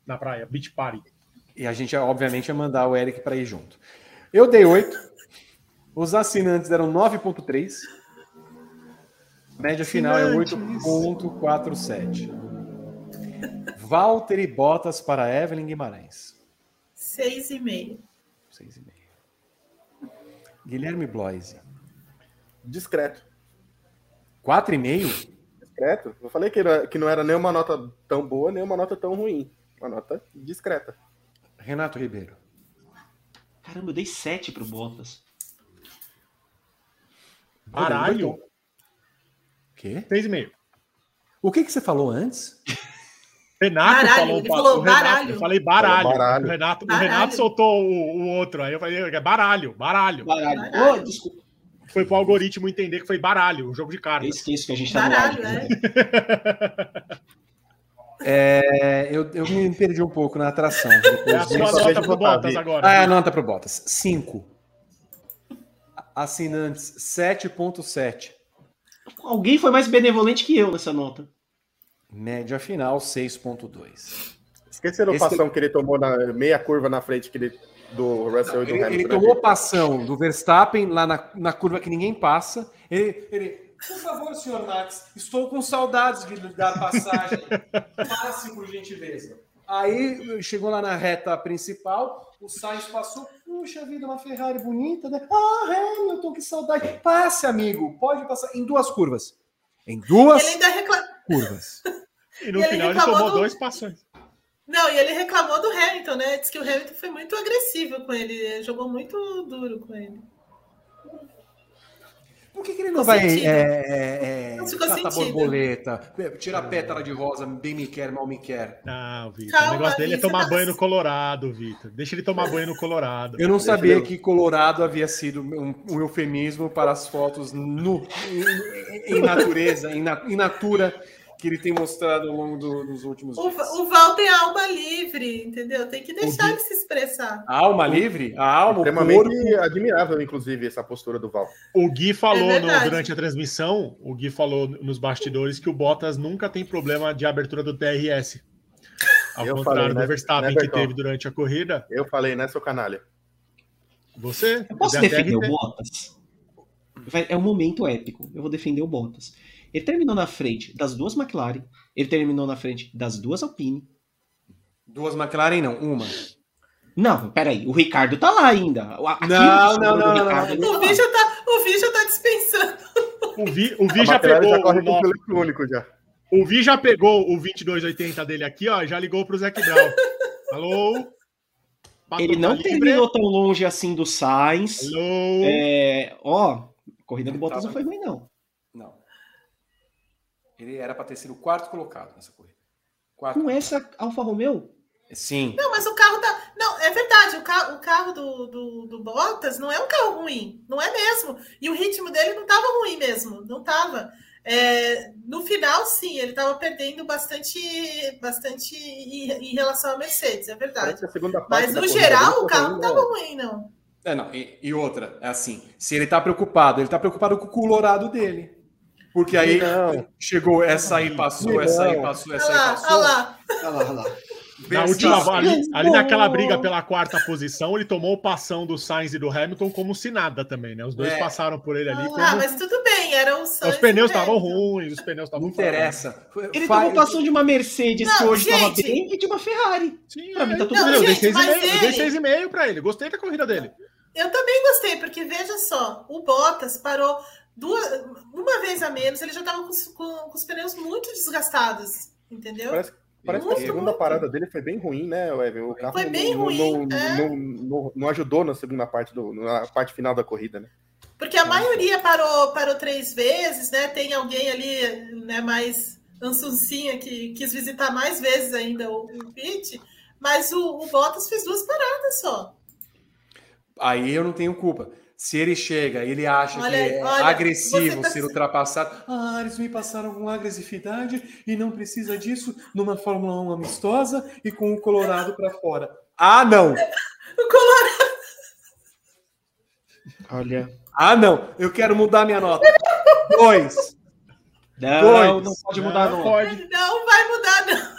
na praia, beach party. E a gente, obviamente, ia mandar o Eric para ir junto. Eu dei 8, os assinantes deram 9,3, média final é 8,47. Walter e Bottas para Evelyn Guimarães. Seis e meio. Seis e meio. Guilherme Bloise. Discreto. Quatro e meio? Discreto. Eu falei que, era, que não era nem uma nota tão boa, nem uma nota tão ruim. Uma nota discreta. Renato Ribeiro. Caramba, eu dei sete pro Bottas. Baralho? O quê? Seis e meio. O que, que você falou antes? Renato baralho, falou ele falou Renato, baralho. Eu falei baralho. baralho. O, Renato, baralho. o Renato soltou o, o, outro. Aí eu falei, é baralho, baralho. Baralho. baralho. Oh, desculpa. Foi pro algoritmo entender que foi baralho, um jogo de cartas. Eu esqueço que a gente tá baralho, no ar. É, eu, eu me perdi um pouco na atração. É a sua nota pro Bottas agora. Ah, é a nota pro Bottas. 5. Assinantes, 7.7. Alguém foi mais benevolente que eu nessa nota. Média final 6.2. Esqueceram o passão que ele tomou na meia curva na frente que ele, do Russell Não, e do ele, Hamilton. Ele tomou passão do Verstappen lá na, na curva que ninguém passa. Ele, ele, por favor, senhor Max, estou com saudades de dar passagem. Passe, por gentileza. Aí chegou lá na reta principal, o Sainz passou. Puxa vida, uma Ferrari bonita, né? Ah, Hamilton, que saudade. Passe, amigo, pode passar em duas curvas. Em duas ele ainda recla... curvas. E no e final ele, ele tomou do... dois passões. Não, e ele reclamou do Hamilton, né? Diz que o Hamilton foi muito agressivo com ele, jogou muito duro com ele. Por que, que ele não vai é, é, é, tratar borboleta, tirar pétala de rosa, bem me quer, mal me quer? Não, Vitor. O negócio dele é tomar tá... banho no Colorado, Vitor. Deixa ele tomar banho no Colorado. Eu não sabia que Colorado havia sido um, um eufemismo para as fotos no, em, em natureza, em, na, em natura que ele tem mostrado ao longo do, dos últimos o, dias. O Val tem alma livre, entendeu? Tem que deixar ele se expressar. A alma livre? A alma, Extremamente corpo... admirável, inclusive, essa postura do Val. O Gui falou é no, durante a transmissão, o Gui falou nos bastidores que o Bottas nunca tem problema de abertura do DRS. Ao eu contrário falei, do né, Verstappen né, que teve durante a corrida. Eu falei, né, seu canalha? Você? Eu posso defender o Bottas? É um momento épico. Eu vou defender o Bottas. Ele terminou na frente das duas McLaren, ele terminou na frente das duas Alpine. Duas McLaren não, uma. Não, peraí, o Ricardo tá lá ainda. Aqui não, não, não, não, não, O Vi já tá, o Vi já tá dispensando. O Vi, o Vi já pegou já corre o eletrônico já. O Vi já pegou o 2280 dele aqui, ó, já ligou pro Zac Brown. Alô? Ele não terminou tão longe assim do Sainz. Alô? É, ó, a corrida do Bottas não foi ruim, não. Ele era para ter sido o quarto colocado nessa corrida. Quarto Com essa Alfa Romeo? Sim. Não, mas o carro tá. Não, é verdade. O carro, o carro do, do, do, Bottas não é um carro ruim. Não é mesmo. E o ritmo dele não tava ruim mesmo. Não tava. É, no final, sim, ele estava perdendo bastante, bastante em, em, relação à Mercedes, é verdade. Mas no geral, o carro não estava ruim, não. É, não. E, e, outra, é assim, se ele está preocupado, ele está preocupado com o colorado dele. Porque aí não. chegou, essa aí passou, essa aí passou, essa aí passou. Olha lá, olha lá. Olha lá, olha lá. Na última, ali, ali, naquela briga pela quarta posição, ele tomou o passão do Sainz e do Hamilton como se nada também, né? Os dois é. passaram por ele ali. Ah, como... mas tudo bem, eram os Os pneus estavam ruins, os pneus estavam. Não interessa. Ele tomou passão de uma Mercedes não, que hoje estava bem e de uma Ferrari. Sim, pra mim tá tudo não, bem. Gente, eu dei 6,5 ele... pra ele. Gostei da corrida dele. Eu também gostei, porque veja só, o Bottas parou duas, uma vez a menos, ele já estava com, com, com os pneus muito desgastados, entendeu? Parece Parece muito, que a segunda muito. parada dele foi bem ruim, né, Evan? O carro foi bem não, ruim. Não, é. não, não, ajudou na segunda parte, do, na parte final da corrida, né? Porque a maioria parou, parou três vezes, né? Tem alguém ali né, mais ansuncinha que quis visitar mais vezes ainda o, o pit, mas o, o Bottas fez duas paradas só. Aí eu não tenho culpa. Se ele chega, ele acha olha, que é olha, agressivo tá... ser ultrapassado. Ah, eles me passaram com agressividade e não precisa disso numa Fórmula 1 amistosa e com o Colorado para fora. Ah, não! o Colorado. Olha. Ah, não! Eu quero mudar minha nota. Dois. Não, Dois. não pode mudar, não. Pode. Não vai mudar, não.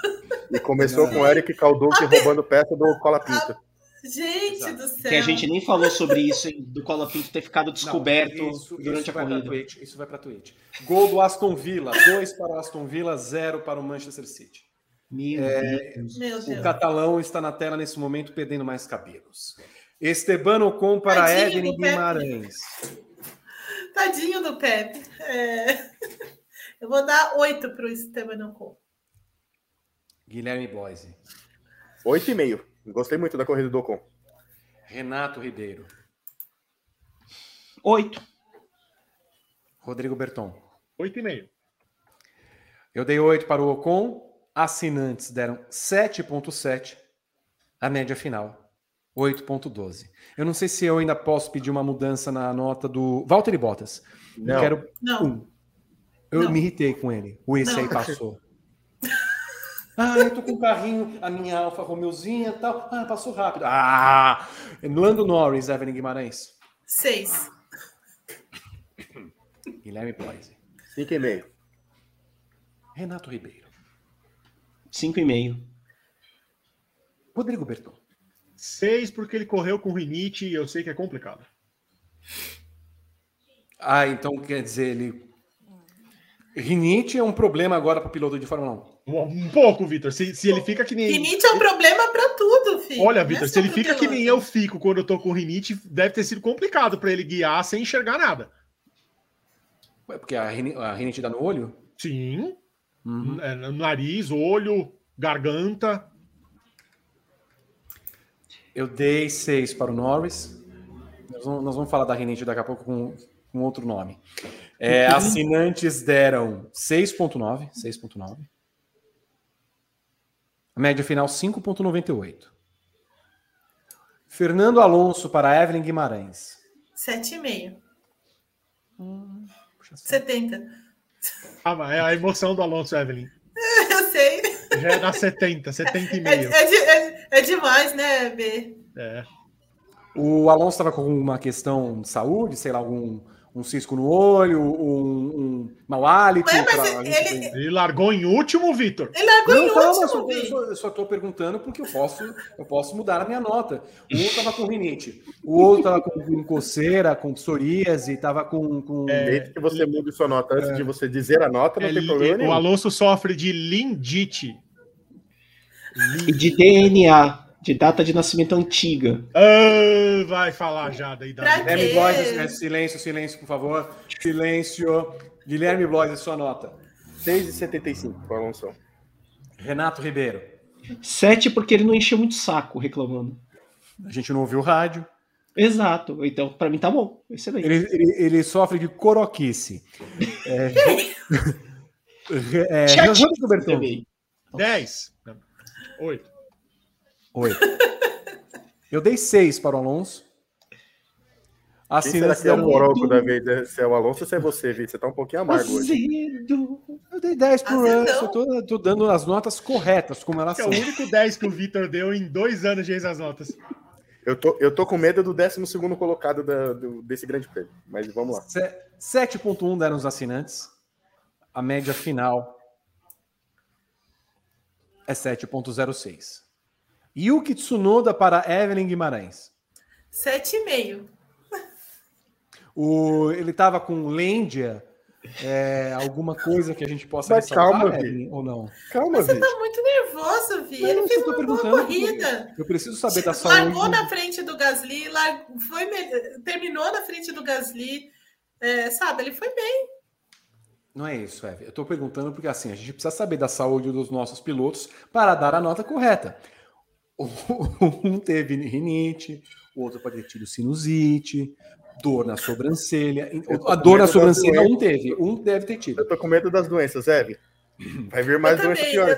E começou não. com o Eric Calduque roubando peça do Cola Pinta. Gente Exato. do céu. Que a gente nem falou sobre isso, do Cola Pinto ter ficado descoberto não, isso, durante isso a corrida. Twitch, isso vai para Twitch. Gol do Aston Villa, 2 para o Aston Villa, 0 para o Manchester City. Meu, é, Deus. Meu Deus. O catalão está na tela nesse momento perdendo mais cabelos. Estebano Ocon para Evelyn Guimarães. Tadinho do Pepe. É... Eu vou dar 8 para o Esteban Ocon. Guilherme Boise. 8,5. Gostei muito da corrida do Ocon. Renato Ribeiro. Oito. Rodrigo Berton. Oito e meio. Eu dei oito para o Ocon. Assinantes deram 7.7. A média final, 8.12. Eu não sei se eu ainda posso pedir uma mudança na nota do Valtteri Bottas. Não. Eu quero não. um. Eu não. me irritei com ele. O esse aí passou. Ah, eu tô com o carrinho, a minha Alfa Romeozinha e tal. Ah, passou rápido. Ah! Lando Norris, Evelyn Guimarães. Seis. Guilherme Bloise. Cinco e meio. Renato Ribeiro. Cinco e meio. Rodrigo Berton. Seis, porque ele correu com rinite e eu sei que é complicado. Ah, então quer dizer, ele. Rinite é um problema agora para o piloto de Fórmula 1. Um pouco, Vitor. Se, se ele fica que nem. Rinite é um problema para tudo, filho. Olha, Vitor, é se ele fica que nem eu fico quando eu tô com rinite, deve ter sido complicado para ele guiar sem enxergar nada. Ué, porque a, rinite dá no olho? Sim. Uhum. É, nariz, olho, garganta. Eu dei seis para o Norris. Nós vamos, nós vamos falar da rinite daqui a pouco com, com outro nome. É, assinantes deram 6.9. 6.9. A média final 5,98. Fernando Alonso para Evelyn Guimarães. 7,5. Hum, 70. Ah, mas é a emoção do Alonso, Evelyn. Eu sei. Já é na 70, 70 e meio. É, é, é, é demais, né, B? É. O Alonso estava com uma questão de saúde, sei lá, algum um cisco no olho, um, um mau hálito. ele, ele... ele, largou em último, Vitor. Ele largou não, em calma, último. Eu só estou perguntando porque eu posso, eu posso mudar a minha nota. O outro estava com rinite, o outro estava com, coceira, com psoríase, estava com. com... É, Desde que você mude sua nota antes é. de você dizer a nota, não é, tem problema. O Alonso sofre de lindite. E de DNA de data de nascimento antiga. Ah, vai falar já da idade. Guilherme Blois, é, silêncio, silêncio, por favor. Silêncio. Guilherme Blois, sua nota. 6,75 para Alonso. Renato Ribeiro. 7 porque ele não encheu muito saco reclamando. A gente não ouviu o rádio. Exato. Então, para mim tá bom. Excelente. Ele, ele, ele sofre de coroquice. é, é, Berton. 10. 8. Oito. Eu dei seis para o Alonso. Quem será que é o Moroco da vez? Se é o Alonso ou se é você, Vitor? Você tá um pouquinho amargo hoje. Eu dei 10 pro Russell, eu tô, tô, dando as notas corretas, como elas são. É o único 10 que o Vitor deu em dois anos de ex as notas. Eu tô, eu tô com medo do 12 colocado da, do, desse grande prêmio, mas vamos lá. 7,1 deram os assinantes. A média final é 7,06. Yuki Tsunoda para Evelyn Guimarães. 7,5. O, ele estava com Lândia, é, alguma coisa que a gente possa Mas calma, Evelyn, ou não? Calma, você está muito nervoso, Vi. Não, ele fez uma boa corrida. Eu preciso saber da saúde. Largou na frente do Gasly, foi, terminou na frente do Gasly. É, sabe, ele foi bem. Não é isso, Eve. Eu estou perguntando porque assim, a gente precisa saber da saúde dos nossos pilotos para dar a nota correta. Um teve rinite, o outro pode ter tido sinusite, dor na sobrancelha. A dor na sobrancelha um teve, um deve ter tido. Eu tô com medo das doenças, Eve. Vai vir mais eu doenças piores.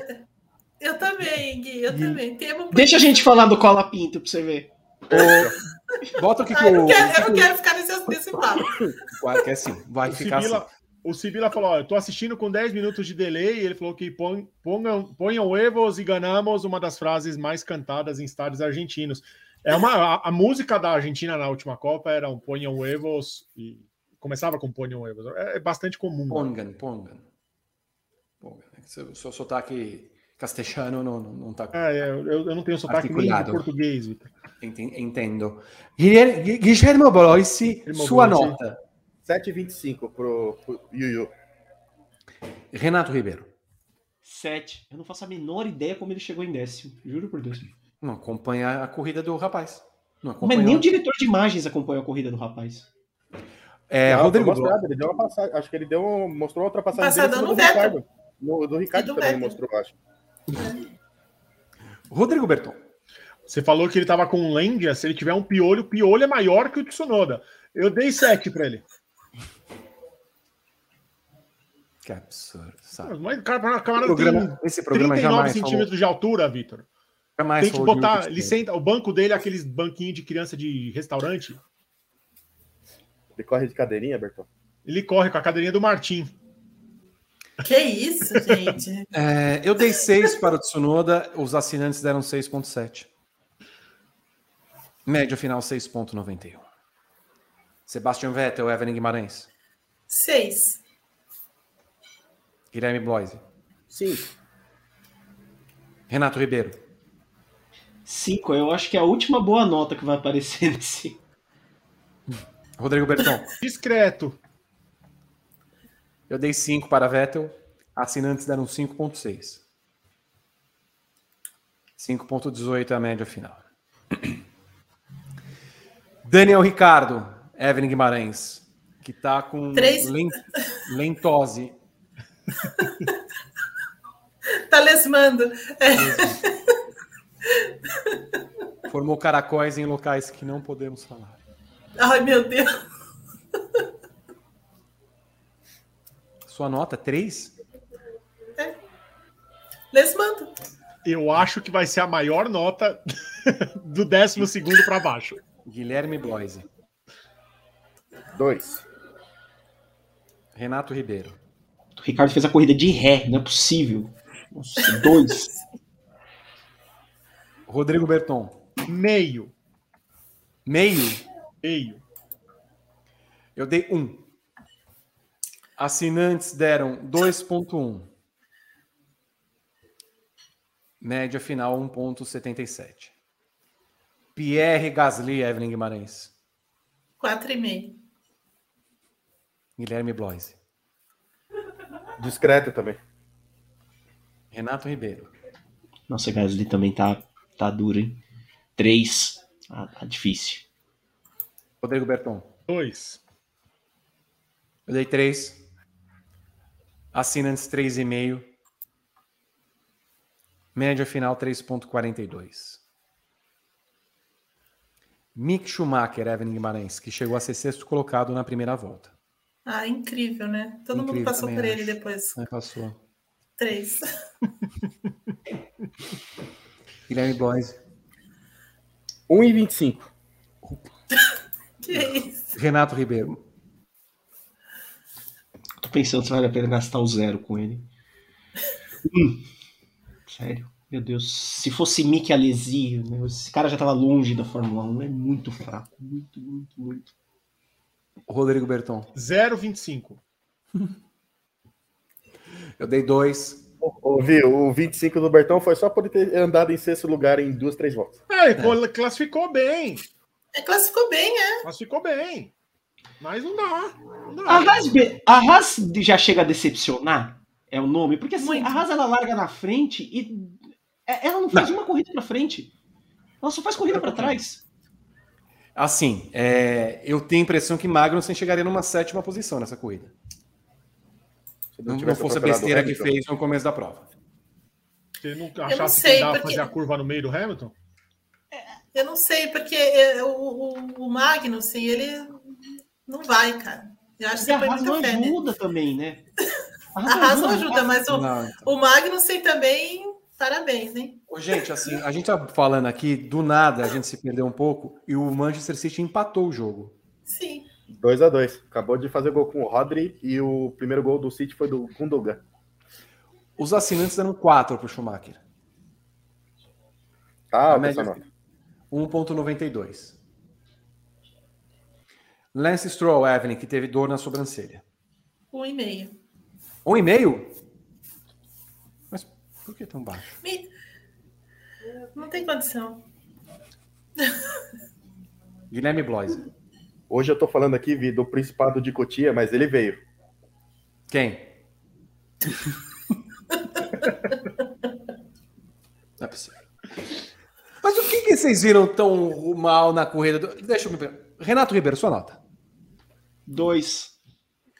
Eu, eu, também, Gui, eu Gui. também. Temo Deixa a gente falar do Cola Pinto pra você ver. O... Bota o que, ah, que eu, não quero, eu não quero ficar nesse, nesse papo. Vai, que é assim, vai o ficar Sibila, assim. O Sibila falou: ó, eu tô assistindo com 10 minutos de delay. E ele falou que ponham, ponham huevos e ganamos uma das frases mais cantadas em estádios argentinos. É uma, a, a, música da Argentina na última Copa era um Ponham Huevos e começava com Ponham Huevos. É, é bastante comum. Pongan, né? pongan. pongan. O seu sotaque castelhano não, não tá. É, é eu, eu não tenho sotaque nem de português, Vitor. Entendo. Guilherme Bloissi, sua nota. 7,25 pro, pro Yuyu. Renato Ribeiro. 7. Eu não faço a menor ideia como ele chegou em décimo. Juro por Deus. Não acompanha a corrida do rapaz. Não Mas nem o diretor de imagens acompanhou a corrida do rapaz. É, não, Rodrigo mostrado, ele deu uma passagem, acho que ele deu mostrou outra passagem do Ricardo. No, do Ricardo do também mostrou, acho. Rodrigo Berton. Você falou que ele estava com um Lendia, se ele tiver um piolho, o piolho é maior que o Tsunoda. Eu dei 7 para ele. Que absurdo, sabe? Mas, cara, cara, programa, tem esse programa 39 jamais centímetros falou. de altura, Vitor. Jamais tem que botar. Ele senta, o banco dele é aqueles banquinhos de criança de restaurante. Ele corre de cadeirinha, Bertão? Ele corre com a cadeirinha do Martim. Que isso, gente? é, eu dei 6 para o Tsunoda, os assinantes deram 6,7. Média final 6,91. Sebastian Vettel, Evelyn Guimarães. 6. Guilherme Bloise. 5. Renato Ribeiro. 5, eu acho que é a última boa nota que vai aparecer nesse. Rodrigo Berton. Discreto. Eu dei 5 para Vettel. Assinantes deram 5.6. 5.18 é a média final. Daniel Ricardo, Evelyn Guimarães, que tá com lent, lentose. tá lesmando. É. Formou caracóis em locais que não podemos falar. Ai, meu Deus. Sua nota, 3? É. Lesmando. Eu acho que vai ser a maior nota do 12 para baixo. Guilherme Bloise. 2. Renato Ribeiro. Ricardo fez a corrida de ré, não é possível. Nossa, dois. Rodrigo Berton. Meio. Meio? Meio. Eu dei um. Assinantes deram 2,1. Média final 1,77. Pierre Gasly, Evelyn Guimarães. 4,5. Guilherme Bloise. Discreto também. Renato Ribeiro. Nossa, Gasly também tá Tá duro, hein? Três. Ah, tá difícil. Rodrigo Berton. Dois. Eu dei três. Assinantes três e meio. Média final 3.42. Mick Schumacher, Evelyn Guimarães, que chegou a ser sexto colocado na primeira volta. Ah, incrível, né? Todo incrível, mundo passou por ele depois. É, passou. Três. Guilherme Bloise. 1,25. que isso? Renato Ribeiro. Tô pensando se vale a pena gastar o zero com ele. Hum. Sério. Meu Deus, se fosse Mick Alesi, né, esse cara já tava longe da Fórmula 1, é muito fraco, muito, muito, muito. Rodrigo Berton. 0,25. Eu dei dois. Ouviu? O 25 do Bertão foi só por ter andado em sexto lugar em duas, três voltas. É, é. classificou bem. É, classificou bem, é. Classificou bem. Mas não dá. Não dá. A, Haas, a Haas já chega a decepcionar? É o nome? Porque assim, a Haas ela larga na frente e é, ela não faz não. uma corrida para frente. Ela só faz corrida para trás. Assim, é, eu tenho a impressão que Magnussen chegaria numa sétima posição nessa corrida. Se não, não fosse a besteira que fez no começo da prova. Você não achasse que dava porque... fazer a curva no meio do Hamilton? Eu não sei, porque é, o, o, o Magnussen, ele não vai, cara. Eu acho que a Haas não ajuda também, né? A Haas não ajuda, mas o, não, então. o Magnussen também Parabéns, hein? Ô, gente, assim, a gente tá falando aqui, do nada a gente se perdeu um pouco e o Manchester City empatou o jogo. Sim. 2 a 2 Acabou de fazer gol com o Rodri e o primeiro gol do City foi do Gundogan. Os assinantes deram 4 pro Schumacher. Tá, a média 1.92. Lance Stroll, Evelyn, que teve dor na sobrancelha. 1,5. 1,5? Por que tão baixo? Me... Não tem condição. Guilherme Bloise. Hoje eu tô falando aqui, Vi, do Principado de Cotia, mas ele veio. Quem? Não é possível. Mas o que, que vocês viram tão mal na corrida? Do... Deixa eu me ver. Renato Ribeiro, sua nota. Dois.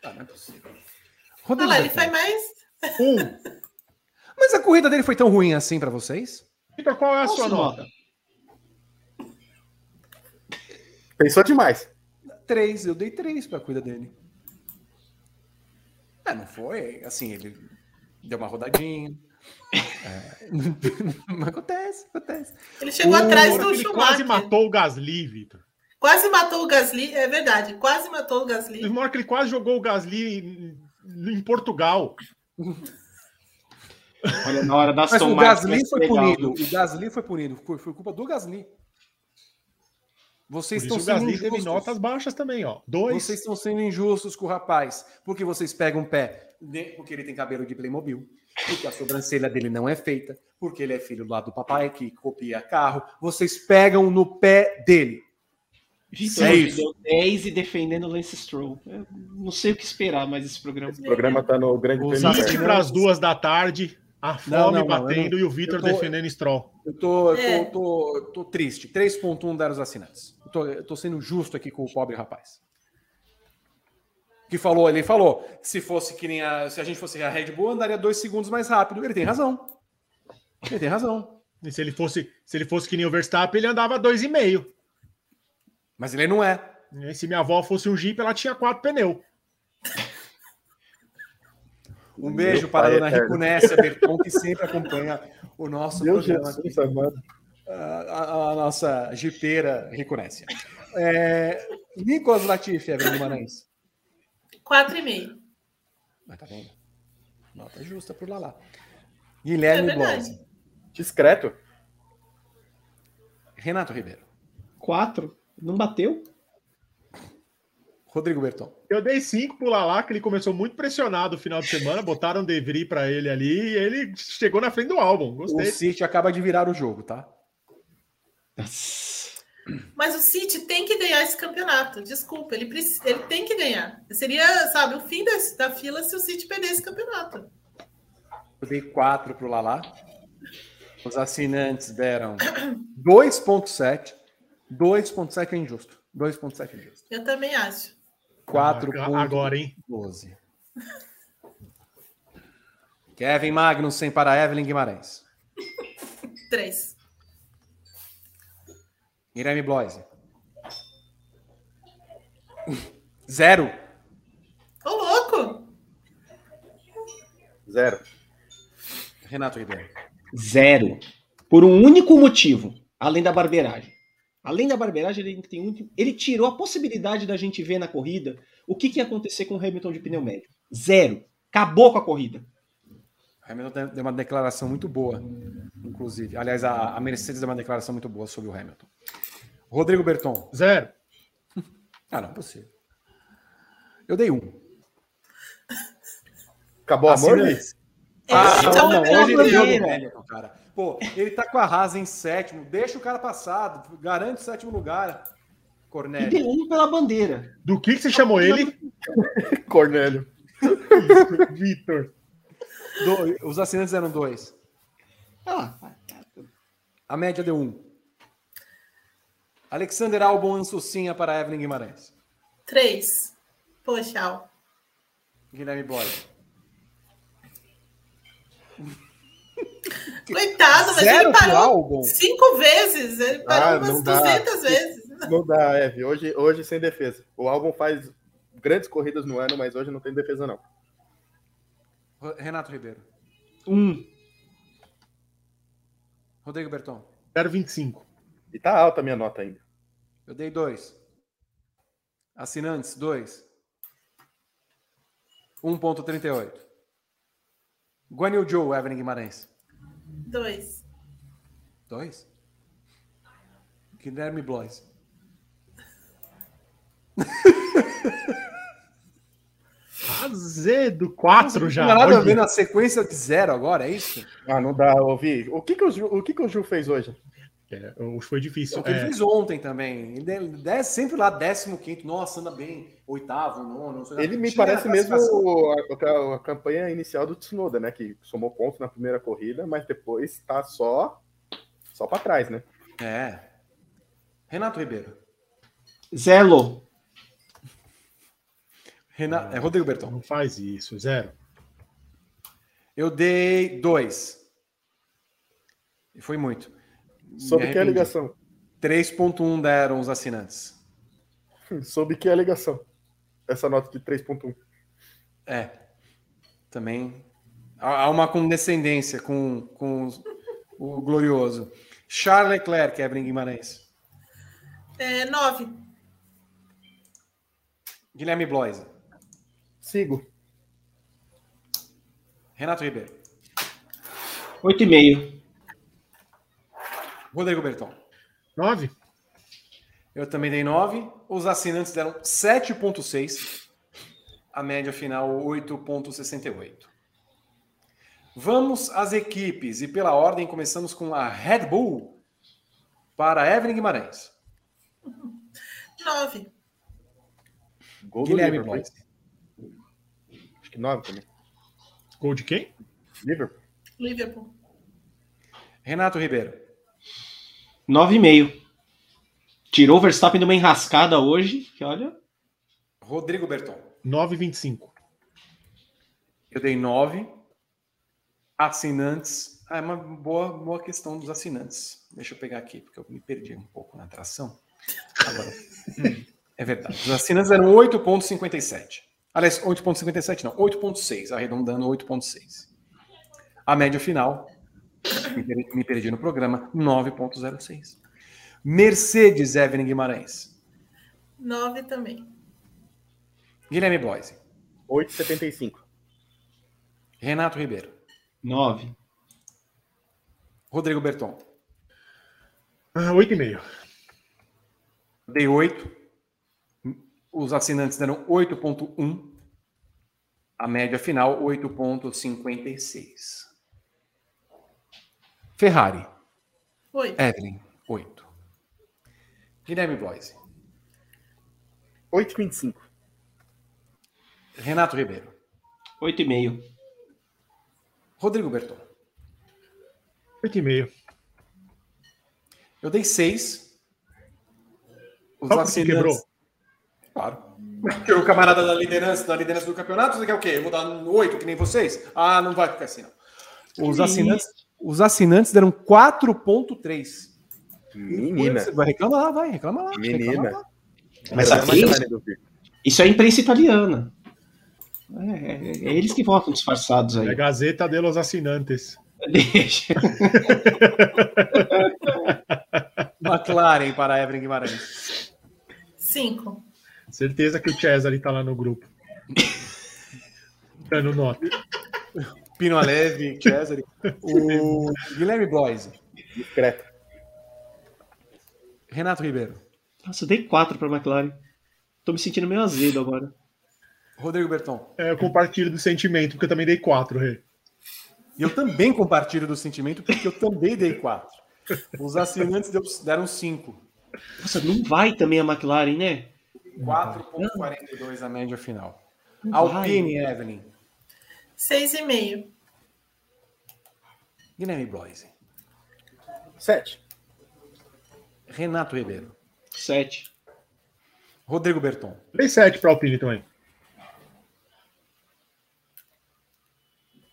Ah, não é possível. Rodrigo Olha lá, ele foi mais. Um. Mas a corrida dele foi tão ruim assim para vocês? Vitor, qual é a Nossa, sua nota? Pensou demais. Três, eu dei três para a corrida dele. É, não foi assim, ele deu uma rodadinha. É, não acontece, acontece. Ele chegou o... atrás do ele Schumacher. quase matou o Gasly, Vitor. Quase matou o Gasly, é verdade, quase matou o Gasly. Que ele quase jogou o Gasly em, em Portugal. Olha, na hora das Mas o Gasly foi legal. punido. O Gasly foi punido. Foi, culpa do Gasly. Vocês estão sendo Gasly injustos. teve notas baixas também, ó. Dois. Vocês estão sendo injustos com o rapaz. Porque vocês pegam o pé, porque ele tem cabelo de Playmobil, porque a sobrancelha dele não é feita, porque ele é filho lá do papai que copia carro. Vocês pegam no pé dele. Vitor é isso. deu 10 e defendendo o Lance Stroll. Eu não sei o que esperar mais esse programa. Esse programa tá no grande prêmio. para as duas da tarde. A fome não, não, batendo não, e o Vitor defendendo Stroll. Eu tô, eu tô, é. tô, tô, triste. 3.1 dar os assinantes. Eu tô, eu tô sendo justo aqui com o pobre rapaz. Que falou, ele falou, se fosse que nem a, se a gente fosse a Red Bull, andaria dois segundos mais rápido. Ele tem razão. Ele tem razão. E se ele fosse, se ele fosse que nem o Verstappen, ele andava dois e meio. Mas ele não é. E se minha avó fosse um Jeep, ela tinha quatro pneus. Um beijo para a dona Ricunécia Berton, que sempre acompanha o nosso Meu programa. Jesus, aqui. A, a, a, nossa jipeira Ricunécia. É, Nicolas Latifi, Evelyn Guimarães. 4,5. Mas tá vendo? Nota justa por lá lá. Guilherme é Discreto. Renato Ribeiro. 4. Não bateu? Rodrigo Berton. Eu dei cinco pro Lalá, que ele começou muito pressionado no final de semana, botaram De Vries para ele ali e ele chegou na frente do álbum. Gostei. O City acaba de virar o jogo, tá? Mas o City tem que ganhar esse campeonato. Desculpa, ele, precisa, ele tem que ganhar. Seria, sabe, o fim da, da fila se o City perder esse campeonato. Eu dei quatro pro Lalá. Os assinantes deram 2.7. 2.7 é injusto. 2.7 é injusto. Eu também acho. 4 ah, Agora, hein? 12. Kevin Magnussen para Evelyn Guimarães. 3. Irene Bloise. Zero. Ô, louco! Zero. Renato Ribeiro. Zero. Por um único motivo, além da barbeiragem. Além da barbeiragem, ele tem um, ele tirou a possibilidade da gente ver na corrida o que, que ia acontecer com o Hamilton de pneu médio. Zero. Acabou com a corrida. Hamilton deu uma declaração muito boa, inclusive. Aliás, a, a, Mercedes deu uma declaração muito boa sobre o Hamilton. Rodrigo Berton. Zero. Ah, não, é possível. Eu dei um. Acabou a amor, Ah, não, não, hoje ele deu Hamilton, cara. Pô, ele tá com a Haas em sétimo, deixa o cara passado, garante o sétimo lugar. Cornélio. E deu um pela bandeira. Do que, que você chamou ele? Cornélio. Vitor. Os assinantes eram dois. Ah, a média deu um. Alexander Albon Ansucinha para Evelyn Guimarães. Três. Poxa. Guilherme Boy. Coitado, mas Zero ele parou cinco vezes. Ele parou ah, umas 200 vezes. Não dá, Eve. Hoje, hoje sem defesa. O álbum faz grandes corridas no ano, mas hoje não tem defesa, não. Renato Ribeiro. Um. Rodrigo Berton. 0,25. E tá alta a minha nota ainda. Eu dei dois. Assinantes, dois. 1,38. Guanil Joe, Evelyn Guimarães. Dois. Dois? Guilherme Blois. Azedo, 4 já. Não tem nada a ver na sequência de zero agora, é isso? Ah, não dá, ouvir. O que, que, o, Ju, o, que, que o Ju fez hoje? É, foi difícil. Ele é. fez ontem também. Ele desce sempre lá, 15. Nossa, anda bem. Oitavo, nono. Ele me parece mesmo a, a, campanha inicial do Tsunoda, né? Que somou pontos na primeira corrida, mas depois tá só, só para trás, né? É. Renato Ribeiro. Zelo. Renato, é Rodrigo Berton. Não faz isso, zero. Eu dei dois. E foi muito. Sobre que alegação? 3.1 deram os assinantes. Sobre que alegação? Essa nota de 3.1. É. Também há uma condescendência com, com o glorioso. Charles Leclerc, Evelyn Guimarães. É, 9. Guilherme Bloise. Sigo. Renato Ribeiro. 8,5. Rodrigo Berton. 9. Eu também dei 9. Os assinantes deram 7,6. A média final, 8,68. Vamos às equipes. E pela ordem, começamos com a Red Bull para Evelyn Guimarães. 9. Guilherme Blois. Acho que nove também. Gol de quem? Liverpool. Liverpool. Renato Ribeiro. Nove e meio. Tirou o Verstappen de uma enrascada hoje, que olha. Rodrigo Berton. 9,25. Eu dei 9. Assinantes. Ah, é uma boa, boa questão dos assinantes. Deixa eu pegar aqui, porque eu me perdi um pouco na atração. Agora. é verdade. Os assinantes eram 8,57. Aliás, 8,57 não, 8,6, arredondando 8,6. A média final, me perdi no programa, 9,06. Mercedes Evelyn Guimarães. 9 também. Guilherme Bloise. 8,75. Renato Ribeiro. 9. Rodrigo Berton. 8,5. Dei 8. Os assinantes deram 8,1. A média final, 8,56. Ferrari. 8. Evelyn, 8. Guilherme Bloise. 8,25. Renato Ribeiro. 8,5. Rodrigo Berton. 8,5. Eu dei 6. Os assinantes... quebrou? Claro. Porque o camarada da liderança, da liderança do campeonato, você quer o quê? Eu vou dar no 8, que nem vocês? Ah, não vai ficar assim, não. Os assinantes, os assinantes deram 4,3. Menina. Vai reclamar lá, vai, reclama lá. Menina. Reclama lá. Mas aqui, isso é imprensa italiana. É, é, é, eles que votam disfarçados aí. É a Gazeta delos Assinantes. Deixa. McLaren para Evelyn Guimarães. Cinco. Certeza que o Cesare tá lá no grupo. Dando nota. Pino Aleve, Cesare. O Guilherme Bloise. Discreto. Renato Ribeiro. Nossa, eu dei quatro pra McLaren. Tô me sentindo meio azedo agora. Rodrigo Berton. É, eu compartilho do sentimento, porque eu também dei quatro, Rê. E eu também compartilho do sentimento, porque eu também dei quatro. Os assinantes deram cinco. Nossa, não vai também a McLaren, né? 4,42 a média final. Não Alpine, Evelyn. Seis e meio. Guilherme Bloise. Sete. Renato Ribeiro. Sete. Rodrigo Berton. Dei sete pra Alpine também.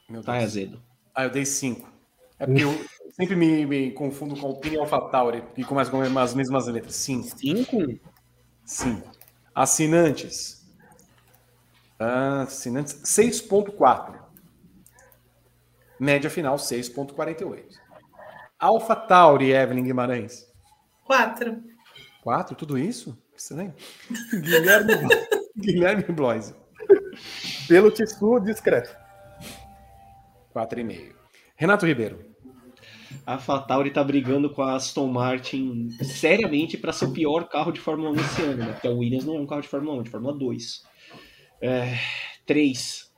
Meu Tá Deus. azedo. Ah, eu dei cinco. É porque eu sempre me, me confundo com Alpine e AlphaTauri, que começa com as mesmas letras. Cinco. Cinco. Cinco. Assinantes. Ah, assinantes, 6.4. Média final, 6.48. Alpha Tauri, Evelyn Guimarães. Quatro. 4, tudo isso? Estranho. Guilherme, Guilherme Bloise. Pelo Tissu, discreto. 4,5. Renato Ribeiro. A AlphaTauri tá brigando com a Aston Martin seriamente para ser o pior carro de Fórmula 1 esse ano, né? Porque a Williams não é um carro de Fórmula 1, é de Fórmula 2. É, três.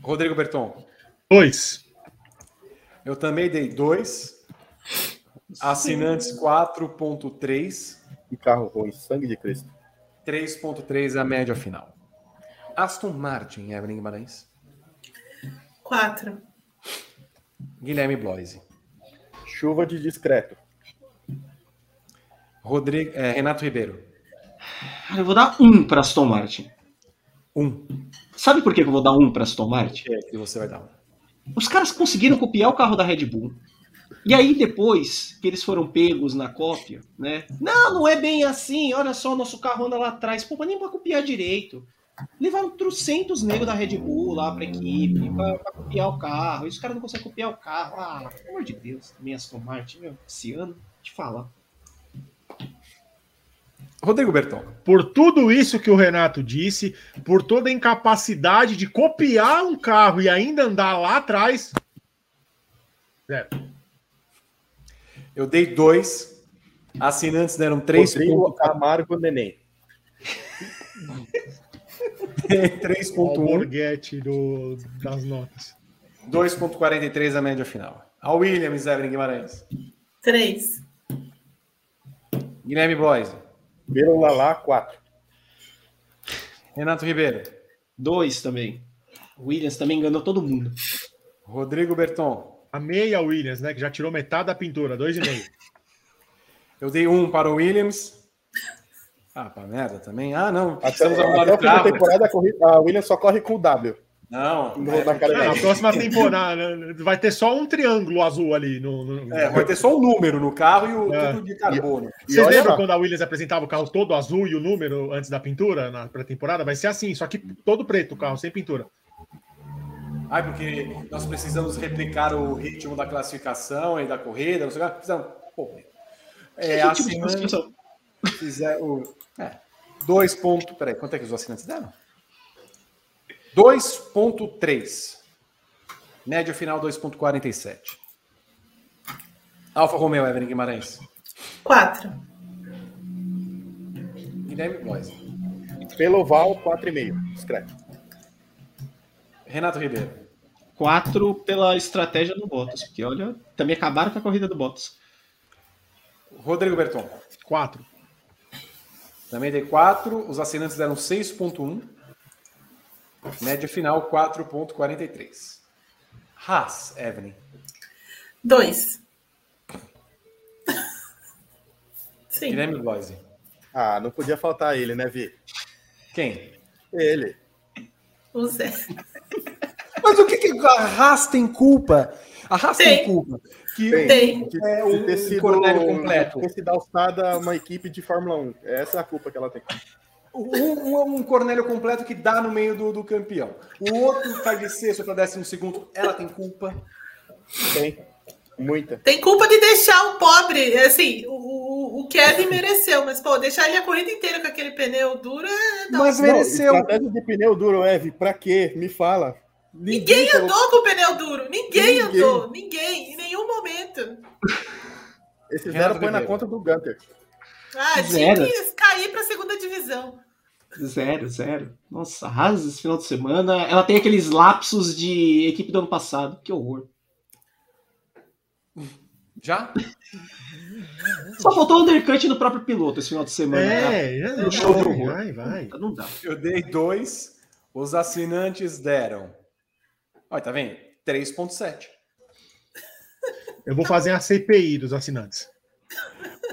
Rodrigo Berton. Dois. Eu também dei 2. Assinantes 4.3. Que carro ruim, sangue de Cristo. 3.3 a média final. Aston Martin, Evelyn Guimarães. Quatro. Guilherme Bloise. Chuva de discreto. Rodrigo, é, Renato Ribeiro. Cara, eu vou dar um para Aston Martin. 1. Um. Sabe por que eu vou dar um para Aston Martin? É que você vai dar um. Os caras conseguiram copiar o carro da Red Bull. E aí, depois que eles foram pegos na cópia, né? Não, não é bem assim. Olha só, o nosso carro anda lá atrás. Pô, mas nem pra copiar direito. Levaram trocentos negros da Red Bull lá pra equipe, pra, pra copiar o carro. E os caras não conseguem copiar o carro. Ah, pelo amor de Deus, também Aston Martin, meu, esse ano, te falar. Rodrigo Berton. Por tudo isso que o Renato disse, por toda a incapacidade de copiar um carro e ainda andar lá atrás. Zero. Eu dei 2. Assinantes deram 3. Rodrigo Amargo Neném. 3.1. O Borghetti do, das notas. 2.43 a média final. A Williams, Evelyn Guimarães. Três. Guilherme Bloise. Pelo Lalá, quatro. Renato Ribeiro. Dois também. O Williams também enganou todo mundo. Rodrigo Berton. A meia Williams, né? Que já tirou metade da pintura, dois e meio. Eu dei um para o Williams. Ah, pra merda também. Ah, não. Até, até o fim da temporada, a Williams só corre com o W. Não. No- é, na na próxima temporada né, vai ter só um triângulo azul ali. No, no- é, vai ter só um número no carro e o É. tudo de carbono. E Vocês lembram lá. quando a Williams apresentava o carro todo azul e o número antes da pintura, na pré-temporada? Vai ser assim, só que todo preto o carro, sem pintura. Ai, porque nós precisamos replicar o ritmo da classificação e da corrida, não sei o que. Precisamos. Pô, é, Que tipo de assinante classificação? fizer o. É, 2 pontos. Peraí, quanto é que os assinantes deram? 2,3. Média final 2,47. Alfa Romeo, Evelyn Guimarães. Quatro. Guilherme Blois. Pelo Val, 4,5. Discreto. Renato Ribeiro. Quatro pela estratégia do Bottas, porque olha, também acabaram com a corrida do Bottas. Rodrigo Berton. Quatro. Também dei 4. Os assinantes deram 6,1. Média final 4,43. Haas, Evelyn. Dois. Sim. Guilherme Bloise. Ah, não podia faltar ele, né, Vi? Quem? Ele. O Zé. Mas o que, que a Haas tem culpa? A Haas tem, Tem. culpa. Que Tem. De, É, de um ter sido, Cornélio completo. ter sido alçada a uma equipe de Fórmula 1. Essa é a culpa que ela tem. Um, um, um Cornélio completo que dá no meio do, do campeão. O outro cai de sexto para décimo segundo. Ela tem culpa. Tem. Muita. Tem culpa de deixar o pobre, assim, o, o Kevin mereceu, mas, pô, deixar ele a corrida inteira com aquele pneu duro é. Mas mereceu. Estratégia de pneu duro, Eve, pra quê? Me fala. Ninguém, ninguém andou com o pneu duro. Ninguém, ninguém, andou. Ninguém. Em nenhum momento. Esse zero foi na conta do Gunter. Ah, zero. tinha que cair pra segunda divisão. Zero, zero. Nossa, arrasa esse final de semana. Ela tem aqueles lapsos de equipe do ano passado. Que horror. Já? Só faltou o undercut no próprio piloto esse final de semana. É, tá? já, show de horror. Vai, vai. Não dá. Eu dei dois, os assinantes deram. Olha, tá vendo? 3,7. Eu vou fazer a CPI dos assinantes.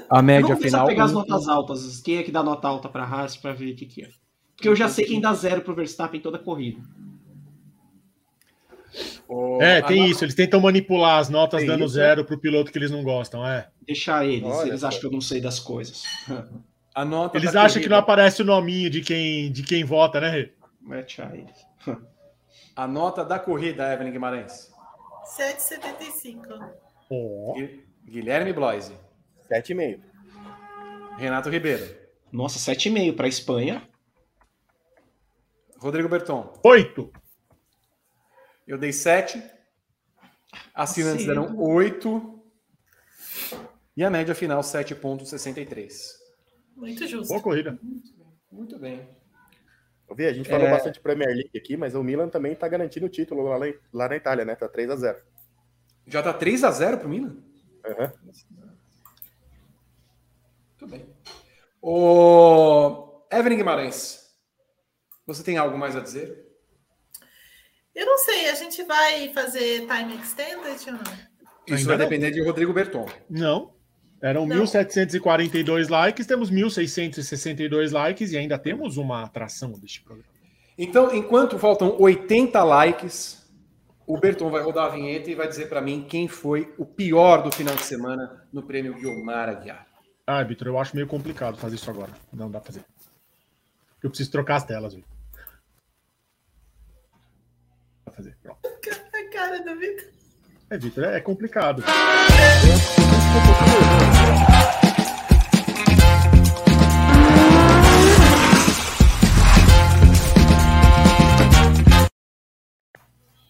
A média final. pegar as notas altas. Quem é que dá nota alta para a Haas para ver o que, que é? Porque eu já sei quem dá zero para o Verstappen em toda a corrida. é, tem isso. Eles tentam manipular as notas tem dando isso, zero é? para o piloto que eles não gostam, é. Deixar eles. Olha, eles acham que eu não sei das coisas. A nota eles acham corrida. que não aparece o nominho de quem, de quem vota, né, a eles. A nota da corrida, Evelyn Guimarães. 7,75. Oh. Guilherme Bloise. 7,5. Renato Ribeiro. Nossa, 7,5 para a Espanha. Rodrigo Berton. 8. Eu dei 7. Assinantes Sim. deram 8. E a média final, 7,63. Muito justo. Boa corrida. Muito bem. Eu vi, a gente falou é... bastante Premier League aqui, mas o Milan também está garantindo o título lá, lá na Itália, né? Tá 3 a 0 Já tá 3 a 0 pro Milan? Uhum. Muito bem. O Evelyn Guimarães, você tem algo mais a dizer? Eu não sei, a gente vai fazer time extended ou não? Isso Ainda vai não. depender de Rodrigo Berton. Não. Eram 1.742 likes, temos 1.662 likes e ainda temos uma atração deste programa. Então, enquanto faltam 80 likes, o Berton vai rodar a vinheta e vai dizer para mim quem foi o pior do final de semana no prêmio Guilmar Aguiar. Ah, Vitor, eu acho meio complicado fazer isso agora. Não dá pra fazer. Eu preciso trocar as telas, Vitor. Dá fazer. Pronto. A cara do Vitor. É, Vitor, é complicado.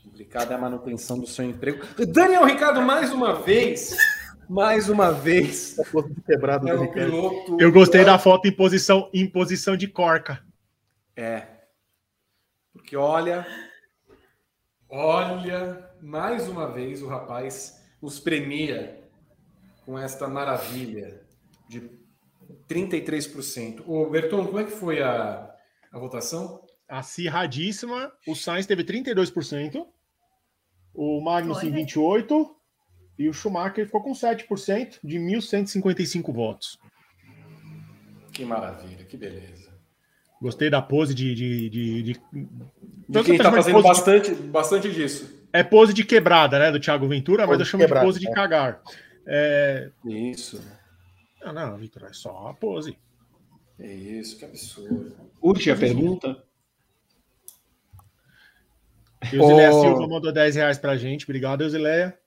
Complicada é a manutenção do seu emprego. Daniel Ricardo, mais uma vez mais uma vez. Quebrado é piloto. Eu gostei da foto em posição, em posição de corca. É. Porque olha, olha, mais uma vez o rapaz nos premia com esta maravilha de 33%. O Berton, como é que foi a, a votação? Acirradíssima. O Sainz teve 32%, o Magnussen 28%, e o Schumacher ficou com 7% de 1.155 votos. Que maravilha, que beleza. Gostei da pose de. De, de, de... de quem está fazendo bastante, de... bastante disso. É pose de quebrada, né? Do Thiago Ventura, pose mas eu chamo de, quebrada, de pose de é. cagar. É... Isso. Não, não, Vitor, é só a pose. É isso, que absurdo. Última pergunta. Eusileia oh. Silva mandou 10 reais pra gente. Obrigado, Eusileia.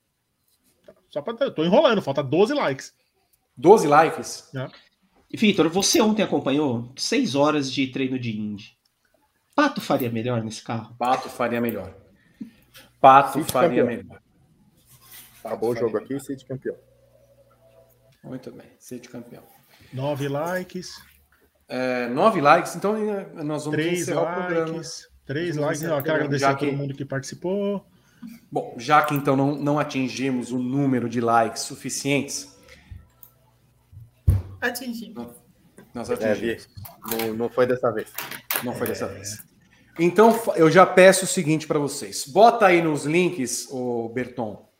Só pra. Eu tô enrolando, falta 12 likes. 12 likes? É. Vitor, você ontem acompanhou 6 horas de treino de Indy. Pato faria melhor nesse carro? Pato faria melhor. Pato City faria campeão. melhor. Acabou o jogo aqui, City campeão. Muito bem, City campeão. 9 likes. É, 9 likes, então nós vamos 3 encerrar likes, o programa. 3 likes, eu quero agradecer a todo mundo que participou. Bom, já que então não, não atingimos o número de likes suficientes. Atingimos. Nós atingimos. É, não, não foi dessa vez. Não foi é... dessa vez. Então, eu já peço o seguinte para vocês. Bota aí nos links, o Berton,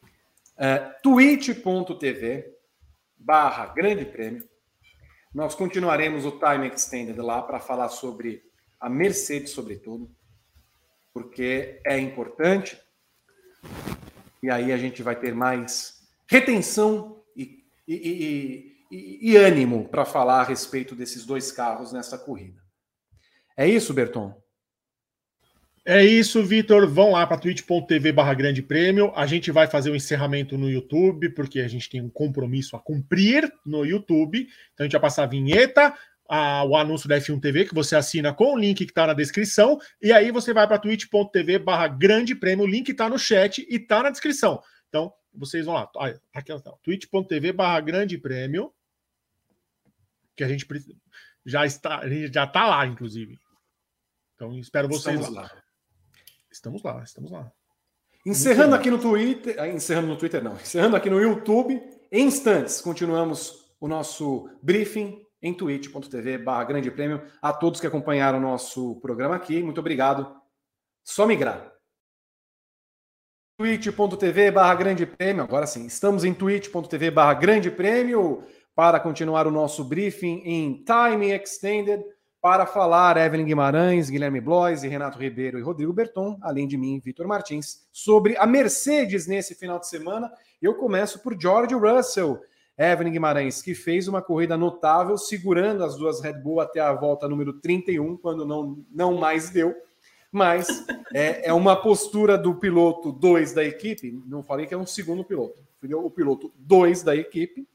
é, twitch.tv barra grande prêmio. Nós continuaremos o Time Extended lá para falar sobre a Mercedes, sobretudo, porque é importante e aí a gente vai ter mais retenção e, e, e, e ânimo para falar a respeito desses dois carros nessa corrida. É isso, Berton? É isso, Vitor. Vão lá para twitch.tv barra grande prêmio. A gente vai fazer o um encerramento no YouTube, porque a gente tem um compromisso a cumprir no YouTube. Então a gente vai passar a vinheta, a, o anúncio da F1 TV, que você assina com o link que está na descrição. E aí você vai para twitch.tv barra grande prêmio. O link está no chat e está na descrição. Então, vocês vão lá. Tá aqui, twitch.tv barra grande prêmio. Que a gente já está, a gente já está lá, inclusive. Então, espero vocês Estamos lá. lá. Estamos lá, estamos lá. Encerrando aqui no Twitter, ah, encerrando no Twitter não, encerrando aqui no YouTube, em instantes continuamos o nosso briefing em twitch.tv barra grande prêmio. A todos que acompanharam o nosso programa aqui, muito obrigado. Só migrar. twitch.tv barra grande prêmio, agora sim, estamos em twitch.tv barra grande prêmio para continuar o nosso briefing em Time Extended para falar Evelyn Guimarães, Guilherme Blois Renato Ribeiro e Rodrigo Berton, além de mim, Vitor Martins, sobre a Mercedes nesse final de semana. Eu começo por George Russell, Evelyn Guimarães, que fez uma corrida notável, segurando as duas Red Bull até a volta número 31, quando não, não mais deu. Mas é, é uma postura do piloto 2 da equipe, não falei que é um segundo piloto, o piloto 2 da equipe,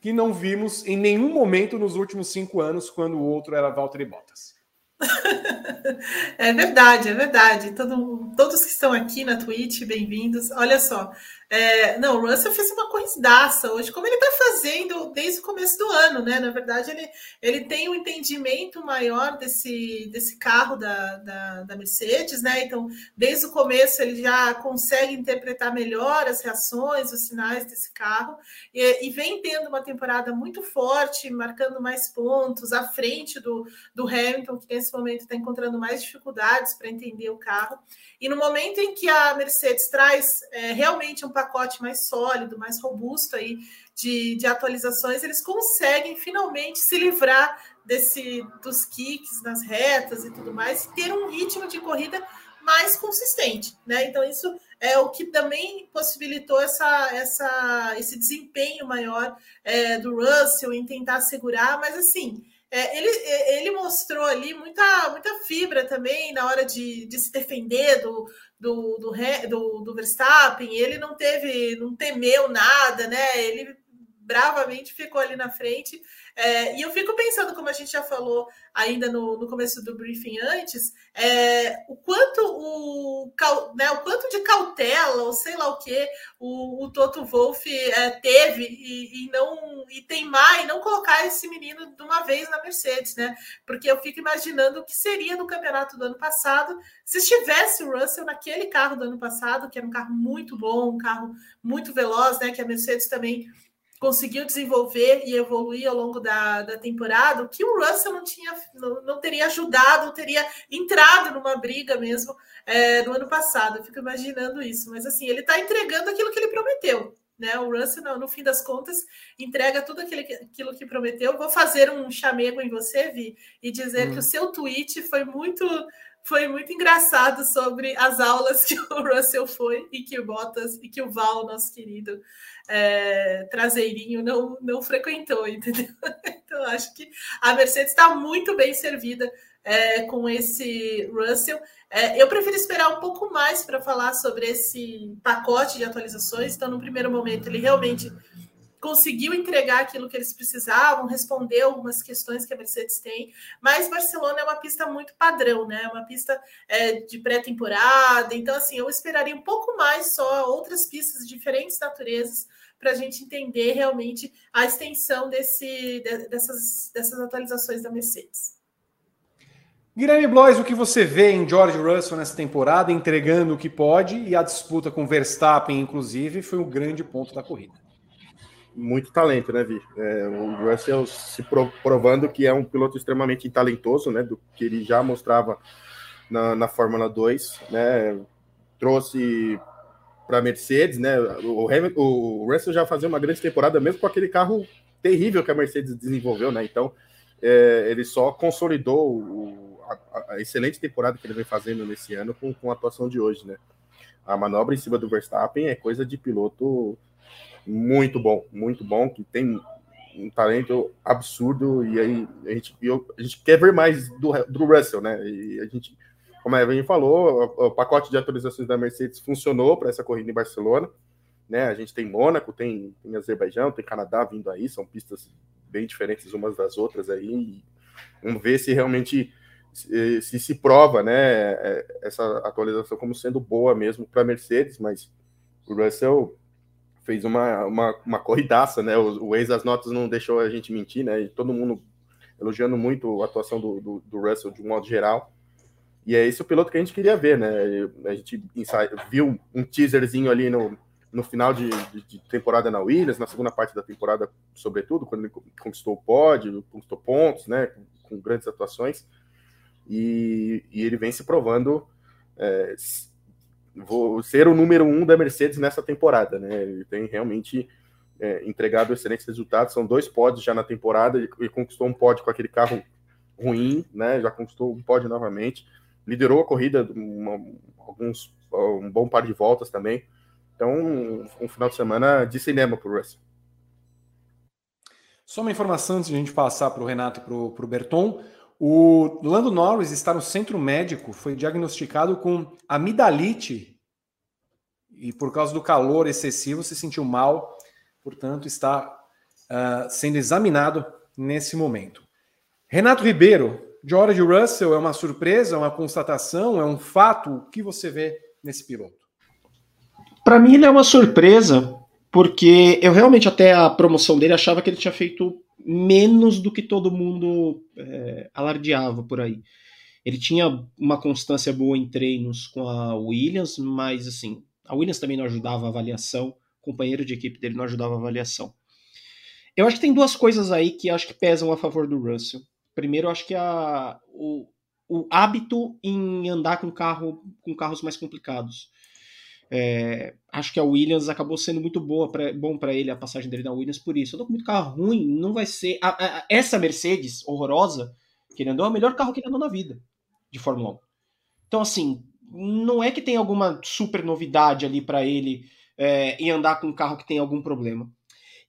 que não vimos em nenhum momento nos últimos cinco anos, quando o outro era Valtteri Bottas. é verdade, é verdade. Todo, todos que estão aqui na Twitch, bem-vindos. Olha só, é, não, o Russell fez uma corridaça hoje, como ele está fazendo desde o começo do ano, né? Na verdade, ele, ele tem um entendimento maior desse, desse carro da, da, da Mercedes, né? Então, desde o começo, ele já consegue interpretar melhor as reações, os sinais desse carro, e, e vem tendo uma temporada muito forte, marcando mais pontos, à frente do, do Hamilton, que nesse momento está encontrando mais dificuldades para entender o carro. E no momento em que a Mercedes traz é, realmente um pacote mais sólido, mais robusto aí de, de atualizações, eles conseguem finalmente se livrar desse dos kicks nas retas e tudo mais, ter um ritmo de corrida mais consistente, né? Então isso é o que também possibilitou essa, essa, esse desempenho maior é, do Russell em tentar segurar, mas assim é, ele, ele mostrou ali muita, muita fibra também na hora de, de se defender do, do, do, do, do Verstappen. Ele não teve, não temeu nada, né? Ele bravamente ficou ali na frente. É, e eu fico pensando, como a gente já falou ainda no, no começo do briefing antes, é, o quanto o, né, o quanto de cautela, ou sei lá o que, o, o Toto Wolff é, teve e, e, não e teimar e não colocar esse menino de uma vez na Mercedes, né? Porque eu fico imaginando o que seria no campeonato do ano passado se estivesse o Russell naquele carro do ano passado, que era um carro muito bom, um carro muito veloz, né? Que a Mercedes também conseguiu desenvolver e evoluir ao longo da, da temporada, o que o Russell não tinha, não, não teria ajudado, não teria entrado numa briga mesmo é, no ano passado. Eu fico imaginando isso, mas assim, ele está entregando aquilo que ele prometeu. Né, o Russell, no, no fim das contas, entrega tudo aquilo que, aquilo que prometeu. Vou fazer um chamego em você, Vi, e dizer hum. que o seu tweet foi muito foi muito engraçado sobre as aulas que o Russell foi e que o Bottas e que o Val, nosso querido, é, traseirinho não, não frequentou, entendeu? Então, acho que a Mercedes está muito bem servida é, com esse Russell. É, eu prefiro esperar um pouco mais para falar sobre esse pacote de atualizações. Então, no primeiro momento, ele realmente conseguiu entregar aquilo que eles precisavam, responder algumas questões que a Mercedes tem, mas Barcelona é uma pista muito padrão, né? Uma pista é, de pré-temporada, então assim, eu esperaria um pouco mais só outras pistas de diferentes naturezas para a gente entender realmente a extensão desse, dessas, dessas atualizações da Mercedes. Guilherme Blois, o que você vê em George Russell nessa temporada, entregando o que pode, e a disputa com Verstappen, inclusive, foi um grande ponto da corrida. Muito talento, né, Vi? É, o Russell se provando que é um piloto extremamente talentoso, né, do que ele já mostrava na, na Fórmula 2, né, trouxe para a Mercedes, né? O, Hamilton, o Russell já fazia uma grande temporada, mesmo com aquele carro terrível que a Mercedes desenvolveu, né? Então, é, ele só consolidou o, a, a, excelente temporada que ele vem fazendo nesse ano com, com a atuação de hoje, né? A manobra em cima do Verstappen é coisa de piloto muito bom, muito bom, que tem um talento absurdo e aí a gente, eu, a gente quer ver mais do, do Russell, né? E a gente como a Evelyn falou, o, o pacote de atualizações da Mercedes funcionou para essa corrida em Barcelona. Né? A gente tem Mônaco, tem, tem Azerbaijão, tem Canadá vindo aí, são pistas bem diferentes umas das outras aí. vamos ver se realmente se, se, se prova né, é, essa atualização como sendo boa mesmo para Mercedes, mas o Russell fez uma, uma, uma corridaça, né? O, o ex das notas não deixou a gente mentir, né? E todo mundo elogiando muito a atuação do, do, do, Russell de um modo geral. E é esse o piloto que a gente queria ver, né? A gente viu um teaserzinho ali no, no final de, de, de, temporada na Williams, na segunda parte da temporada, sobretudo, quando ele conquistou o pódio, conquistou pontos, né? Com, com grandes atuações. E, e, ele vem se provando é, vou ser o número um da Mercedes nessa temporada, né? Ele tem realmente é, entregado excelentes resultados. São dois pódios já na temporada. Ele conquistou um pódio com aquele carro ruim, né? Já conquistou um pódio novamente. Liderou a corrida uma, alguns um bom par de voltas também. Então, um, um final de semana de cinema para o Russell. Só uma informação antes de a gente passar para o Renato e para o Berton. O Lando Norris está no centro médico, foi diagnosticado com amidalite e por causa do calor excessivo se sentiu mal, portanto está uh, sendo examinado nesse momento. Renato Ribeiro, George Russell é uma surpresa, é uma constatação, é um fato? O que você vê nesse piloto? Para mim ele é uma surpresa, porque eu realmente até a promoção dele achava que ele tinha feito menos do que todo mundo é, alardeava por aí. Ele tinha uma constância boa em treinos com a Williams, mas assim, a Williams também não ajudava a avaliação, o companheiro de equipe dele não ajudava a avaliação. Eu acho que tem duas coisas aí que acho que pesam a favor do Russell. Primeiro, acho que a, o, o hábito em andar com carro com carros mais complicados. É, acho que a Williams acabou sendo muito boa pra, bom para ele a passagem dele na Williams por isso. Eu tô com muito carro ruim, não vai ser. A, a, essa Mercedes horrorosa que ele andou é o melhor carro que ele andou na vida de Fórmula 1. Então, assim, não é que tem alguma super novidade ali para ele é, em andar com um carro que tem algum problema.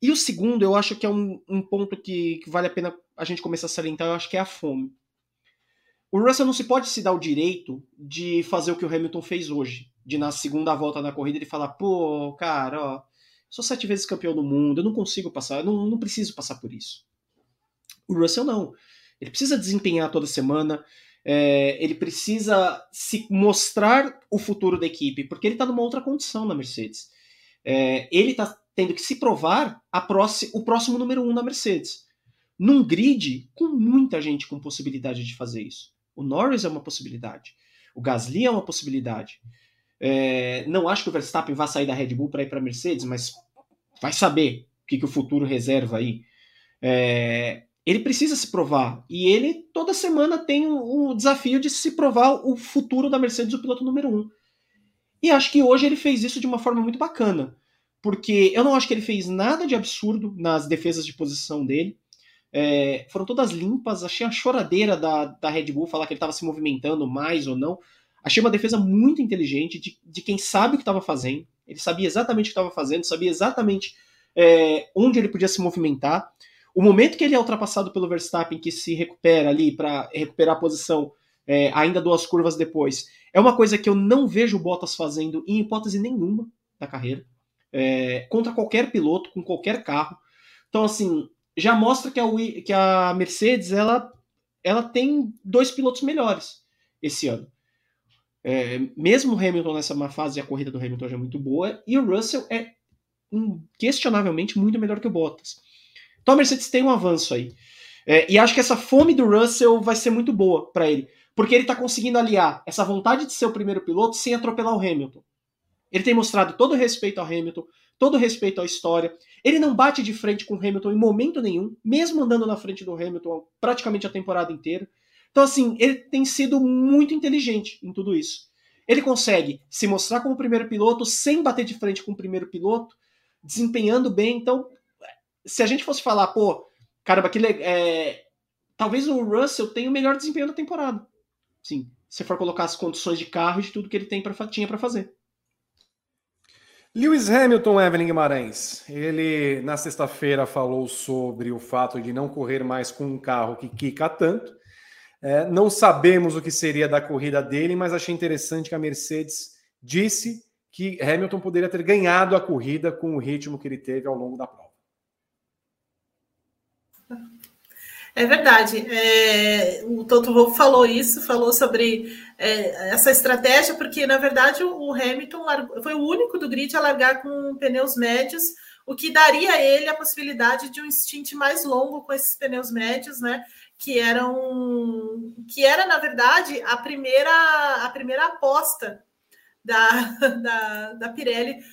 E o segundo, eu acho que é um, um ponto que, que, vale a pena a gente começar a salientar, eu acho que é a fome. O Russell não se pode se dar o direito de fazer o que o Hamilton fez hoje de na segunda volta da corrida ele falar, pô, cara, ó, sou sete vezes campeão do mundo, eu não consigo passar, eu não, não preciso passar por isso. O Russell não. Ele precisa desempenhar toda semana, é, ele precisa se mostrar o futuro da equipe, porque ele está numa outra condição na Mercedes. É, ele está tendo que se provar o próximo número um na Mercedes. Num grid com muita gente com possibilidade de fazer isso. O Norris é uma possibilidade. O Gasly é uma possibilidade. É, não acho que o Verstappen vá sair da Red Bull para ir para a Mercedes, mas vai saber o que, que o futuro reserva aí. É, ele precisa se provar. E ele, toda semana, tem o, desafio de se provar o futuro da Mercedes, o piloto número um. E acho que hoje ele fez isso de uma forma muito bacana. Porque eu não acho que ele fez nada de absurdo nas defesas de posição dele. É, foram todas limpas. Achei a choradeira da, da Red Bull falar que ele estava se movimentando mais ou não. Achei uma defesa muito inteligente de, de quem sabe o que estava fazendo. Ele sabia exatamente o que estava fazendo, sabia exatamente é, onde ele podia se movimentar. O momento que ele é ultrapassado pelo Verstappen, que se recupera ali para recuperar a posição é, ainda duas curvas depois, é uma coisa que eu não vejo o Bottas fazendo em hipótese nenhuma da carreira. É, contra qualquer piloto, com qualquer carro. Então, assim, já mostra que a, que a Mercedes ela, ela tem dois pilotos melhores esse ano. É, mesmo o Hamilton nessa má fase, a corrida do Hamilton já é muito boa, e o Russell é questionavelmente muito melhor que o Bottas. Então a Mercedes tem um avanço aí. É, e acho que essa fome do Russell vai ser muito boa para ele, porque ele está conseguindo aliar essa vontade de ser o primeiro piloto sem atropelar o Hamilton. Ele tem mostrado todo o respeito ao Hamilton, todo o respeito à história. Ele não bate de frente com o Hamilton em momento nenhum, mesmo andando na frente do Hamilton praticamente a temporada inteira. Então, assim, ele tem sido muito inteligente em tudo isso. Ele consegue se mostrar como primeiro piloto sem bater de frente com o primeiro piloto, desempenhando bem. Então, se a gente fosse falar, pô, caramba, que é, talvez o Russell tenha o melhor desempenho da temporada. Sim, se for colocar as condições de carro e de tudo que ele tem pra, tinha para fazer. Lewis Hamilton, Evelyn Guimarães, ele na sexta-feira falou sobre o fato de não correr mais com um carro que quica tanto É, não sabemos o que seria da corrida dele, mas achei interessante que a Mercedes disse que Hamilton poderia ter ganhado a corrida com o ritmo que ele teve ao longo da prova. É verdade. É, o Toto Wolff falou isso, falou sobre é, essa estratégia, porque na verdade o, Hamilton largou, foi o único do grid a largar com pneus médios, o que daria a ele a possibilidade de um stint mais longo com esses pneus médios, né? Que eram que era, na verdade, a primeira, a primeira aposta da, da, da Pirelli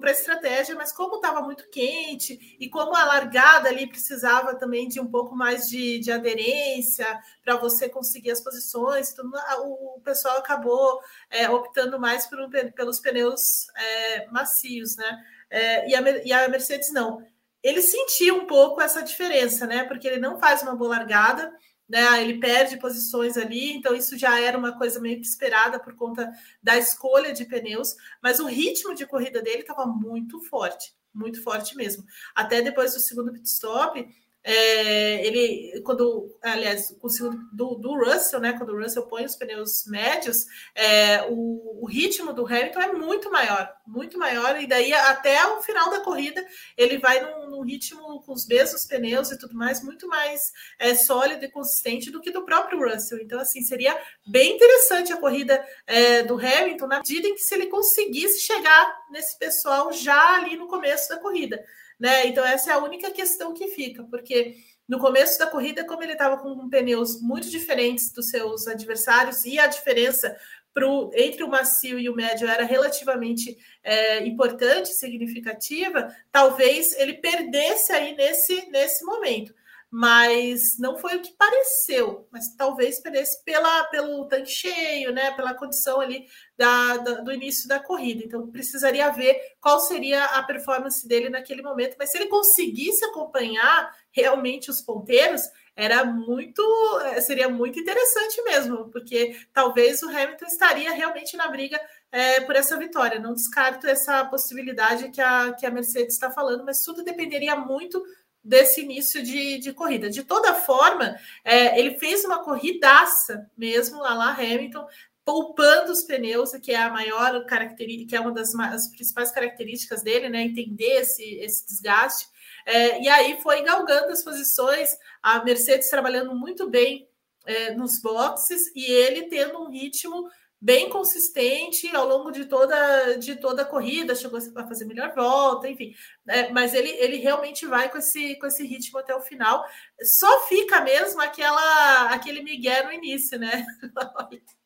para a estratégia, mas como estava muito quente e como a largada ali precisava também de um pouco mais de, de aderência para você conseguir as posições, tudo, o pessoal acabou é, optando mais por, pelos pneus é, macios, né? É, e, a, e a Mercedes não. Ele sentiu um pouco essa diferença, né? Porque ele não faz uma boa largada né? Ele perde posições ali, então isso já era uma coisa meio que esperada por conta da escolha de pneus, mas o ritmo de corrida dele estava muito forte, muito forte mesmo. Até depois do segundo pit stop, é, ele, quando, aliás, o segundo do, do, Russell, né? Quando o Russell põe os pneus médios, é, o, o, ritmo do Hamilton é muito maior, muito maior, e daí até o final da corrida ele vai num, num ritmo com os mesmos pneus e tudo mais, muito mais é, sólido e consistente do que do próprio Russell. Então, assim, seria bem interessante a corrida é, do Hamilton, na medida em que se ele conseguisse chegar nesse pessoal já ali no começo da corrida né? Então, essa é a única questão que fica, porque no começo da corrida, como ele estava com pneus muito diferentes dos seus adversários, e a diferença pro, entre o macio e o médio era relativamente é, importante, significativa, talvez ele perdesse aí nesse, nesse momento mas não foi o que pareceu, mas talvez perdesse pela, pelo tanque cheio, né, pela condição ali da, da, do início da corrida. Então precisaria ver qual seria a performance dele naquele momento, mas se ele conseguisse acompanhar realmente os ponteiros, era muito, eh, seria muito interessante mesmo, porque talvez o Hamilton estaria realmente na briga é, por essa vitória. Não descarto essa possibilidade que a, que a Mercedes está falando, mas tudo dependeria muito desse início de, de corrida. De toda forma, é, ele fez uma corridaça mesmo lá, lá Hamilton, poupando os pneus, que é a maior característica, que é uma das as principais características dele, né? Entender esse, esse desgaste. É, e aí foi galgando as posições, a Mercedes trabalhando muito bem é, nos boxes e ele tendo um ritmo bem consistente ao longo de toda, de toda a corrida, chegou a fazer melhor volta, enfim. É, mas ele, ele realmente vai com esse, com esse ritmo até o final. Só fica mesmo aquela, aquele migué no início, né?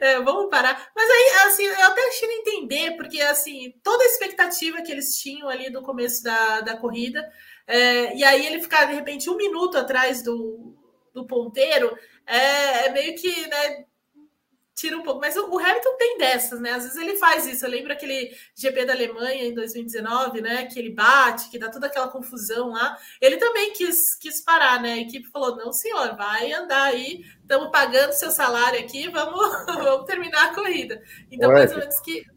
É, vamos parar. Mas aí, assim, eu até achei entender, porque, assim, toda a expectativa que eles tinham ali no começo da, da corrida, é, e aí ele ficar, de repente, um minuto atrás do, do ponteiro, é, é meio que, né, tira um pouco. Mas o, Hamilton tem dessas, né? Às vezes ele faz isso. Eu lembro aquele GP da Alemanha em 2019, né? Que ele bate, que dá toda aquela confusão lá. Ele também quis, quis parar, né? A equipe falou: não, senhor, vai andar aí, estamos pagando seu salário aqui, vamos, vamos terminar a corrida. Então, Ué, mais ou menos que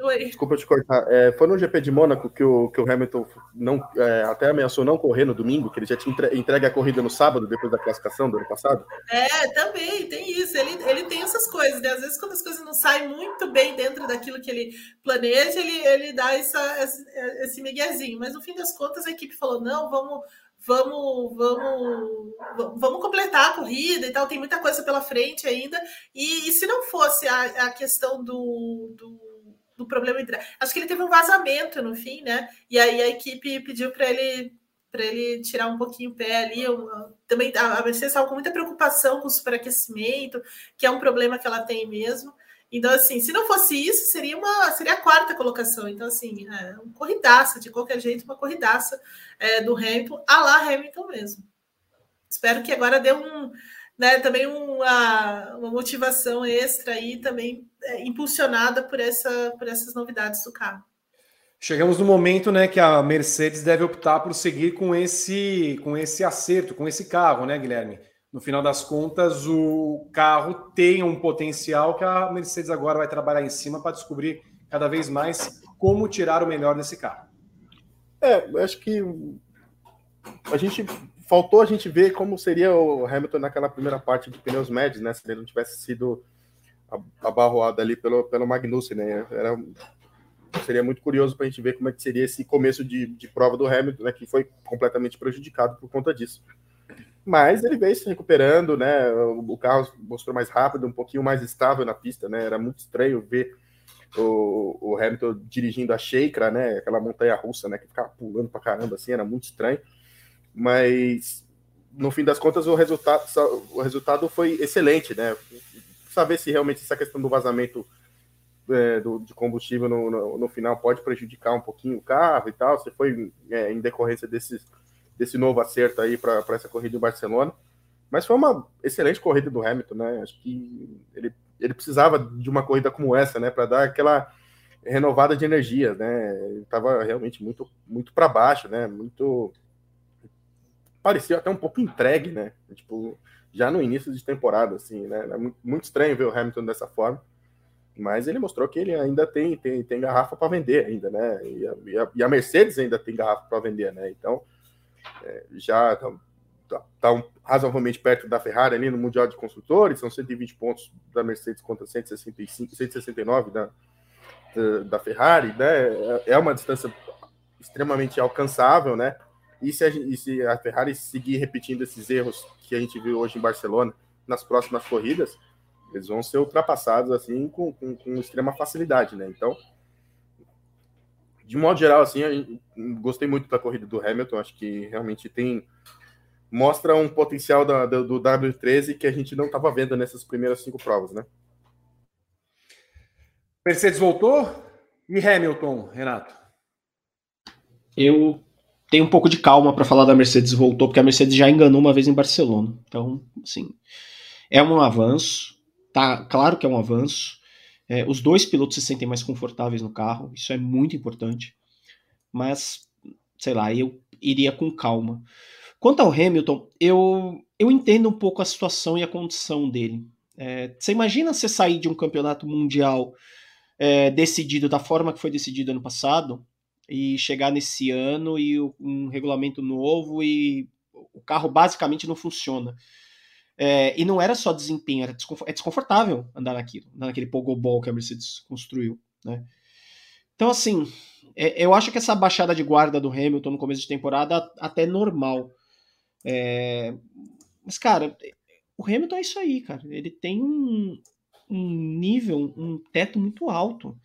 Oi. Desculpa te cortar. É, foi no GP de Mônaco que o, que o Hamilton não, é, até ameaçou não correr no domingo, que ele já tinha entregue a corrida no sábado, depois da classificação do ano passado? É, também, tem isso. Ele, ele tem essas coisas, né? Às vezes, quando as coisas não saem muito bem dentro daquilo que ele planeja, ele, ele dá essa, esse, esse miguezinho. Mas no fim das contas, a equipe falou: não, vamos vamos, vamos, vamos completar a corrida e tal, tem muita coisa pela frente ainda. E, e se não fosse a, a questão do, do do problema. Acho que ele teve um vazamento no fim, né? E aí a equipe pediu para ele para ele tirar um pouquinho o pé ali. Eu, também a Mercedes estava com muita preocupação com o superaquecimento, que é um problema que ela tem mesmo. Então, assim, se não fosse isso, seria uma seria a quarta colocação. Então, assim, é um corridaça, de qualquer jeito, uma corridaça é, do Hamilton, a lá Hamilton mesmo. Espero que agora dê um, né, também uma, uma motivação extra aí, também impulsionada por, essa, por essas novidades do carro. Chegamos no momento né, que a Mercedes deve optar por seguir com esse, com esse acerto, com esse carro, né, Guilherme? No final das contas, o carro tem um potencial que a Mercedes agora vai trabalhar em cima para descobrir cada vez mais como tirar o melhor desse carro. É, acho que a gente faltou a gente ver como seria o Hamilton naquela primeira parte de pneus médios, né? Se ele não tivesse sido abarroado ali pelo, pelo Magnussen, né? Era, seria muito curioso para a gente ver como é que seria esse começo de, de prova do Hamilton, né? Que foi completamente prejudicado por conta disso. Mas ele veio se recuperando, né? O carro mostrou mais rápido, um pouquinho mais estável na pista, né? Era muito estranho ver o, o Hamilton dirigindo a Sheikra, né? Aquela montanha russa, né? Que ficava pulando para caramba, assim, era muito estranho. Mas no fim das contas o resultado, o resultado foi excelente, né? Saber se realmente essa questão do vazamento é, do, de combustível no, no, no, final pode prejudicar um pouquinho o carro e tal, se foi é, em decorrência desses desse novo acerto aí para essa corrida em Barcelona. Mas foi uma excelente corrida do Hamilton, né? Acho que ele, ele precisava de uma corrida como essa, né? Para dar aquela renovada de energia, né? Ele estava realmente muito, muito para baixo, né? Muito. Parecia até um pouco entregue, né? Tipo, já no início de temporada, assim, né? Era muito, estranho ver o Hamilton dessa forma. Mas ele mostrou que ele ainda tem, tem, tem garrafa para vender, ainda, né? E a, e a Mercedes ainda tem garrafa para vender, né? Então é, já está tá, tá razoavelmente perto da Ferrari ali no Mundial de Construtores, são 120 pontos da Mercedes contra 165, 169 da, da, da Ferrari, né? É, é uma distância extremamente alcançável, né? E se, a, e se a Ferrari seguir repetindo esses erros que a gente viu hoje em Barcelona nas próximas corridas, eles vão ser ultrapassados assim com, com, com extrema facilidade, né? Então, de modo geral, assim, gostei muito da corrida do Hamilton. Acho que realmente tem mostra um potencial da, do, do W13 que a gente não estava vendo nessas primeiras cinco provas, né? Mercedes voltou e Hamilton, Renato. Eu tenho um pouco de calma para falar da Mercedes voltou, porque a Mercedes já enganou uma vez em Barcelona. Então, assim, é um avanço. Tá claro que é um avanço. É, os dois pilotos se sentem mais confortáveis no carro, isso é muito importante. Mas, sei lá, eu iria com calma. Quanto ao Hamilton, eu, eu entendo um pouco a situação e a condição dele. É, você imagina você sair de um campeonato mundial é, decidido da forma que foi decidido ano passado e chegar nesse ano e um regulamento novo e o carro basicamente não funciona. É, e não era só desempenho, era é desconfortável andar naquilo, andar naquele pogobol que a Mercedes construiu, né? Então, assim, é, eu acho que essa baixada de guarda do Hamilton no começo de temporada até normal. É, mas, cara, o Hamilton é isso aí, cara. Ele tem um, um nível, um teto muito alto.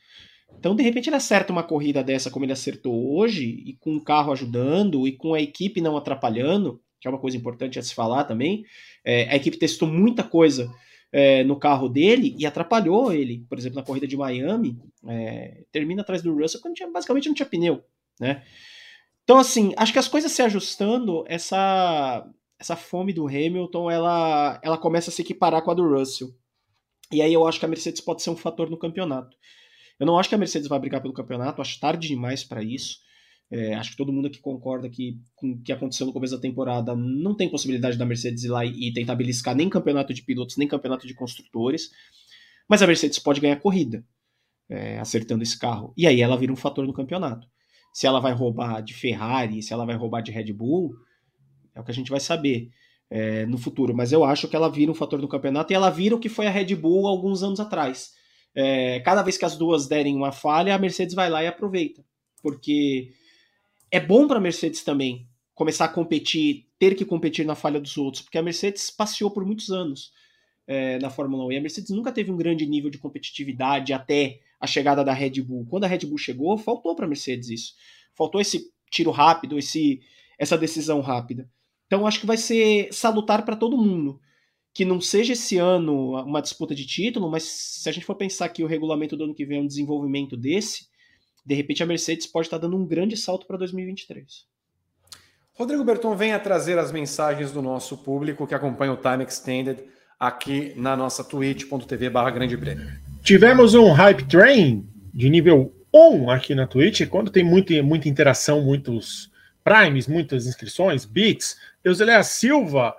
Então, de repente, ele acerta uma corrida dessa como ele acertou hoje, e com o carro ajudando, e com a equipe não atrapalhando, que é uma coisa importante a se falar também. É, a equipe testou muita coisa é, no carro dele e atrapalhou ele. Por exemplo, na corrida de Miami, é, termina atrás do Russell quando tinha, basicamente não tinha pneu, né? Então, assim, acho que as coisas se ajustando, essa, essa fome do Hamilton, ela, ela começa a se equiparar com a do Russell. E aí eu acho que a Mercedes pode ser um fator no campeonato. Eu não acho que a Mercedes vai brigar pelo campeonato, acho tarde demais para isso. É, acho que todo mundo aqui concorda que com o que aconteceu no começo da temporada não tem possibilidade da Mercedes ir lá e, e tentar beliscar nem campeonato de pilotos, nem campeonato de construtores. Mas a Mercedes pode ganhar corrida é, acertando esse carro. E aí ela vira um fator no campeonato. Se ela vai roubar de Ferrari, se ela vai roubar de Red Bull, é o que a gente vai saber é, no futuro. Mas eu acho que ela vira um fator no campeonato e ela vira o que foi a Red Bull alguns anos atrás. É, cada vez que as duas derem uma falha, a Mercedes vai lá e aproveita. Porque é bom para a Mercedes também começar a competir, ter que competir na falha dos outros, porque a Mercedes passeou por muitos anos é, na Fórmula 1 e a Mercedes nunca teve um grande nível de competitividade até a chegada da Red Bull. Quando a Red Bull chegou, faltou para a Mercedes isso. Faltou esse tiro rápido, esse, essa decisão rápida. Então acho que vai ser salutar para todo mundo. Que não seja esse ano uma disputa de título, mas se a gente for pensar que o regulamento do ano que vem é um desenvolvimento desse, de repente a Mercedes pode estar dando um grande salto para 2023. Rodrigo Berton venha trazer as mensagens do nosso público que acompanha o Time Extended aqui na nossa twitch.tv barra grande prêmio. Tivemos um hype train de nível 1 aqui na Twitch, quando tem muita, muita interação, muitos primes, muitas inscrições, bits. Euseléa Silva,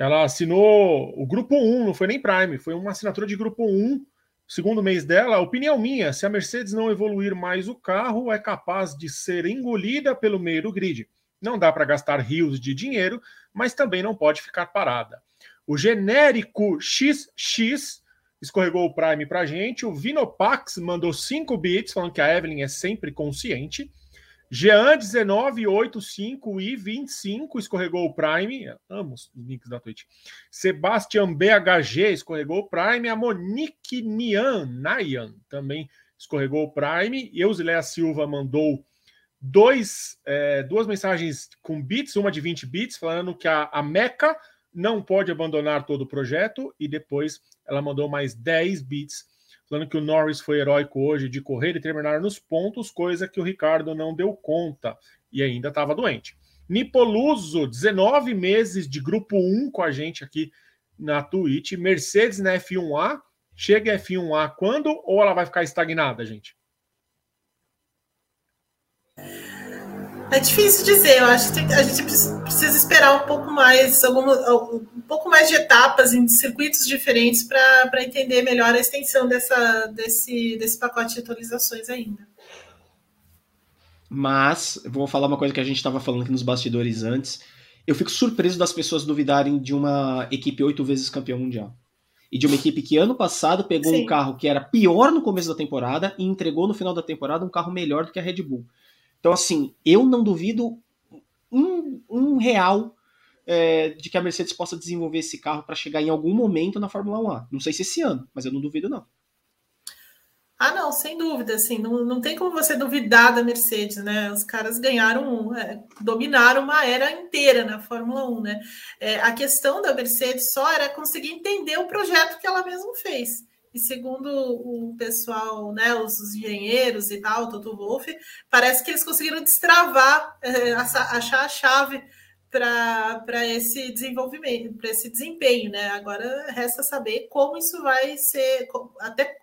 ela assinou o grupo 1, não foi nem prime, foi uma assinatura de grupo 1 Segundo mês dela, opinião minha, se a Mercedes não evoluir mais o carro, é capaz de ser engolida pelo meio do grid. não dá para gastar rios de dinheiro, mas também não pode ficar parada. O genérico XX escorregou o Prime para gente. O Vinopax mandou 5 bits, falando que a Evelyn é sempre consciente. Jean1985 e 25 escorregou o Prime. Amo os links da Twitch. Sebastian BHG escorregou o Prime. A Monique Nian Nayan também escorregou o Prime. Eusileia Silva mandou dois, é, duas mensagens com bits, uma de 20 bits, falando que a, a Meca não pode abandonar todo o projeto. E depois ela mandou mais 10 bits falando que o Norris foi heróico hoje de correr e terminar nos pontos, coisa que o Ricardo não deu conta e ainda estava doente. Nipoluso, 19 meses de grupo 1 com a gente aqui na Twitch. Mercedes na F1A. Chega F1A quando ou ela vai ficar estagnada, gente? É difícil dizer, eu acho que a gente precisa esperar um pouco mais, um pouco mais de etapas em circuitos diferentes para entender melhor a extensão dessa, desse, desse pacote de atualizações ainda. Mas, vou falar uma coisa que a gente estava falando aqui nos bastidores antes. Eu fico surpreso das pessoas duvidarem de uma equipe oito vezes campeã mundial. E de uma equipe que ano passado pegou Sim. um carro que era pior no começo da temporada e entregou no final da temporada um carro melhor do que a Red Bull. Então, assim, eu não duvido um, um real é, de que a Mercedes possa desenvolver esse carro para chegar em algum momento na Fórmula 1A. Não sei se esse ano, mas eu não duvido, não. Ah, não, sem dúvida, assim, não, não tem como você duvidar da Mercedes, né? Os caras ganharam, é, dominaram uma era inteira na Fórmula 1, né? É, a questão da Mercedes só era conseguir entender o projeto que ela mesma fez. E segundo o pessoal, né, os, os engenheiros e tal, Toto Wolff, parece que eles conseguiram destravar, é, achar a chave para esse desenvolvimento, para esse desempenho, né? Agora resta saber como isso vai ser, até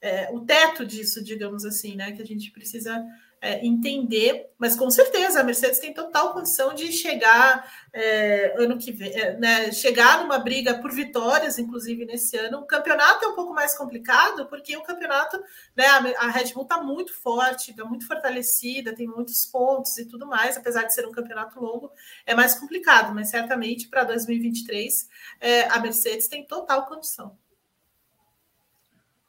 é, o teto disso, digamos assim, né? Que a gente precisa é, entender, mas com certeza a Mercedes tem total condição de chegar é, ano que vem, é, né, chegar numa briga por vitórias, inclusive nesse ano. O campeonato é um pouco mais complicado, porque o campeonato, né, a, a Red Bull está muito forte, está muito fortalecida, tem muitos pontos e tudo mais, apesar de ser um campeonato longo, é mais complicado, mas certamente para 2023 é, a Mercedes tem total condição.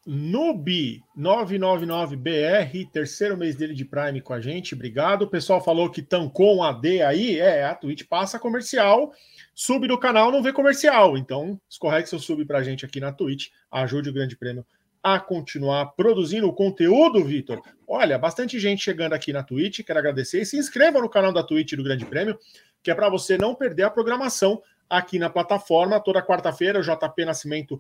Nubi999BR, terceiro mês dele de Prime com a gente, obrigado. O pessoal falou que tancou um AD aí, é, a Twitch passa comercial, sub do canal não vê comercial, então escorregue seu sub pra gente aqui na Twitch, ajude o Grande Prêmio a continuar produzindo o conteúdo, Vitor. Olha, bastante gente chegando aqui na Twitch, quero agradecer. E se inscreva no canal da Twitch do Grande Prêmio, que é para você não perder a programação aqui na plataforma, toda quarta-feira o JP Nascimento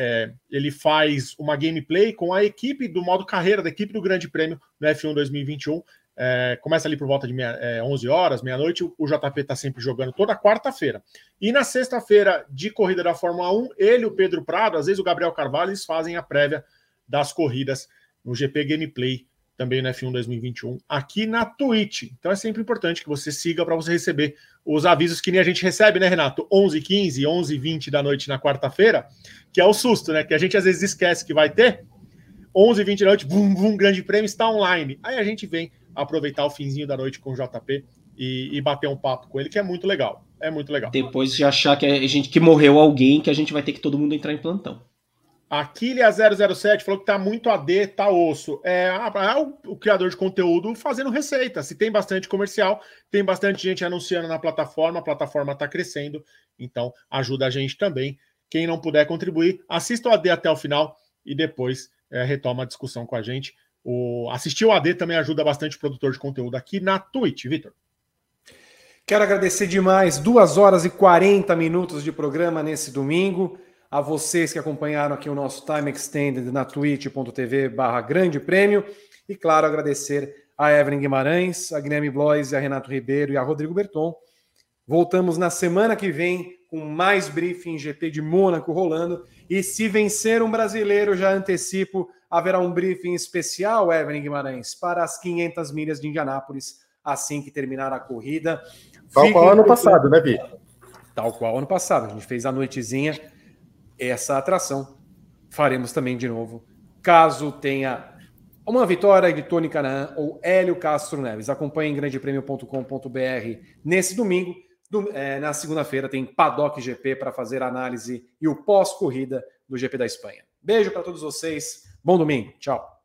é, ele faz uma gameplay com a equipe do modo carreira, da equipe do Grande Prêmio no F1 2021. É, começa ali por volta de meia, é, 11 horas, meia-noite. O, JP está sempre jogando toda quarta-feira. E na sexta-feira de corrida da Fórmula 1, ele, o Pedro Prado, às vezes o Gabriel Carvalho, eles fazem a prévia das corridas no GP Gameplay também no F1 2021 aqui na Twitch. Então é sempre importante que você siga para você receber os avisos que nem a gente recebe, né, Renato? 11 15 11 20 da noite na quarta-feira, que é o susto, né? Que a gente às vezes esquece que vai ter. 11 20 da noite, bum, bum, grande prêmio está online. Aí a gente vem aproveitar o finzinho da noite com o JP e, e bater um papo com ele, que é muito legal. É muito legal. Depois de achar que a gente que morreu alguém, que a gente vai ter que todo mundo entrar em plantão. Aquilia 007 falou que tá muito AD, tá osso. É, é o, o, criador de conteúdo fazendo receita. Se tem bastante comercial, tem bastante gente anunciando na plataforma, a plataforma tá crescendo, então ajuda a gente também. Quem não puder contribuir, assista o AD até o final e depois é, retoma a discussão com a gente. O, assistir o AD também ajuda bastante o produtor de conteúdo aqui na Twitch, Vitor. Quero agradecer demais, 2 horas e 40 minutos de programa nesse domingo a vocês que acompanharam aqui o nosso Time Extended na twitch.tv barra grande prêmio e claro, agradecer a Evelyn Guimarães, a Guilherme Blois, a Renato Ribeiro e a Rodrigo Berton. Voltamos na semana que vem com mais briefing GP de Mônaco rolando e se vencer um brasileiro, já antecipo, haverá um briefing especial, Evelyn Guimarães, para as 500 milhas de Indianápolis assim que terminar a corrida. Tal Fiquem qual ano passado, né, Vi? Tal qual ano passado. A gente fez a noitezinha essa atração. Faremos também de novo. Caso tenha uma vitória de Tony Canaan ou Hélio Castro Neves. Acompanhe em grandepremio.com.br nesse domingo. é, na segunda-feira tem Paddock GP para fazer a análise e o pós-corrida do GP da Espanha. Beijo para todos vocês. Bom domingo. Tchau.